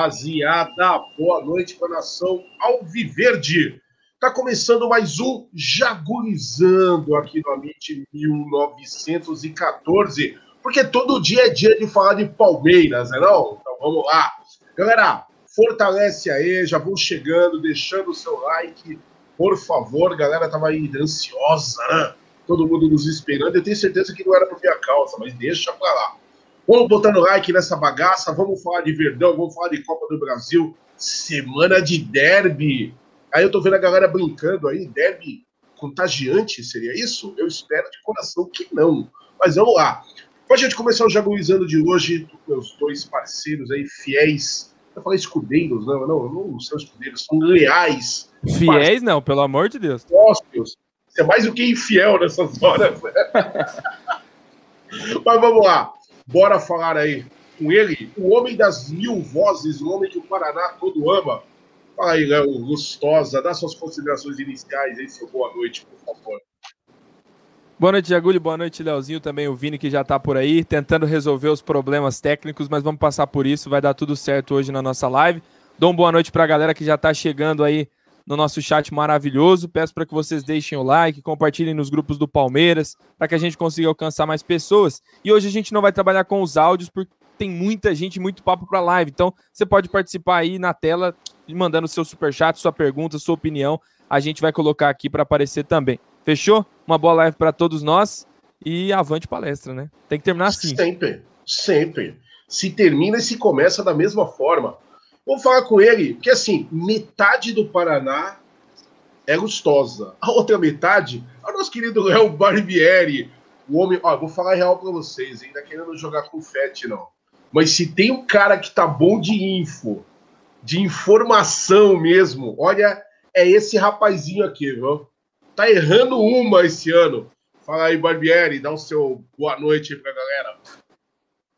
Rapaziada, boa noite para a nação Alviverde. Tá começando mais um Jagurizando aqui no Amit 1914, porque todo dia é dia de falar de Palmeiras, né não? Então vamos lá. Galera, fortalece aí, já vão chegando, deixando o seu like, por favor. Galera tava aí ansiosa, né? Todo mundo nos esperando. Eu tenho certeza que não era por minha causa, mas deixa pra lá. Vamos botando like nessa bagaça, vamos falar de Verdão, vamos falar de Copa do Brasil, semana de derby. Aí eu tô vendo a galera brincando aí, derby contagiante, seria isso? Eu espero de coração que não. Mas vamos lá. Para a gente começar o Jaguizando de hoje, meus dois parceiros aí, fiéis. Eu falei escudeiros, não, não, não são escudeiros, são leais. Fiéis parceiros. não, pelo amor de Deus. Deus. Você é mais do que infiel nessas horas. Né? Mas vamos lá. Bora falar aí com ele, o homem das mil vozes, o homem que o Paraná todo ama. Fala aí, Léo Gustosa, dá suas considerações iniciais aí, seu boa noite, por favor. Boa noite, Jagulho. Boa noite, Leozinho. Também o Vini, que já tá por aí, tentando resolver os problemas técnicos, mas vamos passar por isso. Vai dar tudo certo hoje na nossa live. Dou uma boa noite pra galera que já tá chegando aí no nosso chat maravilhoso. Peço para que vocês deixem o like, compartilhem nos grupos do Palmeiras, para que a gente consiga alcançar mais pessoas. E hoje a gente não vai trabalhar com os áudios, porque tem muita gente, muito papo para live. Então, você pode participar aí na tela, mandando seu super chat, sua pergunta, sua opinião. A gente vai colocar aqui para aparecer também. Fechou? Uma boa live para todos nós e avante palestra, né? Tem que terminar assim. Sempre, sempre. Se termina e se começa da mesma forma. Vamos falar com ele, porque assim, metade do Paraná é gostosa. A outra metade é o nosso querido Léo Barbieri. O homem, ó, vou falar real para vocês, ainda querendo jogar confete, não. Mas se tem um cara que tá bom de info, de informação mesmo, olha, é esse rapazinho aqui, viu? Tá errando uma esse ano. Fala aí, Barbieri, dá o seu boa noite aí pra galera.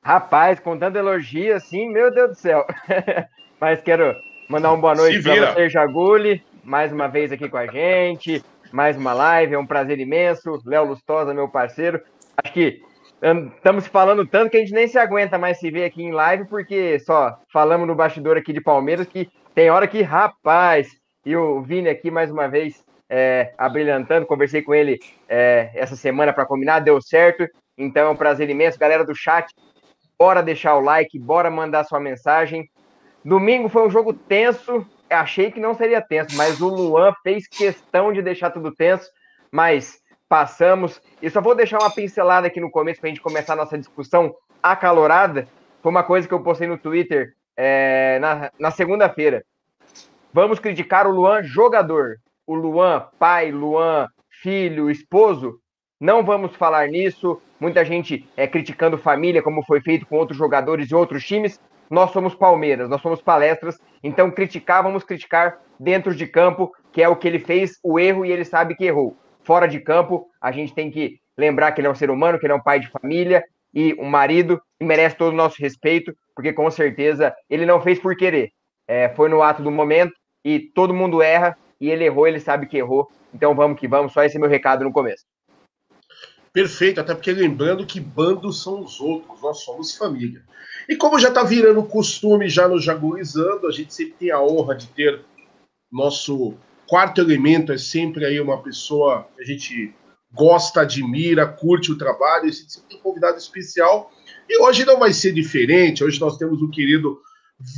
Rapaz, com tanto elogio assim, meu Deus do céu. Mas quero mandar uma boa noite para você, Jaguli, mais uma vez aqui com a gente, mais uma live, é um prazer imenso. Léo Lustosa, meu parceiro. Acho que estamos falando tanto que a gente nem se aguenta mais se ver aqui em live, porque só falamos no bastidor aqui de Palmeiras que tem hora que, rapaz, e o Vini aqui mais uma vez é, abrilhantando, conversei com ele é, essa semana para combinar, deu certo. Então é um prazer imenso. Galera do chat, bora deixar o like, bora mandar sua mensagem. Domingo foi um jogo tenso. Achei que não seria tenso, mas o Luan fez questão de deixar tudo tenso. Mas passamos. E só vou deixar uma pincelada aqui no começo para a gente começar a nossa discussão acalorada. Foi uma coisa que eu postei no Twitter é, na, na segunda-feira. Vamos criticar o Luan jogador. O Luan pai, Luan filho, esposo. Não vamos falar nisso. Muita gente é criticando família, como foi feito com outros jogadores e outros times nós somos Palmeiras, nós somos palestras, então criticar, vamos criticar dentro de campo, que é o que ele fez, o erro, e ele sabe que errou. Fora de campo, a gente tem que lembrar que ele é um ser humano, que ele é um pai de família e um marido, e merece todo o nosso respeito, porque com certeza ele não fez por querer. É, foi no ato do momento, e todo mundo erra, e ele errou, ele sabe que errou. Então vamos que vamos, só esse é meu recado no começo. Perfeito, até porque lembrando que bandos são os outros, nós somos família. E como já está virando costume já no Jaguizando, a gente sempre tem a honra de ter nosso quarto elemento, é sempre aí uma pessoa que a gente gosta, admira, curte o trabalho, e a gente sempre tem um convidado especial. E hoje não vai ser diferente. Hoje nós temos o querido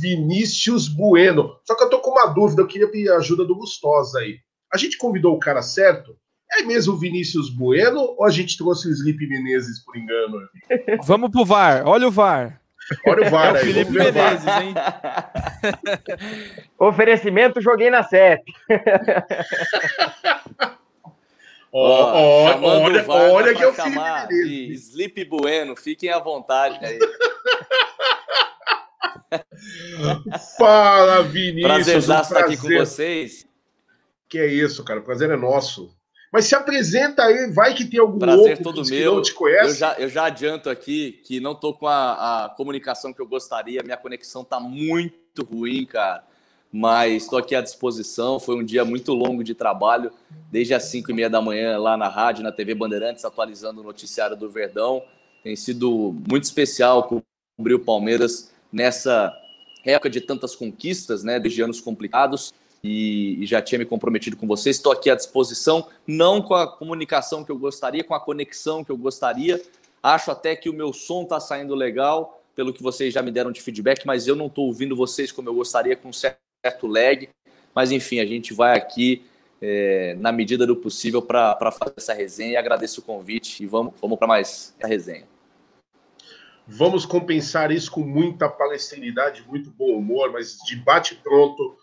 Vinícius Bueno. Só que eu tô com uma dúvida, eu queria a ajuda do Gustosa aí. A gente convidou o cara certo? É mesmo o Vinícius Bueno ou a gente trouxe o Sleep Menezes por engano? Vamos pro VAR, olha o VAR. Olha o VAR é o Felipe Menezes, hein? Oferecimento, joguei na CEP. Oh, oh, olha, VAR, olha que é o Felipe Menezes. Sleep Bueno, fiquem à vontade aí. Fala, Vinícius. Prazer um estar aqui com vocês. Que é isso, cara. O prazer é nosso. Mas se apresenta aí, vai que tem algum prazer outro todo que meu. não te conhece. Eu já, eu já adianto aqui que não tô com a, a comunicação que eu gostaria. Minha conexão tá muito ruim, cara. Mas estou aqui à disposição. Foi um dia muito longo de trabalho, desde as 5 e meia da manhã lá na rádio, na TV Bandeirantes, atualizando o noticiário do Verdão. Tem sido muito especial cobrir o Palmeiras nessa época de tantas conquistas, né, desde anos complicados, e, e já tinha me comprometido com vocês. Estou aqui à disposição, não com a comunicação que eu gostaria, com a conexão que eu gostaria. Acho até que o meu som está saindo legal, pelo que vocês já me deram de feedback, mas eu não estou ouvindo vocês como eu gostaria, com certo lag. Mas enfim, a gente vai aqui é, na medida do possível para fazer essa resenha. Agradeço o convite e vamos, vamos para mais a resenha. Vamos compensar isso com muita palestrinidade, muito bom humor, mas debate pronto.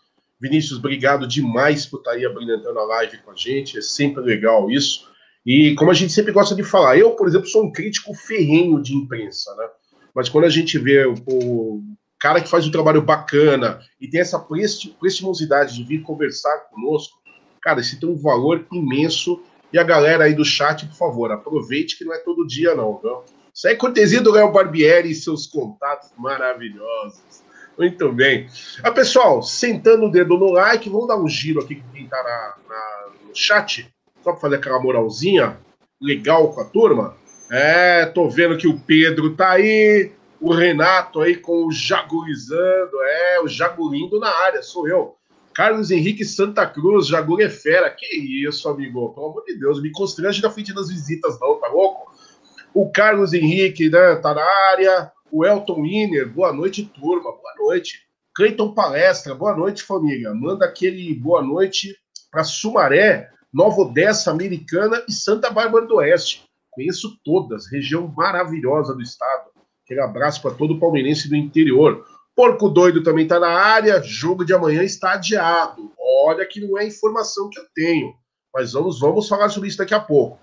Vinícius, obrigado demais por estar aí abrilhantando a live com a gente. É sempre legal isso. E como a gente sempre gosta de falar, eu, por exemplo, sou um crítico ferrenho de imprensa, né? Mas quando a gente vê o, o cara que faz um trabalho bacana e tem essa prestimosidade de vir conversar conosco, cara, isso tem um valor imenso. E a galera aí do chat, por favor, aproveite que não é todo dia, não, viu? Isso aí é cortesia do Léo Barbieri e seus contatos maravilhosos. Muito bem. Ah, pessoal, sentando o dedo no like, vamos dar um giro aqui com quem tá na, na, no chat, só para fazer aquela moralzinha legal com a turma. É, tô vendo que o Pedro tá aí, o Renato aí com o Jagulizando, é, o Jagulindo na área, sou eu. Carlos Henrique Santa Cruz, Jagul é fera. Que isso, amigo? Pelo amor de Deus, me constrange na frente das visitas, não, tá louco? O Carlos Henrique, né, tá na área. O Elton Wiener, boa noite, turma. Boa noite. Cleiton Palestra, boa noite, família. Manda aquele boa noite para Sumaré, Nova Odessa, Americana e Santa Bárbara do Oeste. Conheço todas, região maravilhosa do estado. Aquele abraço para todo palmeirense do interior. Porco Doido também está na área. Jogo de amanhã está adiado. Olha que não é informação que eu tenho. Mas vamos, vamos falar sobre isso daqui a pouco.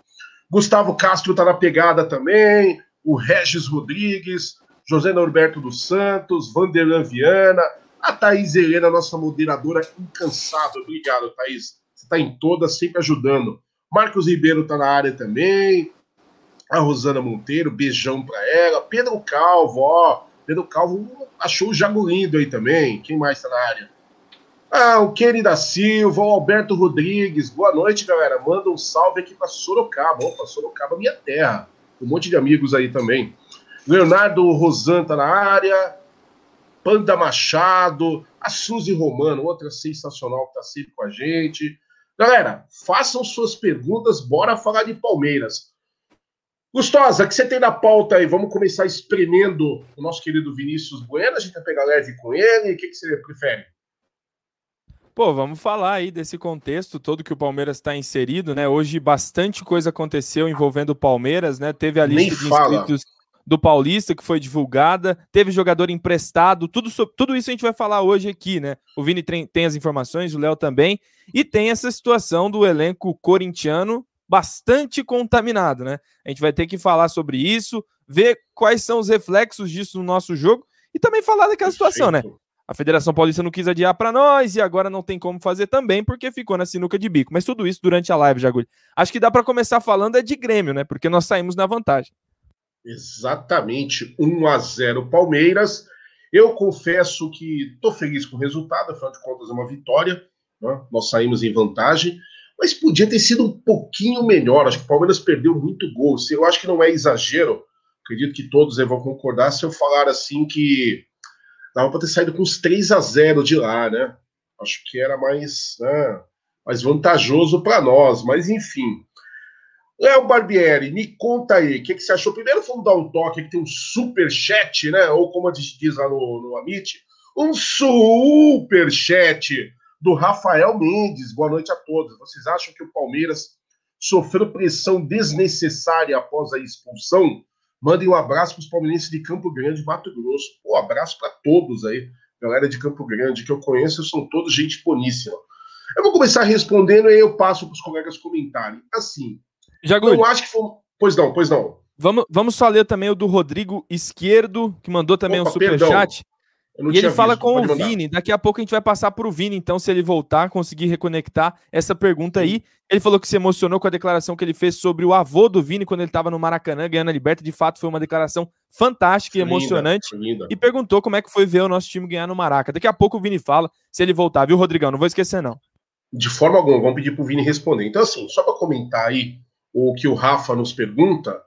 Gustavo Castro está na pegada também, o Regis Rodrigues, José Norberto dos Santos, Vanderlan Viana, a Thaís Helena, nossa moderadora incansável. Obrigado, Thaís. Você está em todas, sempre ajudando. Marcos Ribeiro está na área também. A Rosana Monteiro, beijão para ela. Pedro Calvo, ó. Pedro Calvo achou o Jago lindo aí também. Quem mais está na área? Ah, o Kenny da Silva, o Alberto Rodrigues. Boa noite, galera. Manda um salve aqui para Sorocaba. Opa, Sorocaba, minha terra. Um monte de amigos aí também. Leonardo Rosan tá na área. Panda Machado. A Suzy Romano, outra sensacional que tá sempre com a gente. Galera, façam suas perguntas. Bora falar de Palmeiras. Gustosa, o que você tem na pauta aí? Vamos começar espremendo o nosso querido Vinícius Bueno. A gente vai pegar leve com ele. O que, que você prefere? Pô, vamos falar aí desse contexto todo que o Palmeiras está inserido, né? Hoje bastante coisa aconteceu envolvendo o Palmeiras, né? Teve a lista de inscritos do Paulista que foi divulgada, teve jogador emprestado, tudo, tudo isso a gente vai falar hoje aqui, né? O Vini tem, as informações, o Léo também, e tem essa situação do elenco corintiano bastante contaminado, né? A gente vai ter que falar sobre isso, ver quais são os reflexos disso no nosso jogo e também falar daquela situação, né? A Federação Paulista não quis adiar para nós e agora não tem como fazer também porque ficou na sinuca de bico. Mas tudo isso durante a live, Jagulho. Acho que dá para começar falando é de Grêmio, né? Porque nós saímos na vantagem. Exatamente, 1 a 0 Palmeiras. Eu confesso que estou feliz com o resultado, afinal de contas é uma vitória. Né? Nós saímos em vantagem, mas podia ter sido um pouquinho melhor. Acho que o Palmeiras perdeu muito gol. Eu acho que não é exagero. Acredito que todos vão concordar se eu falar assim que dava para ter saído com uns 3 a 0 de lá, né? Acho que era mais, né, mais vantajoso para nós, mas enfim. Léo Barbieri, me conta aí, o que, que, você achou? Primeiro vamos dar um toque, que tem um super chat, né? Ou como a gente diz lá no, no Amit, um super chat do Rafael Mendes. Boa noite a todos. Vocês acham que o Palmeiras sofreu pressão desnecessária após a expulsão? Mandem um abraço para os palmeirenses de Campo Grande, Mato Grosso. Pô, abraço para todos aí, galera de Campo Grande, que eu conheço, são todos gente boníssima. Eu vou começar respondendo e aí eu passo para os colegas comentarem. Assim, Eu acho que foi. Pois não, pois não. Vamos, vamos só ler também o do Rodrigo Esquerdo, que mandou também Opa, um superchat. E ele fala visto, com o Vini. Daqui a pouco a gente vai passar para o Vini, então, se ele voltar, conseguir reconectar essa pergunta aí. Ele falou que se emocionou com a declaração que ele fez sobre o avô do Vini quando ele estava no Maracanã ganhando a Liberta. De fato, foi uma declaração fantástica e emocionante. Linda, e perguntou como é que foi ver o nosso time ganhar no Maraca. Daqui a pouco o Vini fala se ele voltar, viu, Rodrigão? Não vou esquecer, não. De forma alguma, vamos pedir para o Vini responder. Então, assim, só para comentar aí o que o Rafa nos pergunta,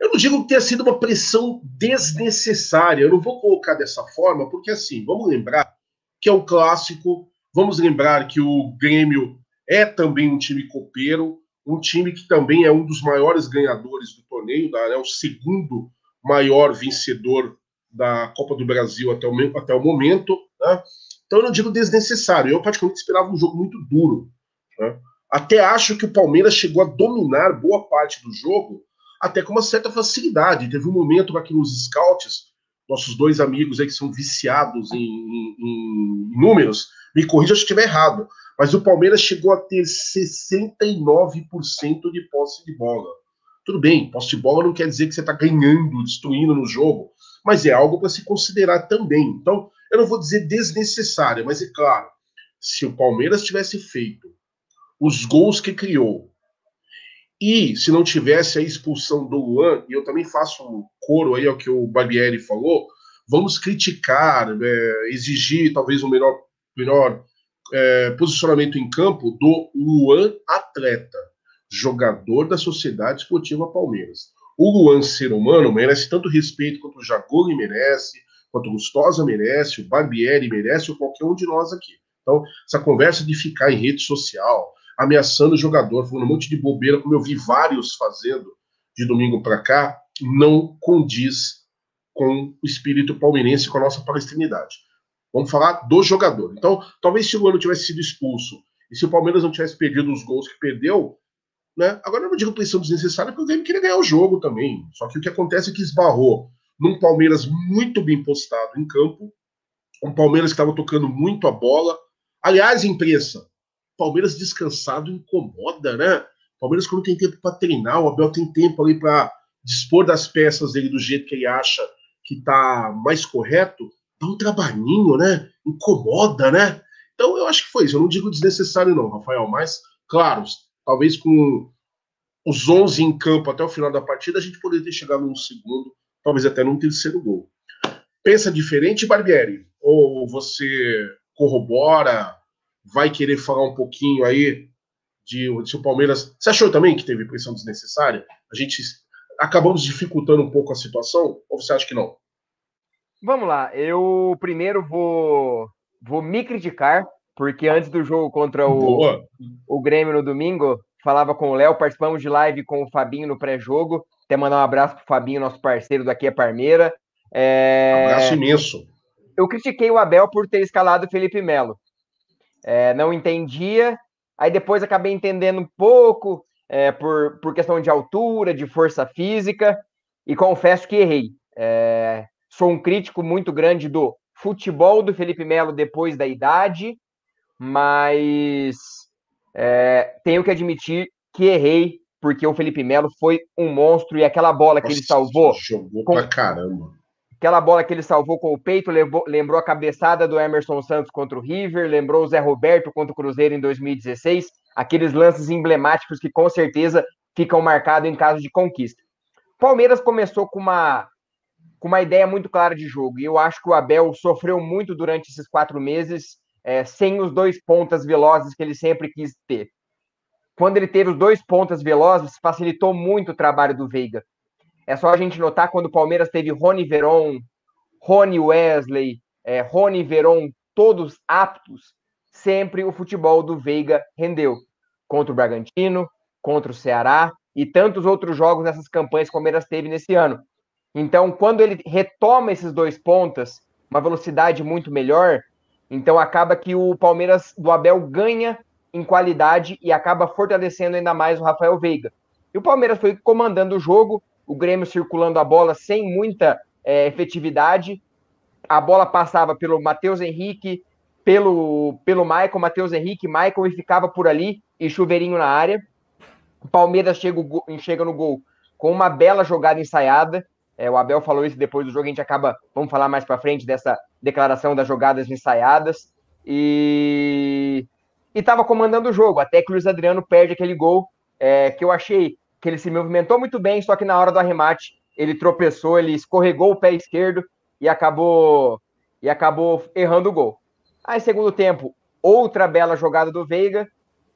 eu não digo que tenha sido uma pressão desnecessária, eu não vou colocar dessa forma, porque assim, vamos lembrar que é o clássico, vamos lembrar que o Grêmio é também um time copeiro, um time que também é um dos maiores ganhadores do torneio, é o segundo maior vencedor da Copa do Brasil até o, até o momento. Né? Então eu não digo desnecessário, eu praticamente esperava um jogo muito duro. Né? Até acho que o Palmeiras chegou a dominar boa parte do jogo, até com uma certa facilidade. Teve um momento aqui nos scouts, nossos dois amigos aí que são viciados em, em, em números, me corrija se estiver errado, mas o Palmeiras chegou a ter 69% de posse de bola. Tudo bem, posse de bola não quer dizer que você está ganhando, destruindo no jogo, mas é algo para se considerar também. Então, eu não vou dizer desnecessária, mas é claro, se o Palmeiras tivesse feito os gols que criou, e se não tivesse a expulsão do Luan, e eu também faço um coro aí ao que o Barbieri falou, vamos criticar, é, exigir talvez um melhor, melhor é, posicionamento em campo do Luan atleta, jogador da Sociedade Esportiva Palmeiras. O Luan, ser humano, merece tanto respeito quanto o Jagoli merece, quanto o Gustosa merece, o Barbieri merece, ou qualquer um de nós aqui. Então, essa conversa de ficar em rede social, ameaçando o jogador, falando um monte de bobeira, como eu vi vários fazendo de domingo para cá, não condiz com o espírito palmeirense, com a nossa palestinidade. Vamos falar do jogador. Então, talvez se o Luano tivesse sido expulso e se o Palmeiras não tivesse perdido os gols que perdeu, né? Agora eu não digo pressão desnecessária, porque o Grêmio queria ganhar o jogo também. Só que o que acontece é que esbarrou num Palmeiras muito bem postado em campo, um Palmeiras que estava tocando muito a bola. Aliás, imprensa, Palmeiras descansado incomoda, né? Palmeiras, quando tem tempo para treinar, o Abel tem tempo ali para dispor das peças dele do jeito que ele acha que tá mais correto, dá um trabalhinho, né? Incomoda, né? Então eu acho que foi isso. Eu não digo desnecessário, não, Rafael, mas, claro, talvez com os 11 em campo até o final da partida, a gente poderia ter chegado num segundo, talvez até num terceiro gol. Pensa diferente, Barbieri? Ou você corrobora vai querer falar um pouquinho aí de, se o Palmeiras. Você achou também que teve pressão desnecessária? A gente acabamos dificultando um pouco a situação? Ou você acha que não? Vamos lá, eu primeiro vou, vou me criticar, porque antes do jogo contra o, o Grêmio no domingo, falava com o Léo, participamos de live com o Fabinho no pré-jogo. Até mandar um abraço pro Fabinho, nosso parceiro daqui a Parmeira. É... abraço imenso. Eu critiquei o Abel por ter escalado o Felipe Melo é, não entendia, aí depois acabei entendendo um pouco é, por, por questão de altura, de força física, e confesso que errei. É, sou um crítico muito grande do futebol do Felipe Melo depois da idade, mas é, tenho que admitir que errei, porque o Felipe Melo foi um monstro e aquela bola que Nossa, ele salvou. Jogou com... pra caramba. Aquela bola que ele salvou com o peito lembrou, lembrou a cabeçada do Emerson Santos contra o River, lembrou o Zé Roberto contra o Cruzeiro em 2016, aqueles lances emblemáticos que com certeza ficam marcados em caso de conquista. Palmeiras começou com uma, com uma ideia muito clara de jogo, e eu acho que o Abel sofreu muito durante esses quatro meses é, sem os dois pontas velozes que ele sempre quis ter. Quando ele teve os dois pontas velozes, facilitou muito o trabalho do Veiga. É só a gente notar quando o Palmeiras teve Rony Veron, Rony Wesley, é, Rony Veron, todos aptos, sempre o futebol do Veiga rendeu. Contra o Bragantino, contra o Ceará e tantos outros jogos nessas campanhas que o Palmeiras teve nesse ano. Então, quando ele retoma esses dois pontas, uma velocidade muito melhor, então acaba que o Palmeiras do Abel ganha em qualidade e acaba fortalecendo ainda mais o Rafael Veiga. E o Palmeiras foi comandando o jogo, o Grêmio circulando a bola sem muita é, efetividade. A bola passava pelo Matheus Henrique, pelo, pelo Michael, Matheus Henrique, Michael e ficava por ali e chuveirinho na área. O Palmeiras chega, chega no gol com uma bela jogada ensaiada. É, o Abel falou isso depois do jogo, a gente acaba, vamos falar mais para frente dessa declaração das jogadas ensaiadas. E estava comandando o jogo, até que o Luiz Adriano perde aquele gol é, que eu achei que ele se movimentou muito bem, só que na hora do arremate ele tropeçou, ele escorregou o pé esquerdo e acabou e acabou errando o gol. Aí, segundo tempo, outra bela jogada do Veiga,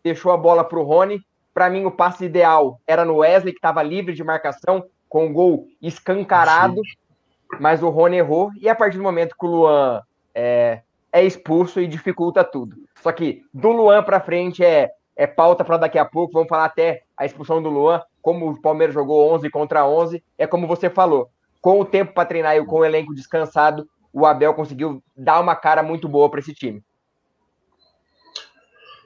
deixou a bola para o Rony. Para mim, o passe ideal era no Wesley, que estava livre de marcação, com o gol escancarado, mas o Rony errou. E a partir do momento que o Luan é, é expulso e dificulta tudo. Só que do Luan para frente é, é pauta para daqui a pouco. Vamos falar até a expulsão do Luan, como o Palmeiras jogou 11 contra 11. É como você falou, com o tempo para treinar e com o elenco descansado, o Abel conseguiu dar uma cara muito boa para esse time.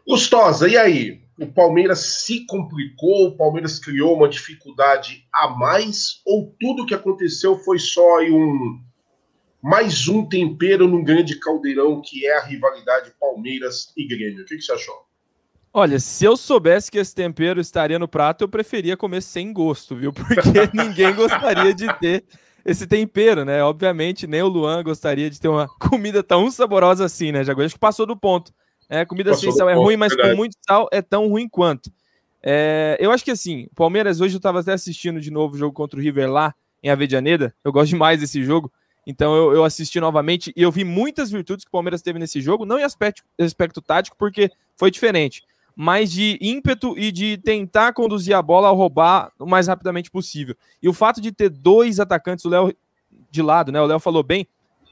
Gustosa, e aí? O Palmeiras se complicou, o Palmeiras criou uma dificuldade a mais, ou tudo que aconteceu foi só um mais um tempero num grande caldeirão que é a rivalidade Palmeiras e Grêmio? O que, que você achou? Olha, se eu soubesse que esse tempero estaria no prato, eu preferia comer sem gosto, viu? Porque ninguém gostaria de ter esse tempero, né? Obviamente, nem o Luan gostaria de ter uma comida tão saborosa assim, né? Já acho que passou do ponto. É, comida passou sem sal é ruim, mas verdade. com muito sal é tão ruim quanto. É, eu acho que assim, o Palmeiras hoje eu estava até assistindo de novo o jogo contra o River lá em Avedianeda. Eu gosto demais desse jogo. Então eu, eu, assisti novamente e eu vi muitas virtudes que o Palmeiras teve nesse jogo, não em aspecto, aspecto tático, porque foi diferente, mas de ímpeto e de tentar conduzir a bola ao roubar o mais rapidamente possível. E o fato de ter dois atacantes, o Léo de lado, né? O Léo falou bem,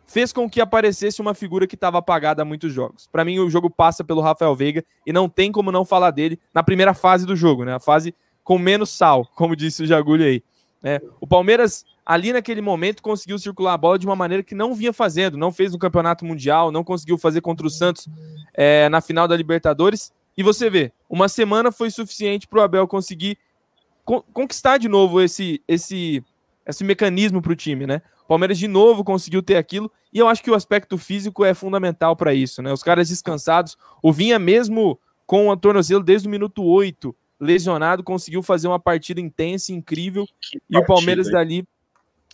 fez com que aparecesse uma figura que estava apagada há muitos jogos. Para mim, o jogo passa pelo Rafael Veiga e não tem como não falar dele na primeira fase do jogo, né? A fase com menos sal, como disse o Jagulho aí. É, o Palmeiras, ali naquele momento, conseguiu circular a bola de uma maneira que não vinha fazendo. Não fez no Campeonato Mundial, não conseguiu fazer contra o Santos é, na final da Libertadores. E você vê, uma semana foi suficiente para o Abel conseguir con conquistar de novo esse, esse, esse mecanismo para o time, né? O Palmeiras de novo conseguiu ter aquilo, e eu acho que o aspecto físico é fundamental para isso, né? Os caras descansados, o Vinha mesmo com o tornozelo desde o minuto 8, lesionado, conseguiu fazer uma partida intensa, incrível, e o Palmeiras hein? dali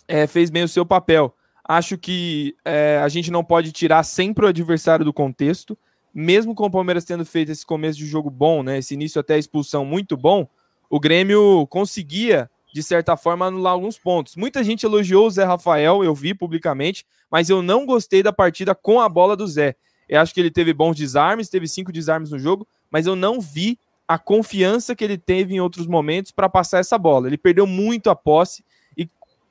é, fez bem o seu papel. Acho que é, a gente não pode tirar sempre o adversário do contexto, mesmo com o Palmeiras tendo feito esse começo de jogo bom, né, esse início até a expulsão muito bom, o Grêmio conseguia, de certa forma, anular alguns pontos. Muita gente elogiou o Zé Rafael, eu vi publicamente, mas eu não gostei da partida com a bola do Zé. Eu acho que ele teve bons desarmes, teve cinco desarmes no jogo, mas eu não vi a confiança que ele teve em outros momentos para passar essa bola. Ele perdeu muito a posse e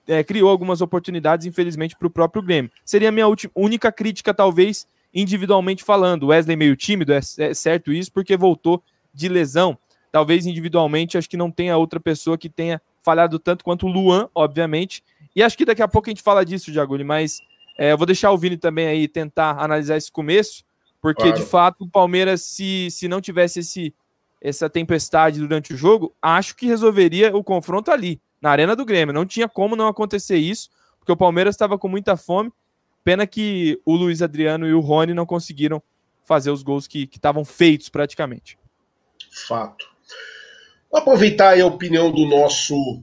é, criou algumas oportunidades, infelizmente, para o próprio Grêmio. Seria a minha única crítica, talvez, individualmente falando. Wesley meio tímido, é, é certo isso, porque voltou de lesão. Talvez individualmente, acho que não tenha outra pessoa que tenha falhado tanto quanto o Luan, obviamente. E acho que daqui a pouco a gente fala disso, Jaguli, mas é, eu vou deixar o Vini também aí tentar analisar esse começo, porque claro. de fato o Palmeiras, se, se não tivesse esse, essa tempestade durante o jogo, acho que resolveria o confronto ali, na Arena do Grêmio. Não tinha como não acontecer isso, porque o Palmeiras estava com muita fome Pena que o Luiz Adriano e o Rony não conseguiram fazer os gols que estavam feitos praticamente. Fato. Vou aproveitar a opinião do nosso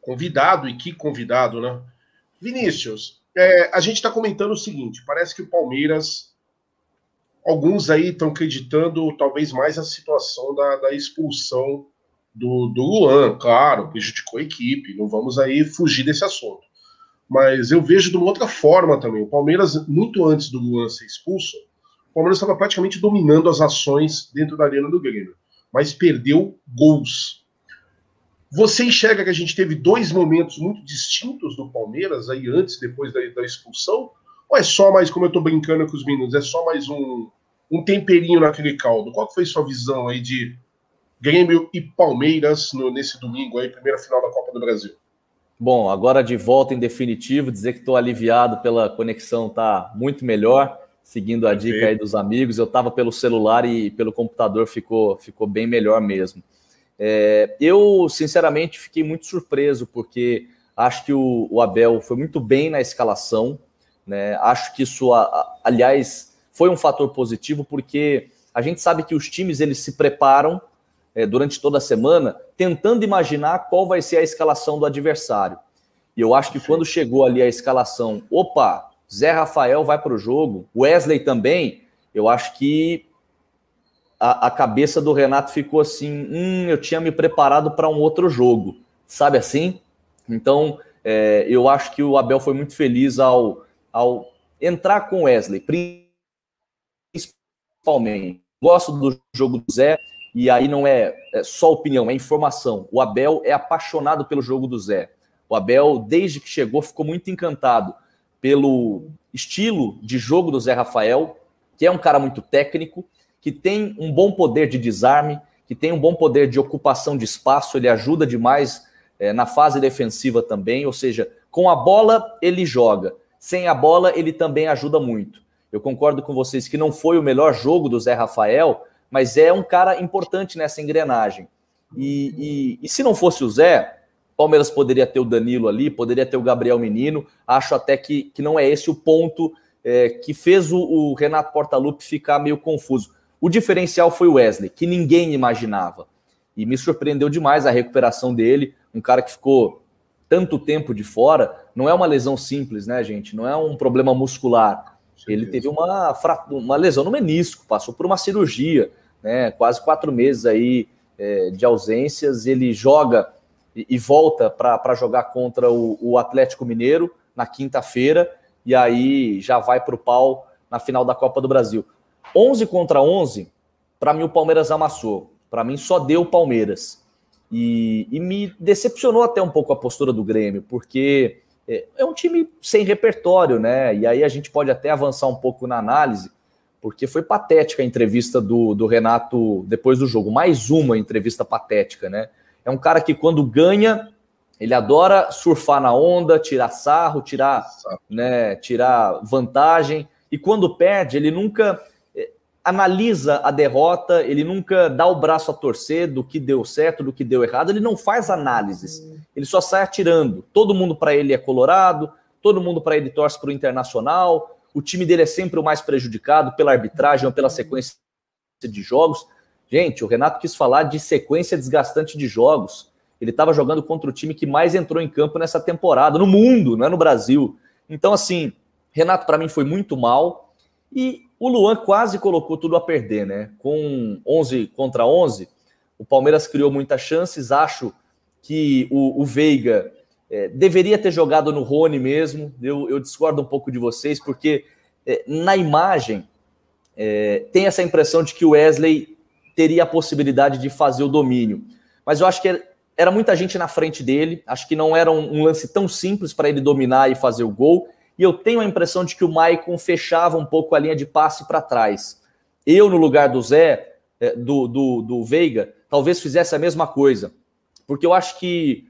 convidado, e que convidado, né? Vinícius, é, a gente está comentando o seguinte: parece que o Palmeiras, alguns aí estão acreditando talvez mais a situação da, da expulsão do, do Luan, claro, prejudicou a equipe, não vamos aí fugir desse assunto mas eu vejo de uma outra forma também. O Palmeiras, muito antes do Luan ser expulso, o Palmeiras estava praticamente dominando as ações dentro da arena do Grêmio, mas perdeu gols. Você enxerga que a gente teve dois momentos muito distintos do Palmeiras, aí antes e depois da, da, expulsão? Ou é só mais, como eu estou brincando com os meninos, é só mais um, um temperinho naquele caldo? Qual foi sua visão aí de Grêmio e Palmeiras no, nesse domingo aí, primeira final da Copa do Brasil. Bom, agora de volta em definitivo, dizer que estou aliviado pela conexão, tá muito melhor, seguindo a dica aí dos amigos. Eu estava pelo celular e pelo computador ficou, ficou bem melhor mesmo. É, eu, sinceramente, fiquei muito surpreso, porque acho que o, o, Abel foi muito bem na escalação. Né? Acho que isso, aliás, foi um fator positivo, porque a gente sabe que os times eles se preparam é, durante toda a semana, tentando imaginar qual vai ser a escalação do adversário. E eu acho que quando chegou ali a escalação, opa, Zé Rafael vai para o jogo, Wesley também, eu acho que a, a, cabeça do Renato ficou assim: hum, eu tinha me preparado para um outro jogo, sabe assim? Então, é, eu acho que o Abel foi muito feliz ao, ao entrar com Wesley, principalmente. Gosto do jogo do Zé, e aí não é, é só opinião, é informação. O Abel é apaixonado pelo jogo do Zé. O Abel, desde que chegou, ficou muito encantado pelo estilo de jogo do Zé Rafael, que é um cara muito técnico, que tem um bom poder de desarme, que tem um bom poder de ocupação de espaço, ele ajuda demais é, na fase defensiva também, ou seja, com a bola ele joga, sem a bola ele também ajuda muito. Eu concordo com vocês que não foi o melhor jogo do Zé Rafael, mas é um cara importante nessa engrenagem. E, e, e se não fosse o Zé, Palmeiras poderia ter o Danilo ali, poderia ter o Gabriel Menino. Acho até que, que não é esse o ponto é, que fez o, o Renato Portaluppi ficar meio confuso. O diferencial foi o Wesley, que ninguém imaginava. E me surpreendeu demais a recuperação dele. Um cara que ficou tanto tempo de fora. Não é uma lesão simples, né, gente? Não é um problema muscular. Ele teve uma, uma lesão no menisco, passou por uma cirurgia, né? Quase quatro meses aí é, de ausências. Ele joga e, e volta para jogar contra o, o Atlético Mineiro na quinta-feira. E aí já vai para o pau na final da Copa do Brasil. 11 contra 11, para mim o Palmeiras amassou. Para mim só deu o Palmeiras. E, e, me decepcionou até um pouco a postura do Grêmio, porque é, é, um time sem repertório, né? E aí a gente pode até avançar um pouco na análise, porque foi patética a entrevista do, do Renato depois do jogo. Mais uma entrevista patética, né? É um cara que quando ganha, ele adora surfar na onda, tirar sarro, tirar, né, tirar vantagem. E quando perde, ele nunca analisa a derrota, ele nunca dá o braço a torcer do que deu certo, do que deu errado, ele não faz análises, ele só sai atirando. Todo mundo para ele é colorado, todo mundo para ele torce para o internacional, o time dele é sempre o mais prejudicado pela arbitragem ou pela sequência de jogos. Gente, o Renato quis falar de sequência desgastante de jogos. Ele estava jogando contra o time que mais entrou em campo nessa temporada, no mundo, não é no Brasil. Então, assim, Renato para mim foi muito mal. E o Luan quase colocou tudo a perder, né? Com 11 contra 11, o Palmeiras criou muitas chances. Acho que o, o Veiga é, deveria ter jogado no Rony mesmo. Eu, eu, discordo um pouco de vocês, porque é, na imagem é, tem essa impressão de que o Wesley teria a possibilidade de fazer o domínio. Mas eu acho que era muita gente na frente dele. Acho que não era um, um lance tão simples para ele dominar e fazer o gol e eu tenho a impressão de que o Maicon fechava um pouco a linha de passe para trás. Eu, no lugar do Zé, é, do, do, do Veiga, talvez fizesse a mesma coisa. Porque eu acho que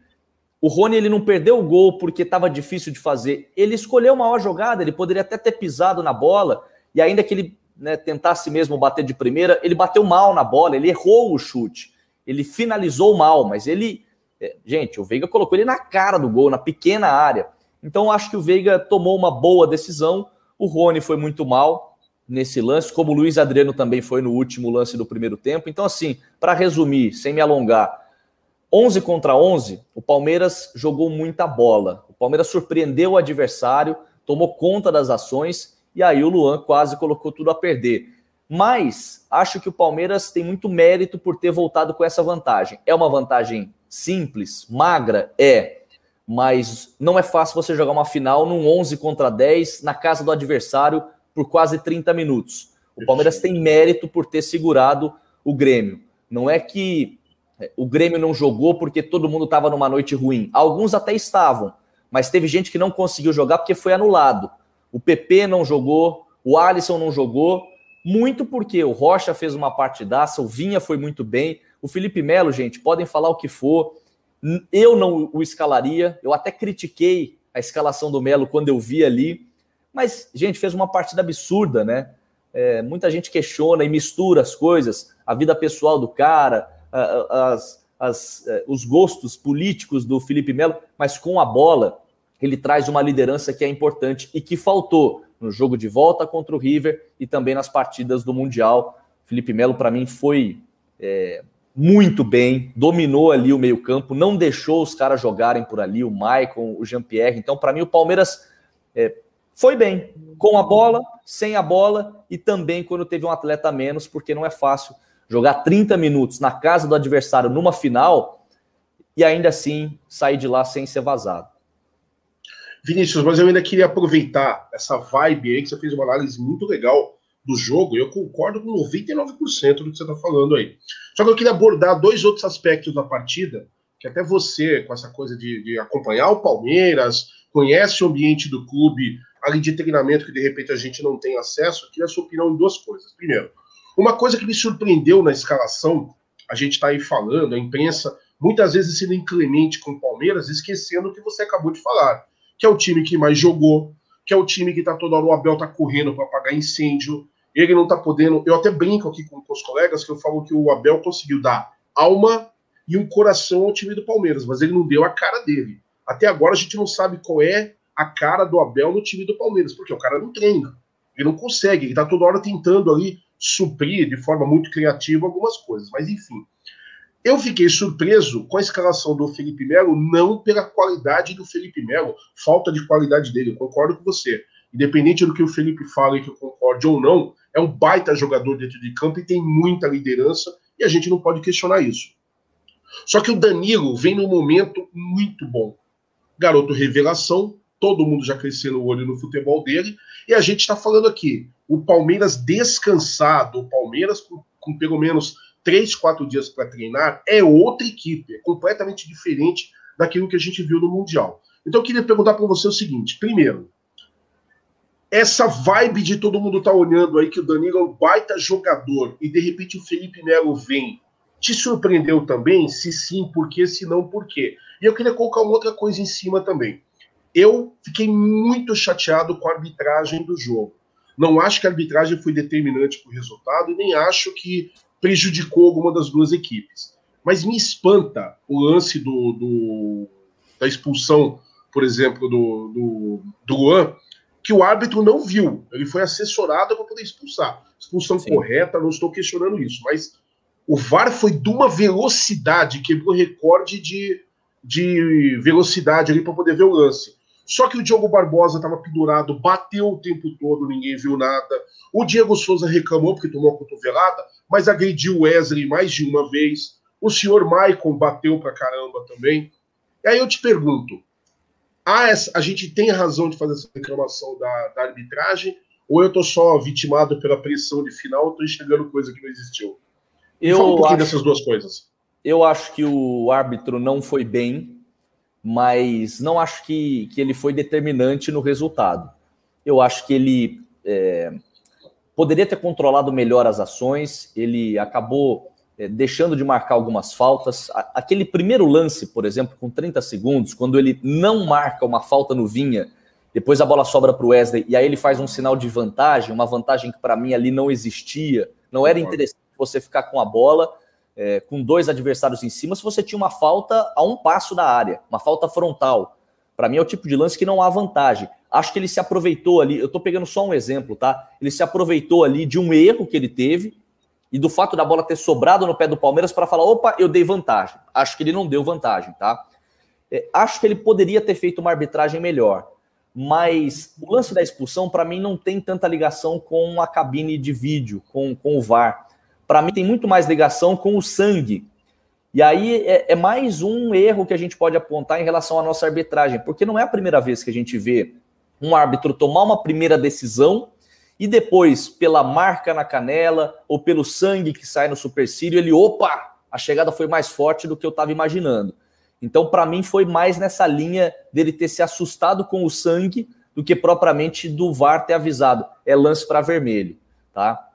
o Rony ele não perdeu o gol porque estava difícil de fazer. Ele escolheu uma maior jogada, ele poderia até ter pisado na bola, e ainda que ele né, tentasse mesmo bater de primeira, ele bateu mal na bola, ele errou o chute, ele finalizou mal, mas ele. É, gente, o Veiga colocou ele na cara do gol, na pequena área. Então, acho que o Veiga tomou uma boa decisão. O Rony foi muito mal nesse lance, como o Luiz Adriano também foi no último lance do primeiro tempo. Então, assim, para resumir, sem me alongar, 11 contra 11, o Palmeiras jogou muita bola. O Palmeiras surpreendeu o adversário, tomou conta das ações e aí o Luan quase colocou tudo a perder. Mas acho que o Palmeiras tem muito mérito por ter voltado com essa vantagem. É uma vantagem simples, magra? É mas não é fácil você jogar uma final num 11 contra 10 na casa do adversário por quase 30 minutos. O Palmeiras tem mérito por ter segurado o Grêmio. Não é que o Grêmio não jogou porque todo mundo estava numa noite ruim. Alguns até estavam, mas teve gente que não conseguiu jogar porque foi anulado. O PP não jogou, o Alisson não jogou, muito porque o Rocha fez uma partidaça, o Vinha foi muito bem, O Felipe Melo, gente, podem falar o que for. Eu não o escalaria. Eu até critiquei a escalação do Melo quando eu vi ali. Mas, gente, fez uma partida absurda, né? É, muita gente questiona e mistura as coisas, a vida pessoal do cara, as, as, é, os gostos políticos do Felipe Melo, mas com a bola, ele traz uma liderança que é importante e que faltou no jogo de volta contra o River e também nas partidas do Mundial. Felipe Melo, para mim, foi é, muito bem, dominou ali o meio-campo, não deixou os caras jogarem por ali, o Maicon, o Jean-Pierre. Então, para mim, o Palmeiras é, foi bem, com a bola, sem a bola e também quando teve um atleta a menos, porque não é fácil jogar 30 minutos na casa do adversário numa final e ainda assim sair de lá sem ser vazado. Vinícius, mas eu ainda queria aproveitar essa vibe aí que você fez uma análise muito legal do jogo, e eu concordo com 99% do que você está falando aí. Só que eu queria abordar dois outros aspectos da partida, que até você, com essa coisa de, de acompanhar o Palmeiras, conhece o ambiente do clube, ali de treinamento que de repente a gente não tem acesso, eu queria a sua opinião em duas coisas. Primeiro, uma coisa que me surpreendeu na escalação, a gente está aí falando, a imprensa muitas vezes sendo inclemente com o Palmeiras, esquecendo o que você acabou de falar que é o time que mais jogou, que é o time que tá toda hora o Abel tá correndo para apagar incêndio. Ele não tá podendo. Eu até brinco aqui com, com os colegas que eu falo que o Abel conseguiu dar alma e um coração ao time do Palmeiras, mas ele não deu a cara dele. Até agora a gente não sabe qual é a cara do Abel no time do Palmeiras, porque o cara não treina. Ele não consegue, ele tá toda hora tentando ali suprir de forma muito criativa algumas coisas. Mas enfim, eu fiquei surpreso com a escalação do Felipe Melo, não pela qualidade do Felipe Melo, falta de qualidade dele, eu concordo com você. Independente do que o Felipe fale, que eu concorde ou não, é um baita jogador dentro de campo e tem muita liderança, e a gente não pode questionar isso. Só que o Danilo vem num momento muito bom. Garoto revelação, todo mundo já cresceu no olho no futebol dele, e a gente está falando aqui, o Palmeiras descansado, o Palmeiras com, com pelo menos três, quatro dias para treinar, é outra equipe, é completamente diferente daquilo que a gente viu no Mundial. Então eu queria perguntar para você o seguinte: primeiro, essa vibe de todo mundo tá olhando aí que o Danilo é um baita jogador e de repente o Felipe Melo vem, te surpreendeu também? Se sim, por quê? Se não, por quê? E eu queria colocar uma outra coisa em cima também. Eu fiquei muito chateado com a arbitragem do jogo. Não acho que a arbitragem foi determinante para o resultado e nem acho que prejudicou alguma das duas equipes. Mas me espanta o lance do, do da expulsão, por exemplo, do, do, do Luan, que o árbitro não viu. Ele foi assessorado para poder expulsar. Expulsão Sim. correta, não estou questionando isso, mas o VAR foi de uma velocidade, quebrou recorde de, de velocidade ali para poder ver o lance. Só que o Diogo Barbosa estava pendurado, bateu o tempo todo, ninguém viu nada. O Diego Souza reclamou porque tomou a cotovelada, mas agrediu o Wesley mais de uma vez. O senhor Maicon bateu pra caramba também. E aí eu te pergunto: a, essa, a gente tem razão de fazer essa reclamação da, da arbitragem? Ou eu tô só vitimado pela pressão de final, tô enxergando coisa que não existiu? Eu Fala um pouquinho acho, dessas duas coisas. Eu acho que o árbitro não foi bem mas não acho que, que ele foi determinante no resultado. Eu acho que ele é, poderia ter controlado melhor as ações, ele acabou é, deixando de marcar algumas faltas. Aquele primeiro lance, por exemplo, com 30 segundos, quando ele não marca uma falta no Vinha, depois a bola sobra para o Wesley e aí ele faz um sinal de vantagem, uma vantagem que para mim ali não existia, não era interessante você ficar com a bola é, com dois adversários em cima se você tinha uma falta a um passo da área, uma falta frontal. Para mim é o tipo de lance que não há vantagem. Acho que ele se aproveitou ali, eu estou pegando só um exemplo, tá? Ele se aproveitou ali de um erro que ele teve e do fato da bola ter sobrado no pé do Palmeiras para falar: opa, eu dei vantagem. Acho que ele não deu vantagem, tá? É, acho que ele poderia ter feito uma arbitragem melhor, mas o lance da expulsão, para mim, não tem tanta ligação com a cabine de vídeo, com, com o VAR para mim tem muito mais ligação com o sangue. E aí é, é, mais um erro que a gente pode apontar em relação à nossa arbitragem, porque não é a primeira vez que a gente vê um árbitro tomar uma primeira decisão e depois, pela marca na canela ou pelo sangue que sai no supercílio, ele, opa, a chegada foi mais forte do que eu estava imaginando. Então, para mim, foi mais nessa linha dele ter se assustado com o sangue do que propriamente do VAR ter avisado. É lance para vermelho, tá?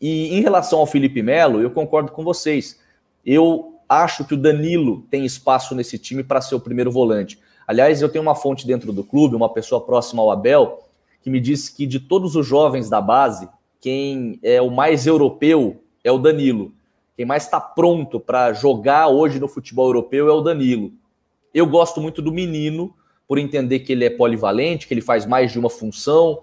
E em relação ao Felipe Melo, eu concordo com vocês. Eu acho que o Danilo tem espaço nesse time para ser o primeiro volante. Aliás, eu tenho uma fonte dentro do clube, uma pessoa próxima ao Abel, que me disse que de todos os jovens da base, quem é o mais europeu é o Danilo. Quem mais está pronto para jogar hoje no futebol europeu é o Danilo. Eu gosto muito do menino, por entender que ele é polivalente, que ele faz mais de uma função,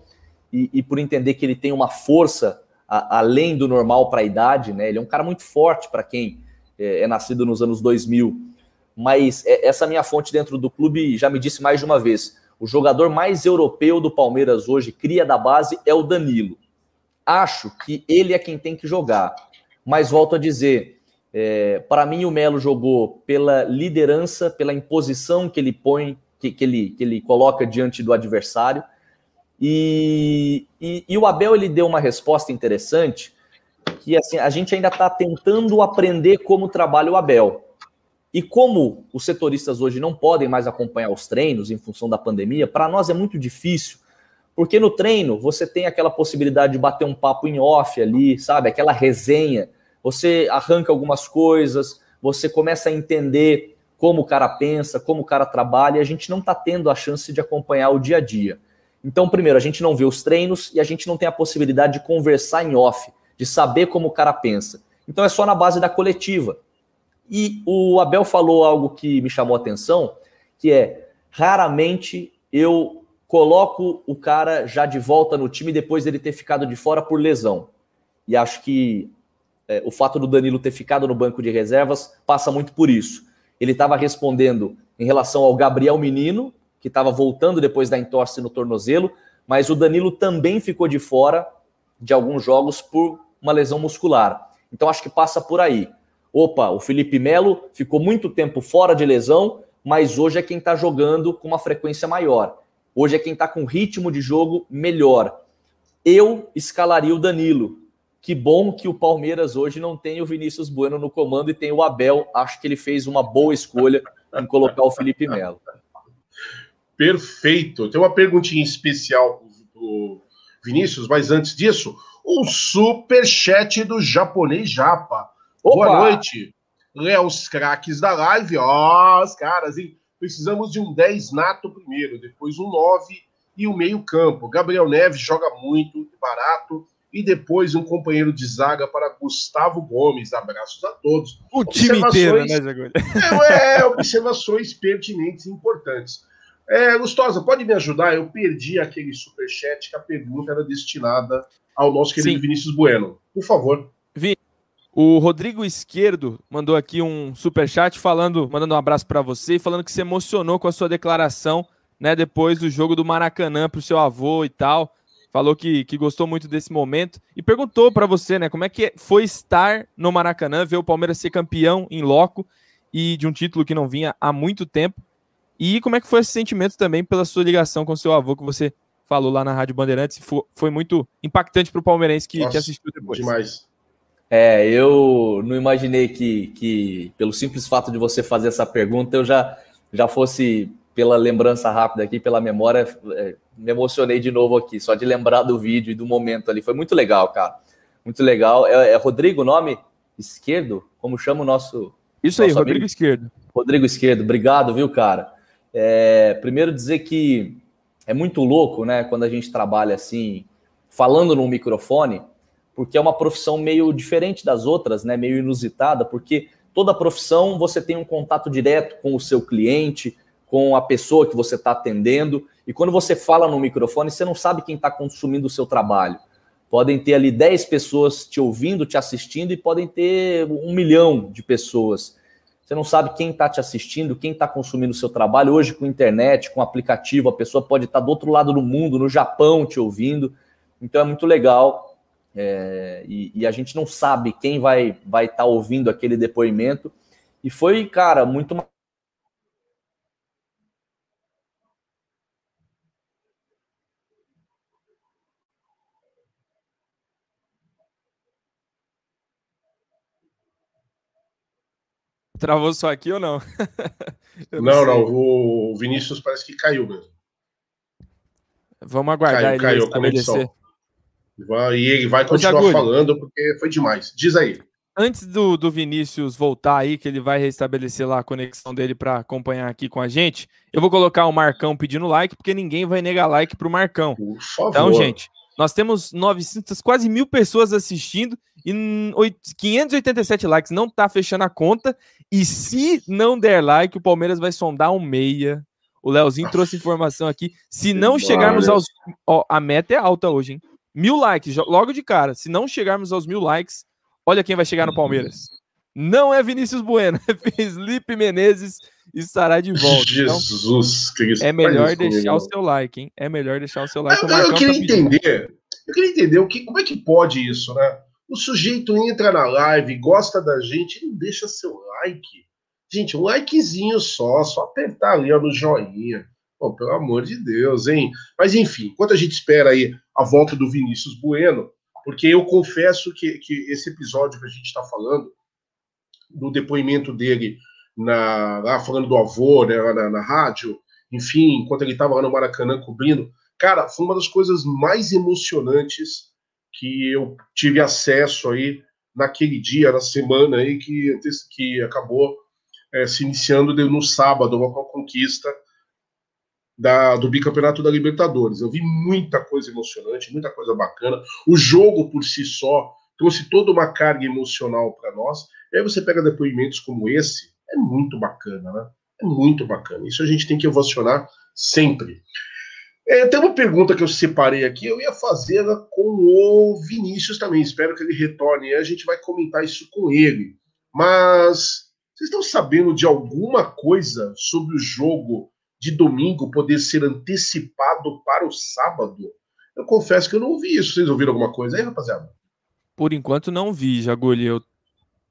e, e por entender que ele tem uma força a, além do normal para a idade, né? Ele é um cara muito forte para quem é, é nascido nos anos 2000 mas é, essa minha fonte dentro do clube já me disse mais de uma vez: o jogador mais europeu do Palmeiras hoje, cria da base, é o Danilo. Acho que ele é quem tem que jogar. Mas volto a dizer, é, para mim o Melo jogou pela liderança, pela imposição que ele põe, que, que, ele, que ele coloca diante do adversário. E, e, e, o Abel ele deu uma resposta interessante que assim a gente ainda está tentando aprender como trabalha o Abel. E como os setoristas hoje não podem mais acompanhar os treinos em função da pandemia, para nós é muito difícil, porque no treino você tem aquela possibilidade de bater um papo em off ali, sabe? Aquela resenha. Você arranca algumas coisas, você começa a entender como o cara pensa, como o cara trabalha, e a gente não está tendo a chance de acompanhar o dia a dia. Então, primeiro, a gente não vê os treinos e a gente não tem a possibilidade de conversar em off, de saber como o cara pensa. Então é só na base da coletiva. E o Abel falou algo que me chamou a atenção, que é raramente eu coloco o cara já de volta no time depois dele ter ficado de fora por lesão. E acho que é, o fato do Danilo ter ficado no banco de reservas passa muito por isso. Ele estava respondendo em relação ao Gabriel Menino, que estava voltando depois da entorse no tornozelo, mas o Danilo também ficou de fora de alguns jogos por uma lesão muscular. Então acho que passa por aí. Opa, o Felipe Melo ficou muito tempo fora de lesão, mas hoje é quem está jogando com uma frequência maior. Hoje é quem está com ritmo de jogo melhor. Eu escalaria o Danilo. Que bom que o Palmeiras hoje não tem o Vinícius Bueno no comando e tem o Abel. Acho que ele fez uma boa escolha em colocar o Felipe Melo. Perfeito. Tem uma perguntinha especial para o Vinícius, mas antes disso, o super chat do japonês Japa. Opa! Boa noite. Léo, os craques da live. Ó, oh, os caras, hein? Precisamos de um 10 nato primeiro, depois um 9 e o um meio campo. Gabriel Neves joga muito, barato. E depois um companheiro de zaga para Gustavo Gomes. Abraços a todos. O time inteiro, né, Zagulho? É, é, observações pertinentes e importantes. É, Gustosa, pode me ajudar? Eu perdi aquele superchat que a pergunta era destinada ao nosso querido Sim. Vinícius Bueno. Por favor. Vi, o Rodrigo Esquerdo mandou aqui um super chat falando, mandando um abraço para você, falando que se emocionou com a sua declaração, né, depois do jogo do Maracanã para o seu avô e tal. Falou que, que gostou muito desse momento e perguntou para você, né, como é que foi estar no Maracanã, ver o Palmeiras ser campeão em loco e de um título que não vinha há muito tempo. E como é que foi esse sentimento também pela sua ligação com seu avô que você falou lá na Rádio Bandeirantes? Foi, foi muito impactante para o palmeirense que, que assistiu depois. Demais. É, eu não imaginei que, que, pelo simples fato de você fazer essa pergunta, eu já, já fosse, pela lembrança rápida aqui, pela memória, é, me emocionei de novo aqui, só de lembrar do vídeo e do momento ali. Foi muito legal, cara. Muito legal. É, é Rodrigo o nome? Esquerdo? Como chama o nosso. Isso nosso aí, Rodrigo Esquerdo. Rodrigo Esquerdo, obrigado, viu, cara? É, primeiro dizer que é muito louco, né, quando a gente trabalha assim, falando no microfone porque é uma profissão meio diferente das outras, né? Meio inusitada, porque toda profissão você tem um contato direto com o seu cliente, com a pessoa que você está atendendo, e quando você fala no microfone, você não sabe quem está consumindo o seu trabalho. Podem ter ali 10 pessoas te ouvindo, te assistindo, e podem ter um milhão de pessoas. Você não sabe quem está te assistindo, quem está consumindo o seu trabalho. Hoje, com internet, com aplicativo, a pessoa pode estar tá do outro lado do mundo, no Japão, te ouvindo. Então é muito legal é, e, e, a gente não sabe quem vai estar vai tá ouvindo aquele depoimento. E foi, cara, muito. Travou só aqui ou não? não, não, não, o Vinícius parece que caiu mesmo. Vamos aguardar caiu, ele caiu a conexão. E ele vai continuar falando porque foi demais. Diz aí. Antes do, do Vinícius voltar aí, que ele vai restabelecer lá a conexão dele para acompanhar aqui com a gente, eu vou colocar o Marcão pedindo like, porque ninguém vai negar like pro Marcão. Por favor. Então, gente, nós temos 900, quase mil pessoas assistindo e 587 likes. Não tá fechando a conta. E se não der like, o Palmeiras vai sondar um meia. O Leozinho trouxe informação aqui. Se não chegarmos aos. Ó, a meta é alta hoje, hein? Mil likes, logo de cara. Se não chegarmos aos mil likes, olha quem vai chegar no Palmeiras. Não é Vinícius Bueno, é Felipe Menezes estará de volta. Então, Jesus então, Cristo. É melhor deixar o seu like, hein? É melhor deixar o seu like. Eu, eu queria tá entender. Eu queria entender o que, como é que pode isso, né? O sujeito entra na live, gosta da gente, não deixa seu like. Gente, um likezinho só, só apertar ali ó, no joinha. Pô, pelo amor de Deus, hein? Mas enfim, enquanto a gente espera aí a volta do Vinícius Bueno, porque eu confesso que, que esse episódio que a gente está falando, do depoimento dele na, lá falando do avô, né, lá na, na rádio, enfim, enquanto ele estava lá no Maracanã cobrindo. Cara, foi uma das coisas mais emocionantes que eu tive acesso aí naquele dia, na semana aí que, que acabou é, se iniciando no sábado com a conquista da, do bicampeonato da Libertadores. Eu vi muita coisa emocionante, muita coisa bacana. O jogo por si só trouxe toda uma carga emocional para nós. E aí você pega depoimentos como esse, é muito bacana, né? É muito bacana. Isso a gente tem que ovacionar sempre. É, tem uma pergunta que eu separei aqui, eu ia fazê-la com o Vinícius também. Espero que ele retorne. A gente vai comentar isso com ele. Mas vocês estão sabendo de alguma coisa sobre o jogo de domingo poder ser antecipado para o sábado? Eu confesso que eu não ouvi isso. Vocês ouviram alguma coisa aí, rapaziada? Por enquanto não vi, Jagulho. Eu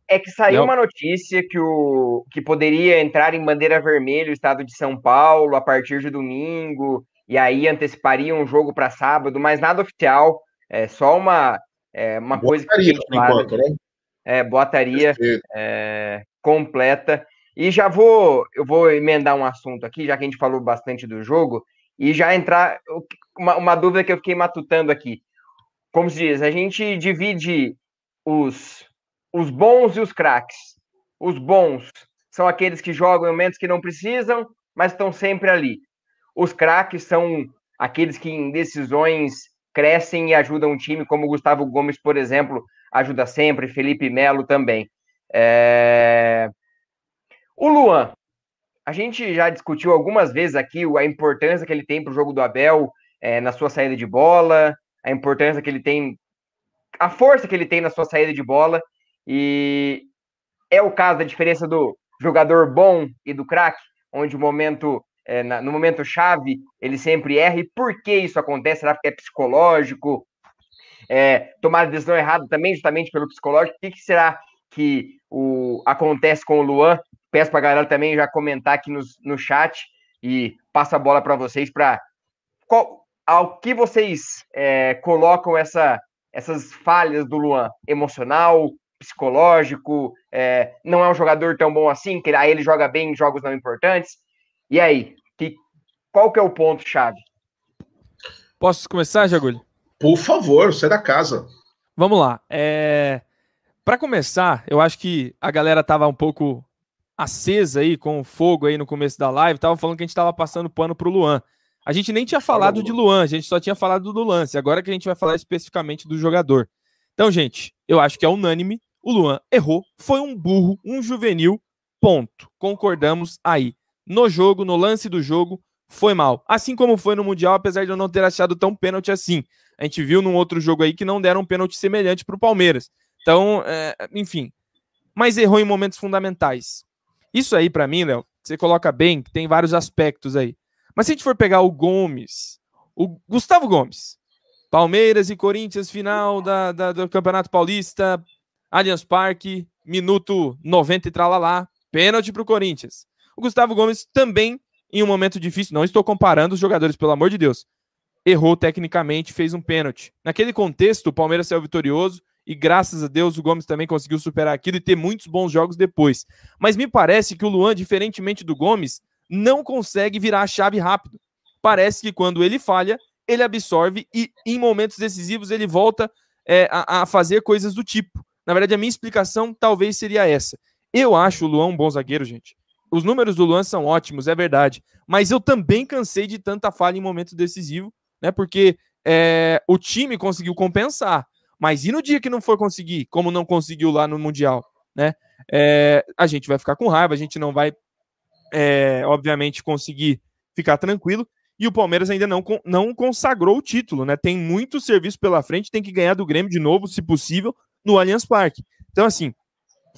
é que saiu Não. uma notícia que, o, que poderia entrar em bandeira vermelha o estado de São Paulo a partir de domingo, e aí anteciparia um jogo para sábado, mas nada oficial, é só uma, é, uma coisa que. Enquanto, né? É, boataria é, completa. E já vou, eu vou emendar um assunto aqui, já que a gente falou bastante do jogo, e já entrar uma, uma dúvida que eu fiquei matutando aqui. Como se diz, a gente divide os os bons e os craques. Os bons são aqueles que jogam em momentos que não precisam, mas estão sempre ali. Os craques são aqueles que em decisões crescem e ajudam o time, como o Gustavo Gomes, por exemplo, ajuda sempre, Felipe Melo também. É... O Luan, a gente já discutiu algumas vezes aqui a importância que ele tem para o jogo do Abel é, na sua saída de bola, a importância que ele tem, a força que ele tem na sua saída de bola. E é o caso da diferença do jogador bom e do craque, onde o momento, é, na, no momento chave, ele sempre erra. E por que isso acontece? Será que é psicológico? É, tomar decisão errada também, justamente pelo psicológico. O que, que será que o, acontece com o Luan? Peço para a galera também já comentar aqui no, no chat e passa a bola para vocês para ao que vocês é, colocam essa, essas falhas do Luan emocional, psicológico, é, não é um jogador tão bom assim, que aí ele joga bem em jogos não importantes. E aí, que, qual que é o ponto-chave? Posso começar, Jagulho? Por favor, sai da casa. Vamos lá. É... Para começar, eu acho que a galera tava um pouco acesa aí, com o fogo aí no começo da live, tava falando que a gente tava passando pano pro Luan. A gente nem tinha falado de Luan, a gente só tinha falado do lance. Agora que a gente vai falar especificamente do jogador. Então, gente, eu acho que é unânime o Luan errou, foi um burro, um juvenil, ponto. Concordamos aí. No jogo, no lance do jogo, foi mal. Assim como foi no Mundial, apesar de eu não ter achado tão pênalti assim. A gente viu num outro jogo aí que não deram um pênalti semelhante para o Palmeiras. Então, é, enfim. Mas errou em momentos fundamentais. Isso aí, para mim, Léo, você coloca bem, tem vários aspectos aí. Mas se a gente for pegar o Gomes, o Gustavo Gomes, Palmeiras e Corinthians, final da, da do Campeonato Paulista, Allianz Parque, minuto 90 e tralalá, pênalti para o Corinthians. O Gustavo Gomes também, em um momento difícil, não estou comparando os jogadores, pelo amor de Deus, errou tecnicamente, fez um pênalti. Naquele contexto, o Palmeiras saiu vitorioso e graças a Deus o Gomes também conseguiu superar aquilo e ter muitos bons jogos depois. Mas me parece que o Luan, diferentemente do Gomes, não consegue virar a chave rápido. Parece que quando ele falha, ele absorve e em momentos decisivos ele volta é, a, a fazer coisas do tipo Na verdade, a minha explicação talvez seria essa. Eu acho o Luan um bom zagueiro, gente. Os números do Luan são ótimos, é verdade. Mas eu também cansei de tanta falha em momento decisivo, né? Porque é, o time conseguiu compensar. Mas e no dia que não for conseguir, como não conseguiu lá no Mundial, né? É, a gente vai ficar com raiva, a gente não vai, é, obviamente, conseguir ficar tranquilo. E o Palmeiras ainda não, não consagrou o título, né? Tem muito serviço pela frente, tem que ganhar do Grêmio de novo, se possível, no Allianz Parque. Então, assim,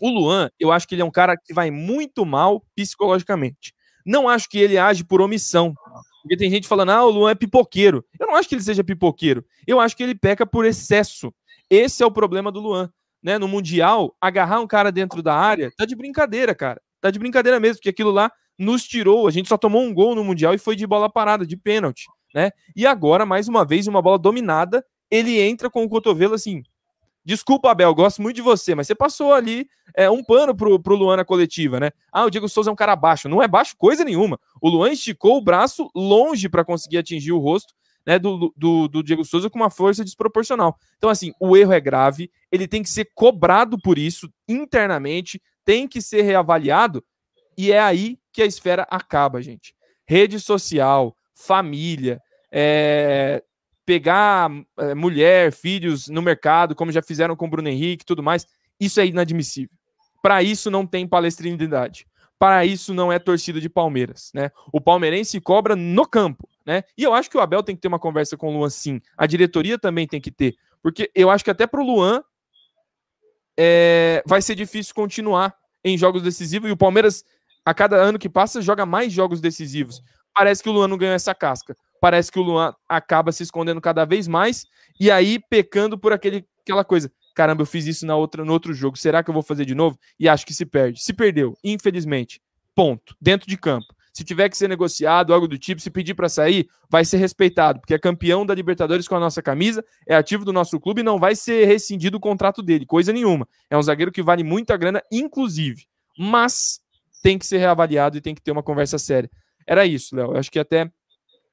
o Luan, eu acho que ele é um cara que vai muito mal psicologicamente. Não acho que ele age por omissão. Porque tem gente falando, ah, o Luan é pipoqueiro. Eu não acho que ele seja pipoqueiro. Eu acho que ele peca por excesso. Esse é o problema do Luan. Né? No Mundial, agarrar um cara dentro da área, tá de brincadeira, cara. Tá de brincadeira mesmo, porque aquilo lá nos tirou. A gente só tomou um gol no Mundial e foi de bola parada, de pênalti. Né? E agora, mais uma vez, uma bola dominada, ele entra com o cotovelo assim, Desculpa, Abel, gosto muito de você, mas você passou ali é, um pano pro, pro Luan na coletiva, né? Ah, o Diego Souza é um cara baixo. Não é baixo coisa nenhuma. O Luan esticou o braço longe para conseguir atingir o rosto né, do, do, do, Diego Souza com uma força desproporcional. Então, assim, o erro é grave, ele tem que ser cobrado por isso internamente, tem que ser reavaliado, e é aí que a esfera acaba, gente. Rede social, família, é, pegar é, mulher, filhos no mercado, como já fizeram com o Bruno Henrique e tudo mais, isso é inadmissível. Para isso não tem palestrinidade. Para isso não é torcida de Palmeiras, né? O palmeirense cobra no campo, né? E eu acho que o Abel tem que ter uma conversa com o Luan sim. A diretoria também tem que ter, porque eu acho que até para o Luan é, vai ser difícil continuar em jogos decisivos e o Palmeiras a cada ano que passa joga mais jogos decisivos. Parece que o Luan não ganhou essa casca parece que o Luan acaba se escondendo cada vez mais e aí pecando por aquele, aquela coisa. Caramba, eu fiz isso na outra, no outro jogo. Será que eu vou fazer de novo? E acho que se perde. Se perdeu, infelizmente. Ponto. Dentro de campo. Se tiver que ser negociado, algo do tipo, se pedir para sair, vai ser respeitado, porque é campeão da Libertadores com a nossa camisa, é ativo do nosso clube e não vai ser rescindido o contrato dele, coisa nenhuma. É um zagueiro que vale muita grana, inclusive. Mas tem que ser reavaliado e tem que ter uma conversa séria. Era isso, Léo. Eu acho que até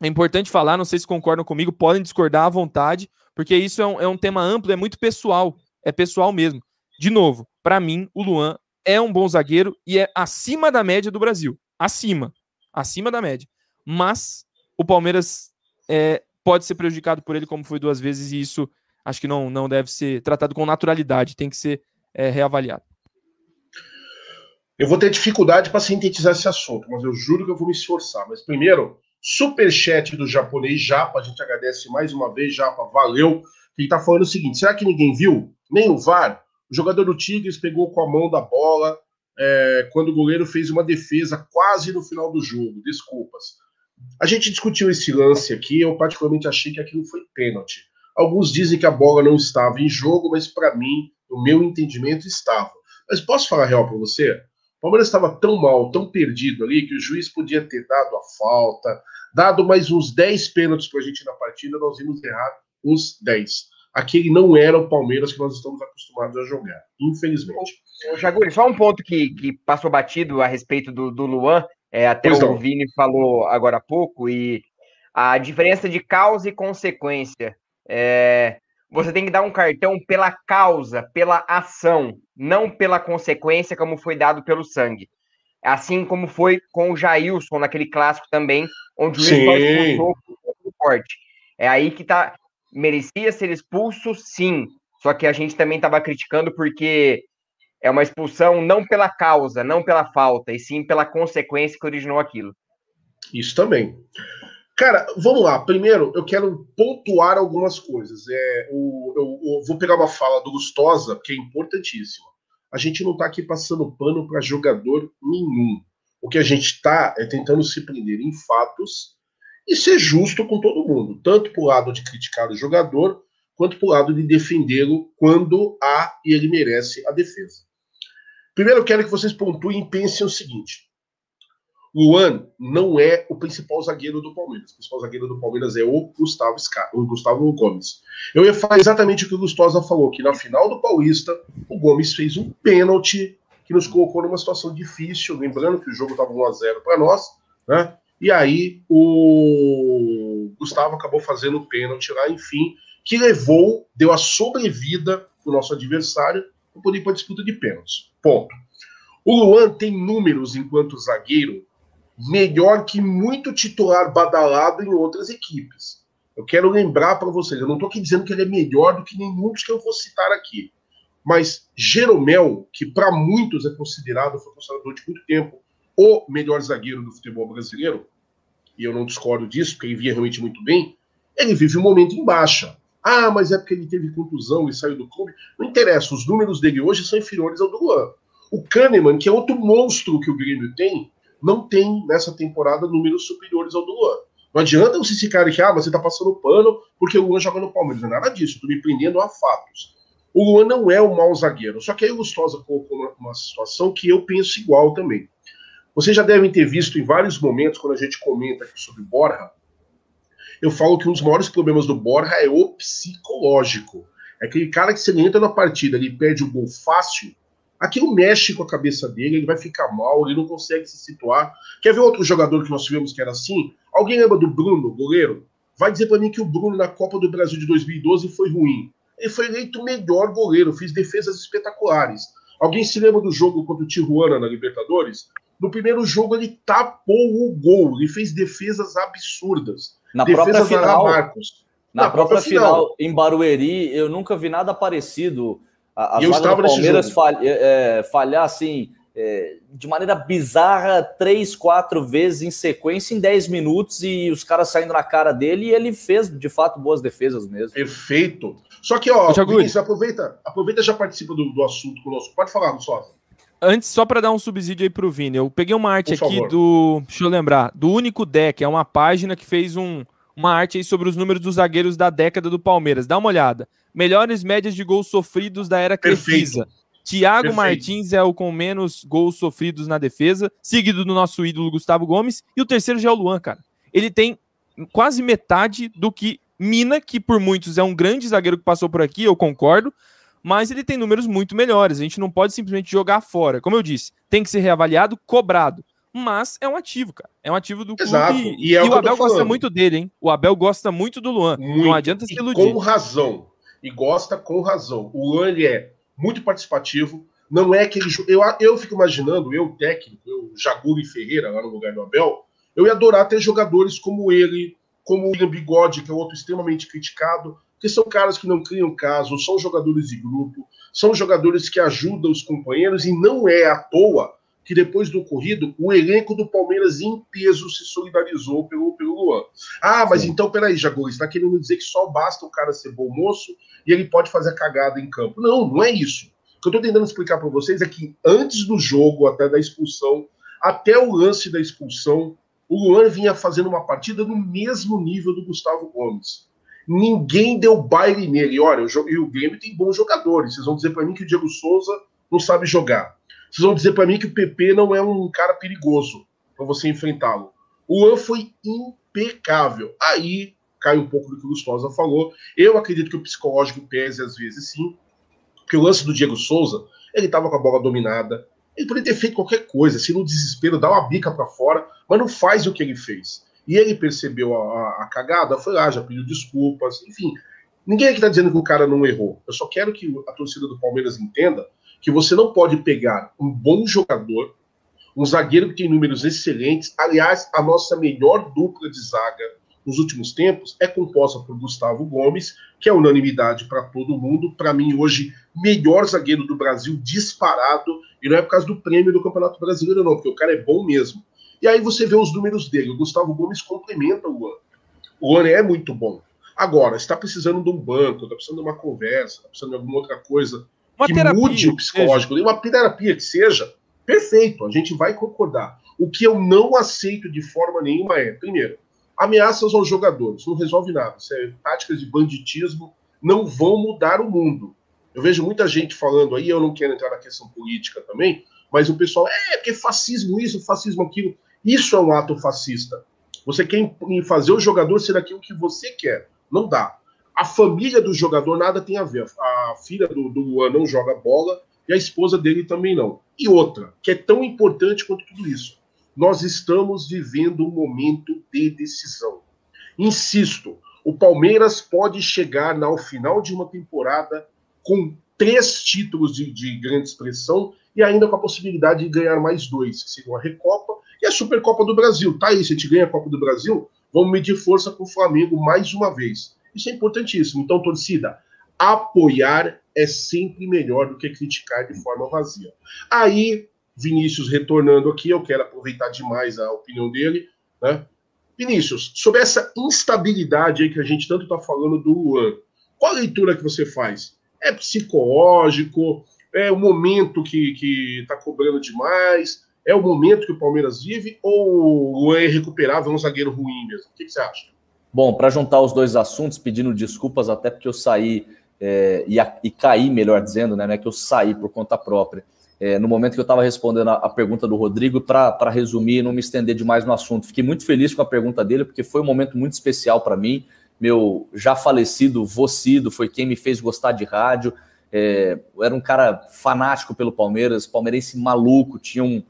é importante falar, não sei se concordam comigo, podem discordar à vontade, porque isso é um, é um tema amplo, é muito pessoal, é pessoal mesmo. De novo, para mim, o Luan é um bom zagueiro e é acima da média do Brasil. Acima. Acima da média. Mas o Palmeiras é, pode ser prejudicado por ele, como foi duas vezes, e isso acho que não, não deve ser tratado com naturalidade, tem que ser é, reavaliado. Eu vou ter dificuldade para sintetizar esse assunto, mas eu juro que eu vou me esforçar. Mas primeiro, Superchat do japonês Japa, a gente agradece mais uma vez, Japa, valeu. Ele tá falando o seguinte: será que ninguém viu? Nem o VAR? O jogador do Tigres pegou com a mão da bola é, quando o goleiro fez uma defesa quase no final do jogo. Desculpas. A gente discutiu esse lance aqui, eu particularmente achei que aquilo foi pênalti. Alguns dizem que a bola não estava em jogo, mas para mim, no meu entendimento, estava. Mas posso falar real para você? Palmeiras estava tão mal, tão perdido ali, que o juiz podia ter dado a falta, dado mais uns 10 pênaltis para a gente na partida, nós íamos errar os 10. Aquele não era o Palmeiras que nós estamos acostumados a jogar, infelizmente. O Jaguri, só um ponto que, que passou batido a respeito do, do Luan, é, até pois o não. Vini falou agora há pouco, e a diferença de causa e consequência. É, você tem que dar um cartão pela causa, pela ação, não pela consequência, como foi dado pelo sangue. Assim como foi com o Jailson naquele clássico também, onde o juiz só expulsou o forte. É aí que tá. Merecia ser expulso, sim. Só que a gente também estava criticando porque é uma expulsão não pela causa, não pela falta, e sim pela consequência que originou aquilo. Isso também. Cara, vamos lá. Primeiro, eu quero pontuar algumas coisas. É, o, eu, eu, vou pegar uma fala do Gustosa, que é importantíssima. A gente não está aqui passando pano para jogador nenhum. O que a gente está é tentando se prender em fatos e ser justo com todo mundo, tanto para o lado de criticar o jogador, quanto para o lado de defendê-lo quando há e ele merece a defesa. Primeiro, eu quero que vocês pontuem e pensem o seguinte: Luan não é o principal zagueiro do Palmeiras. O principal zagueiro do Palmeiras é o Gustavo, o Gustavo Gomes. Eu ia falar exatamente o que o Gustosa falou, que na final do Paulista, o Gomes fez um pênalti que nos colocou numa situação difícil, lembrando que o jogo estava 1x0 para nós, né? E aí o Gustavo acabou fazendo o pênalti lá, enfim, que levou, deu a sobrevida do nosso adversário para poder ir para a disputa de pênaltis. Ponto. O Luan tem números enquanto zagueiro melhor que muito titular badalado em outras equipes. Eu quero lembrar para vocês, eu não estou aqui dizendo que ele é melhor do que nenhum dos que eu vou citar aqui. Mas Jeromel, que para muitos é considerado, foi considerado durante muito tempo, o melhor zagueiro do futebol brasileiro, e eu não discordo disso, porque ele via realmente muito bem, ele vive um momento em baixa. Ah, mas é porque ele teve contusão e saiu do clube. Não interessa, os números dele hoje são inferiores ao do Luan. O Kahneman, que é outro monstro que o Grêmio tem, não tem nessa temporada números superiores ao do Luan. Não adianta você ficar aqui, ah, mas você tá passando pano porque o Luan joga no Palmeiras. Não é nada disso, tô me prendendo a fatos. O Luan não é um mau zagueiro, só que aí o Lustosa colocou uma, uma situação que eu penso igual também. Vocês já devem ter visto em vários momentos, quando a gente comenta aqui sobre Borja, eu falo que um dos maiores problemas do Borja é o psicológico. É aquele cara que se ele entra na partida, ele perde o gol fácil, aquilo mexe com a cabeça dele, ele vai ficar mal, ele não consegue se situar. Quer ver outro jogador que nós tivemos que era assim? Alguém lembra do Bruno, goleiro? Vai dizer para mim que o Bruno na Copa do Brasil de 2012 foi ruim. Ele foi eleito o melhor goleiro, fez defesas espetaculares. Alguém se lembra do jogo contra o Tijuana na Libertadores? No primeiro jogo ele tapou o gol, ele fez defesas absurdas. Na defesas própria final, Marcos. Na, na própria, própria final, final, em Barueri, eu nunca vi nada parecido. A, a eu estava do Palmeiras falha, é, falhar assim, é, de maneira bizarra, três, quatro vezes em sequência em dez minutos e os caras saindo na cara dele e ele fez de fato boas defesas mesmo. Perfeito. Só que, ó, Vinícius, aproveita, aproveita já participa do, do assunto conosco. Pode falar, Lustosa. Antes, só para dar um subsídio aí pro Vini, eu peguei uma arte Por aqui favor. do. Deixa eu lembrar. Do Único Deck, é uma página que fez um, uma arte aí sobre os números dos zagueiros da década do Palmeiras. Dá uma olhada. Melhores médias de gols sofridos da era Crefisa. Thiago Perfeito. Martins é o com menos gols sofridos na defesa, seguido do nosso ídolo Gustavo Gomes, e o terceiro já é o Luan, cara. Ele tem quase metade do que Mina, que por muitos é um grande zagueiro que passou por aqui, eu concordo, mas ele tem números muito melhores. A gente não pode simplesmente jogar fora. Como eu disse, tem que ser reavaliado, cobrado. Mas é um ativo, cara. É um ativo do Exato. clube. E, é e o, Abel gosta muito dele, hein? O Abel gosta muito do Luan. Muito. Não adianta se iludir. Com razão. E gosta com razão. O Luan ele é muito participativo. Não é aquele. Eu, eu fico imaginando, eu, técnico, eu, Jaguri Ferreira, lá no lugar do Abel, eu ia adorar ter jogadores como ele, como o William Bigode, que é outro extremamente criticado, que são caras que não criam caso, são jogadores de grupo, são jogadores que ajudam os companheiros, e não é à toa que depois do ocorrido, o elenco do Palmeiras em peso se solidarizou pelo, pelo Luan. Ah, mas Sim. então, peraí, Jagor, está querendo dizer que só basta o cara ser bom moço e ele pode fazer a cagada em campo. Não, não é isso. O que eu estou tentando explicar para vocês é que antes do jogo, até da expulsão, até o lance da expulsão, o Luan vinha fazendo uma partida no mesmo nível do Gustavo Gomes. Ninguém deu baile nele. Olha, o, e o Grêmio tem bons jogadores. Vocês vão dizer para mim que o Diego Souza não sabe jogar. Vocês vão dizer para mim que o PP não é um cara perigoso para você enfrentá-lo. O Luan foi impecável. Aí cai um pouco do que o Lustosa falou. Eu acredito que o psicológico pese às vezes sim. Porque o lance do Diego Souza, ele estava com a bola dominada, ele poderia ter feito qualquer coisa, se no desespero dá uma bica para fora, mas não faz o que ele fez. E ele percebeu a, a, a cagada, foi lá, já pediu desculpas, enfim. Ninguém aqui está dizendo que o cara não errou. Eu só quero que a torcida do Palmeiras entenda que você não pode pegar um bom jogador, um zagueiro que tem números excelentes. Aliás, a nossa melhor dupla de zaga nos últimos tempos é composta por Gustavo Gomes, que é unanimidade para todo mundo. Para mim, hoje, melhor zagueiro do Brasil disparado. E não é por causa do prêmio do Campeonato Brasileiro, não, porque o cara é bom mesmo. E aí você vê os números dele. O Gustavo Gomes complementa o Luan. O Luan é muito bom. Agora, está precisando de um banco, está precisando de uma conversa, está precisando de alguma outra coisa uma que terapia, mude o psicológico, uma terapia que seja, perfeito, a gente vai concordar. O que eu não aceito de forma nenhuma é, primeiro, ameaças aos jogadores, não resolve nada. É táticas de banditismo, não vão mudar o mundo. Eu vejo muita gente falando aí, eu não quero entrar na questão política também, mas o pessoal, é, porque fascismo isso, fascismo aquilo. Isso é um ato fascista. Você quer fazer o jogador ser aquilo que você quer. Não dá. A família do jogador nada tem a ver. A filha do, do Luan não joga bola e a esposa dele também não. E outra, que é tão importante quanto tudo isso nós estamos vivendo um momento de decisão. Insisto, o Palmeiras pode chegar ao final de uma temporada com três títulos de, de grande expressão e ainda com a possibilidade de ganhar mais dois, que seriam a Recopa e a Supercopa do Brasil. Tá aí, se a gente ganha a Copa do Brasil, vamos medir força com o Flamengo mais uma vez. Isso é importantíssimo. Então, torcida, apoiar é sempre melhor do que criticar de forma vazia. Aí, Vinícius retornando aqui, eu quero aproveitar demais a opinião dele, né? Vinícius, sobre essa instabilidade aí que a gente tanto está falando do Luan, qual a leitura que você faz? É psicológico? É o momento que está cobrando demais? É o momento que o Palmeiras vive? Ou o Luan é recuperável, é um zagueiro ruim mesmo? O que, que você acha? Bom, para juntar os dois assuntos, pedindo desculpas até porque eu saí é, e, a, e caí, melhor dizendo, né? Não é que eu saí por conta própria. É, no momento que eu estava respondendo a, a, pergunta do Rodrigo, para resumir e não me estender demais no assunto. Fiquei muito feliz com a pergunta dele, porque foi um momento muito especial para mim meu já falecido Vocido foi quem me fez gostar de rádio. É, era um cara fanático pelo Palmeiras, palmeirense maluco, tinha um,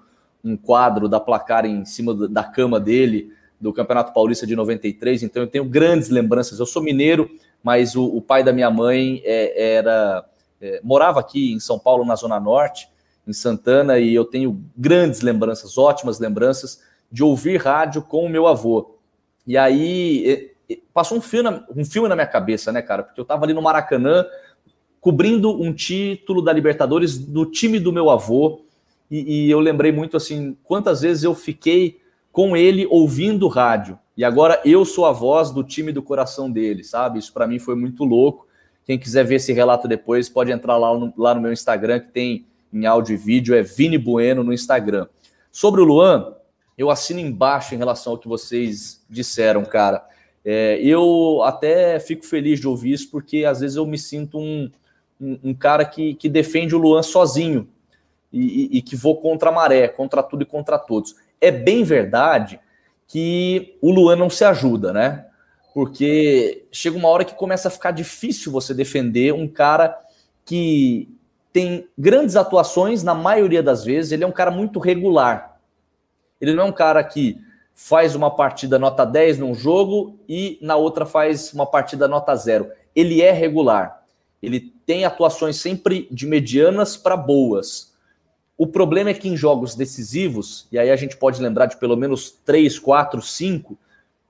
um quadro da placar em cima da cama dele, do Campeonato Paulista de 93, então eu tenho grandes lembranças. Eu sou mineiro, mas o, o pai da minha mãe é, era é, morava aqui em São Paulo, na Zona Norte, em Santana, e eu tenho grandes lembranças, ótimas lembranças, de ouvir rádio com o meu avô. E aí passou um filme, um filme na minha cabeça, né, cara? Porque eu tava ali no Maracanã cobrindo um título da Libertadores do time do meu avô. E, e, eu lembrei muito assim, quantas vezes eu fiquei com ele ouvindo rádio. E agora eu sou a voz do time do coração dele, sabe? Isso para mim foi muito louco. Quem quiser ver esse relato depois, pode entrar lá no, lá no meu Instagram, que tem em áudio e vídeo, é Vini Bueno no Instagram. Sobre o Luan, eu assino embaixo em relação ao que vocês disseram, cara. É, eu até fico feliz de ouvir isso, porque às vezes eu me sinto um, um, um cara que, que defende o Luan sozinho e, e, e, que vou contra a maré, contra tudo e contra todos. É bem verdade que o Luan não se ajuda, né? Porque chega uma hora que começa a ficar difícil você defender um cara que tem grandes atuações, na maioria das vezes, ele é um cara muito regular. Ele não é um cara que faz uma partida nota 10 num jogo e na outra faz uma partida nota 0. Ele é regular. Ele tem atuações sempre de medianas para boas. O problema é que em jogos decisivos, e aí a gente pode lembrar de pelo menos 3, 4, 5,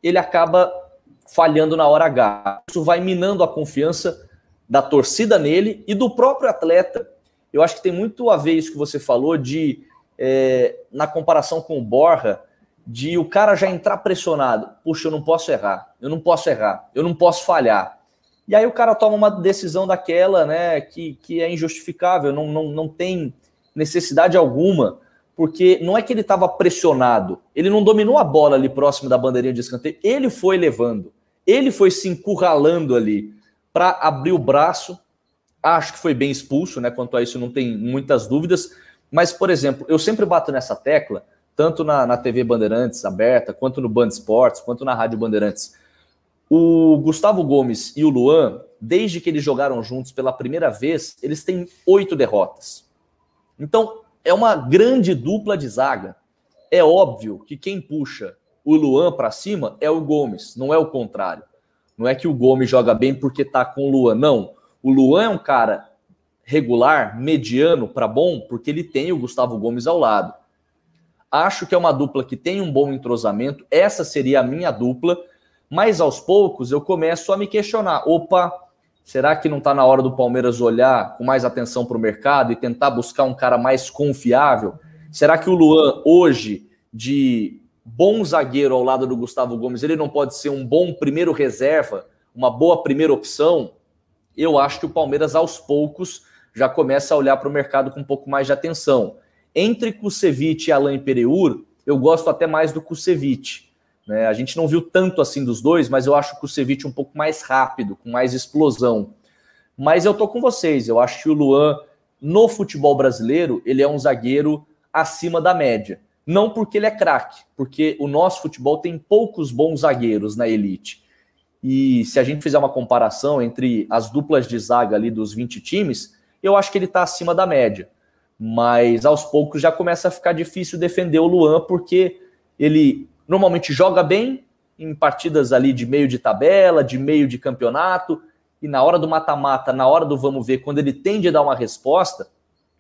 ele acaba falhando na hora H. Isso vai minando a confiança da torcida nele e do próprio atleta. Eu acho que tem muito a ver isso que você falou de, é, na comparação com o Borja, de o cara já entrar pressionado. Puxa, eu não posso errar, eu não posso errar, eu não posso falhar. E aí o cara toma uma decisão daquela, né, que, que é injustificável, não, não, não tem necessidade alguma, porque não é que ele estava pressionado, ele não dominou a bola ali próximo da bandeirinha de escanteio, ele foi levando, ele foi se encurralando ali para abrir o braço. Acho que foi bem expulso, né? Quanto a isso, não tem muitas dúvidas. Mas, por exemplo, eu sempre bato nessa tecla tanto na, na TV Bandeirantes aberta, quanto no Band Esportes, quanto na Rádio Bandeirantes. O Gustavo Gomes e o Luan, desde que eles jogaram juntos pela primeira vez, eles têm oito derrotas. Então, é uma grande dupla de zaga. É óbvio que quem puxa o Luan para cima é o Gomes, não é o contrário. Não é que o Gomes joga bem porque tá com o Luan, não. O Luan é um cara regular, mediano para bom, porque ele tem o Gustavo Gomes ao lado. Acho que é uma dupla que tem um bom entrosamento. Essa seria a minha dupla. Mas aos poucos eu começo a me questionar: opa, será que não está na hora do Palmeiras olhar com mais atenção para o mercado e tentar buscar um cara mais confiável? Será que o Luan, hoje, de bom zagueiro ao lado do Gustavo Gomes, ele não pode ser um bom primeiro reserva, uma boa primeira opção? Eu acho que o Palmeiras, aos poucos, já começa a olhar para o mercado com um pouco mais de atenção. Entre Kusevich e Alain Pereur, eu gosto até mais do Kusevich. Né? A gente não viu tanto assim dos dois, mas eu acho o Kusevich um pouco mais rápido, com mais explosão. Mas eu tô com vocês, eu acho que o Luan, no futebol brasileiro, ele é um zagueiro acima da média. Não porque ele é craque, porque o nosso futebol tem poucos bons zagueiros na elite. E se a gente fizer uma comparação entre as duplas de zaga ali dos 20 times, eu acho que ele está acima da média mas aos poucos já começa a ficar difícil defender o Luan, porque ele normalmente joga bem em partidas ali de meio de tabela, de meio de campeonato, e na hora do mata-mata, na hora do vamos ver, quando ele tende a dar uma resposta,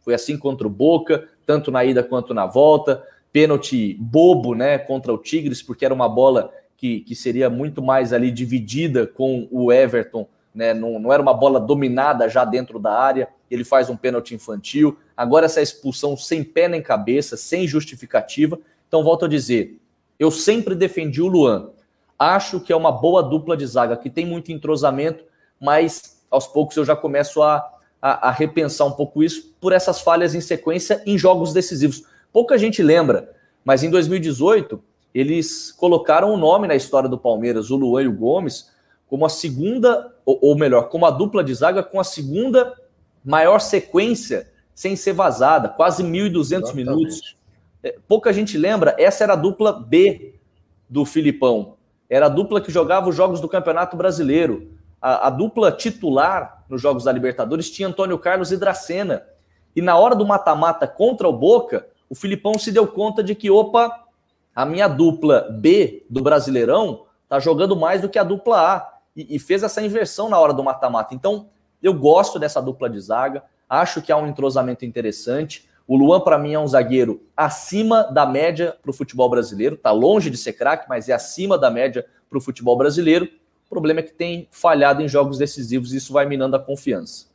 foi assim contra o Boca, tanto na ida quanto na volta, pênalti bobo, né, contra o Tigres, porque era uma bola que, que seria muito mais ali dividida com o Everton, né, não, não era uma bola dominada já dentro da área, ele faz um pênalti infantil, agora essa expulsão sem pé nem cabeça, sem justificativa, então volto a dizer, eu sempre defendi o Luan, acho que é uma boa dupla de zaga, que tem muito entrosamento, mas aos poucos eu já começo a, a, a repensar um pouco isso por essas falhas em sequência em jogos decisivos. Pouca gente lembra, mas em 2018 eles colocaram o um nome na história do Palmeiras, o Luan e o Gomes, como a segunda, ou, ou melhor, como a dupla de zaga com a segunda maior sequência sem ser vazada, quase 1.200 minutos. É, pouca gente lembra, essa era a dupla B do Filipão. Era a dupla que jogava os jogos do Campeonato Brasileiro a, a, dupla titular nos Jogos da Libertadores tinha Antônio Carlos e Dracena. E na hora do mata-mata contra o Boca, o Filipão se deu conta de que, opa, a minha dupla B do Brasileirão tá jogando mais do que a dupla A. E, e fez essa inversão na hora do mata-mata. Então, eu gosto dessa dupla de zaga, acho que há um entrosamento interessante. O Luan, para mim, é um zagueiro acima da média para o futebol brasileiro. Tá longe de ser craque, mas é acima da média para o futebol brasileiro. O problema é que tem falhado em jogos decisivos e isso vai minando a confiança.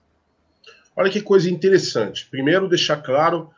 Olha que coisa interessante. Primeiro, deixar claro,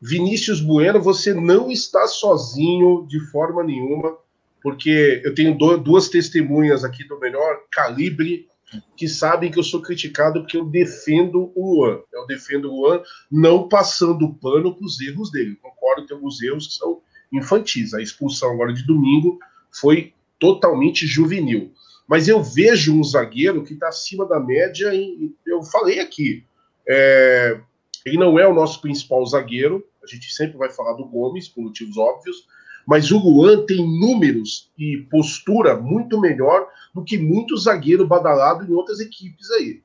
Vinícius Bueno, você não está sozinho de forma nenhuma, porque eu tenho duas testemunhas aqui do melhor calibre que sabem que eu sou criticado porque eu defendo o Luan. Eu defendo o Luan não passando pano para os erros dele. concordo que tem alguns erros que são infantis. A expulsão agora de domingo foi totalmente juvenil mas eu vejo um zagueiro que está acima da média. E eu falei aqui, é, ele não é o nosso principal zagueiro. A gente sempre vai falar do Gomes por motivos óbvios, mas o Luan tem números e postura muito melhor do que muito zagueiro badalado em outras equipes aí.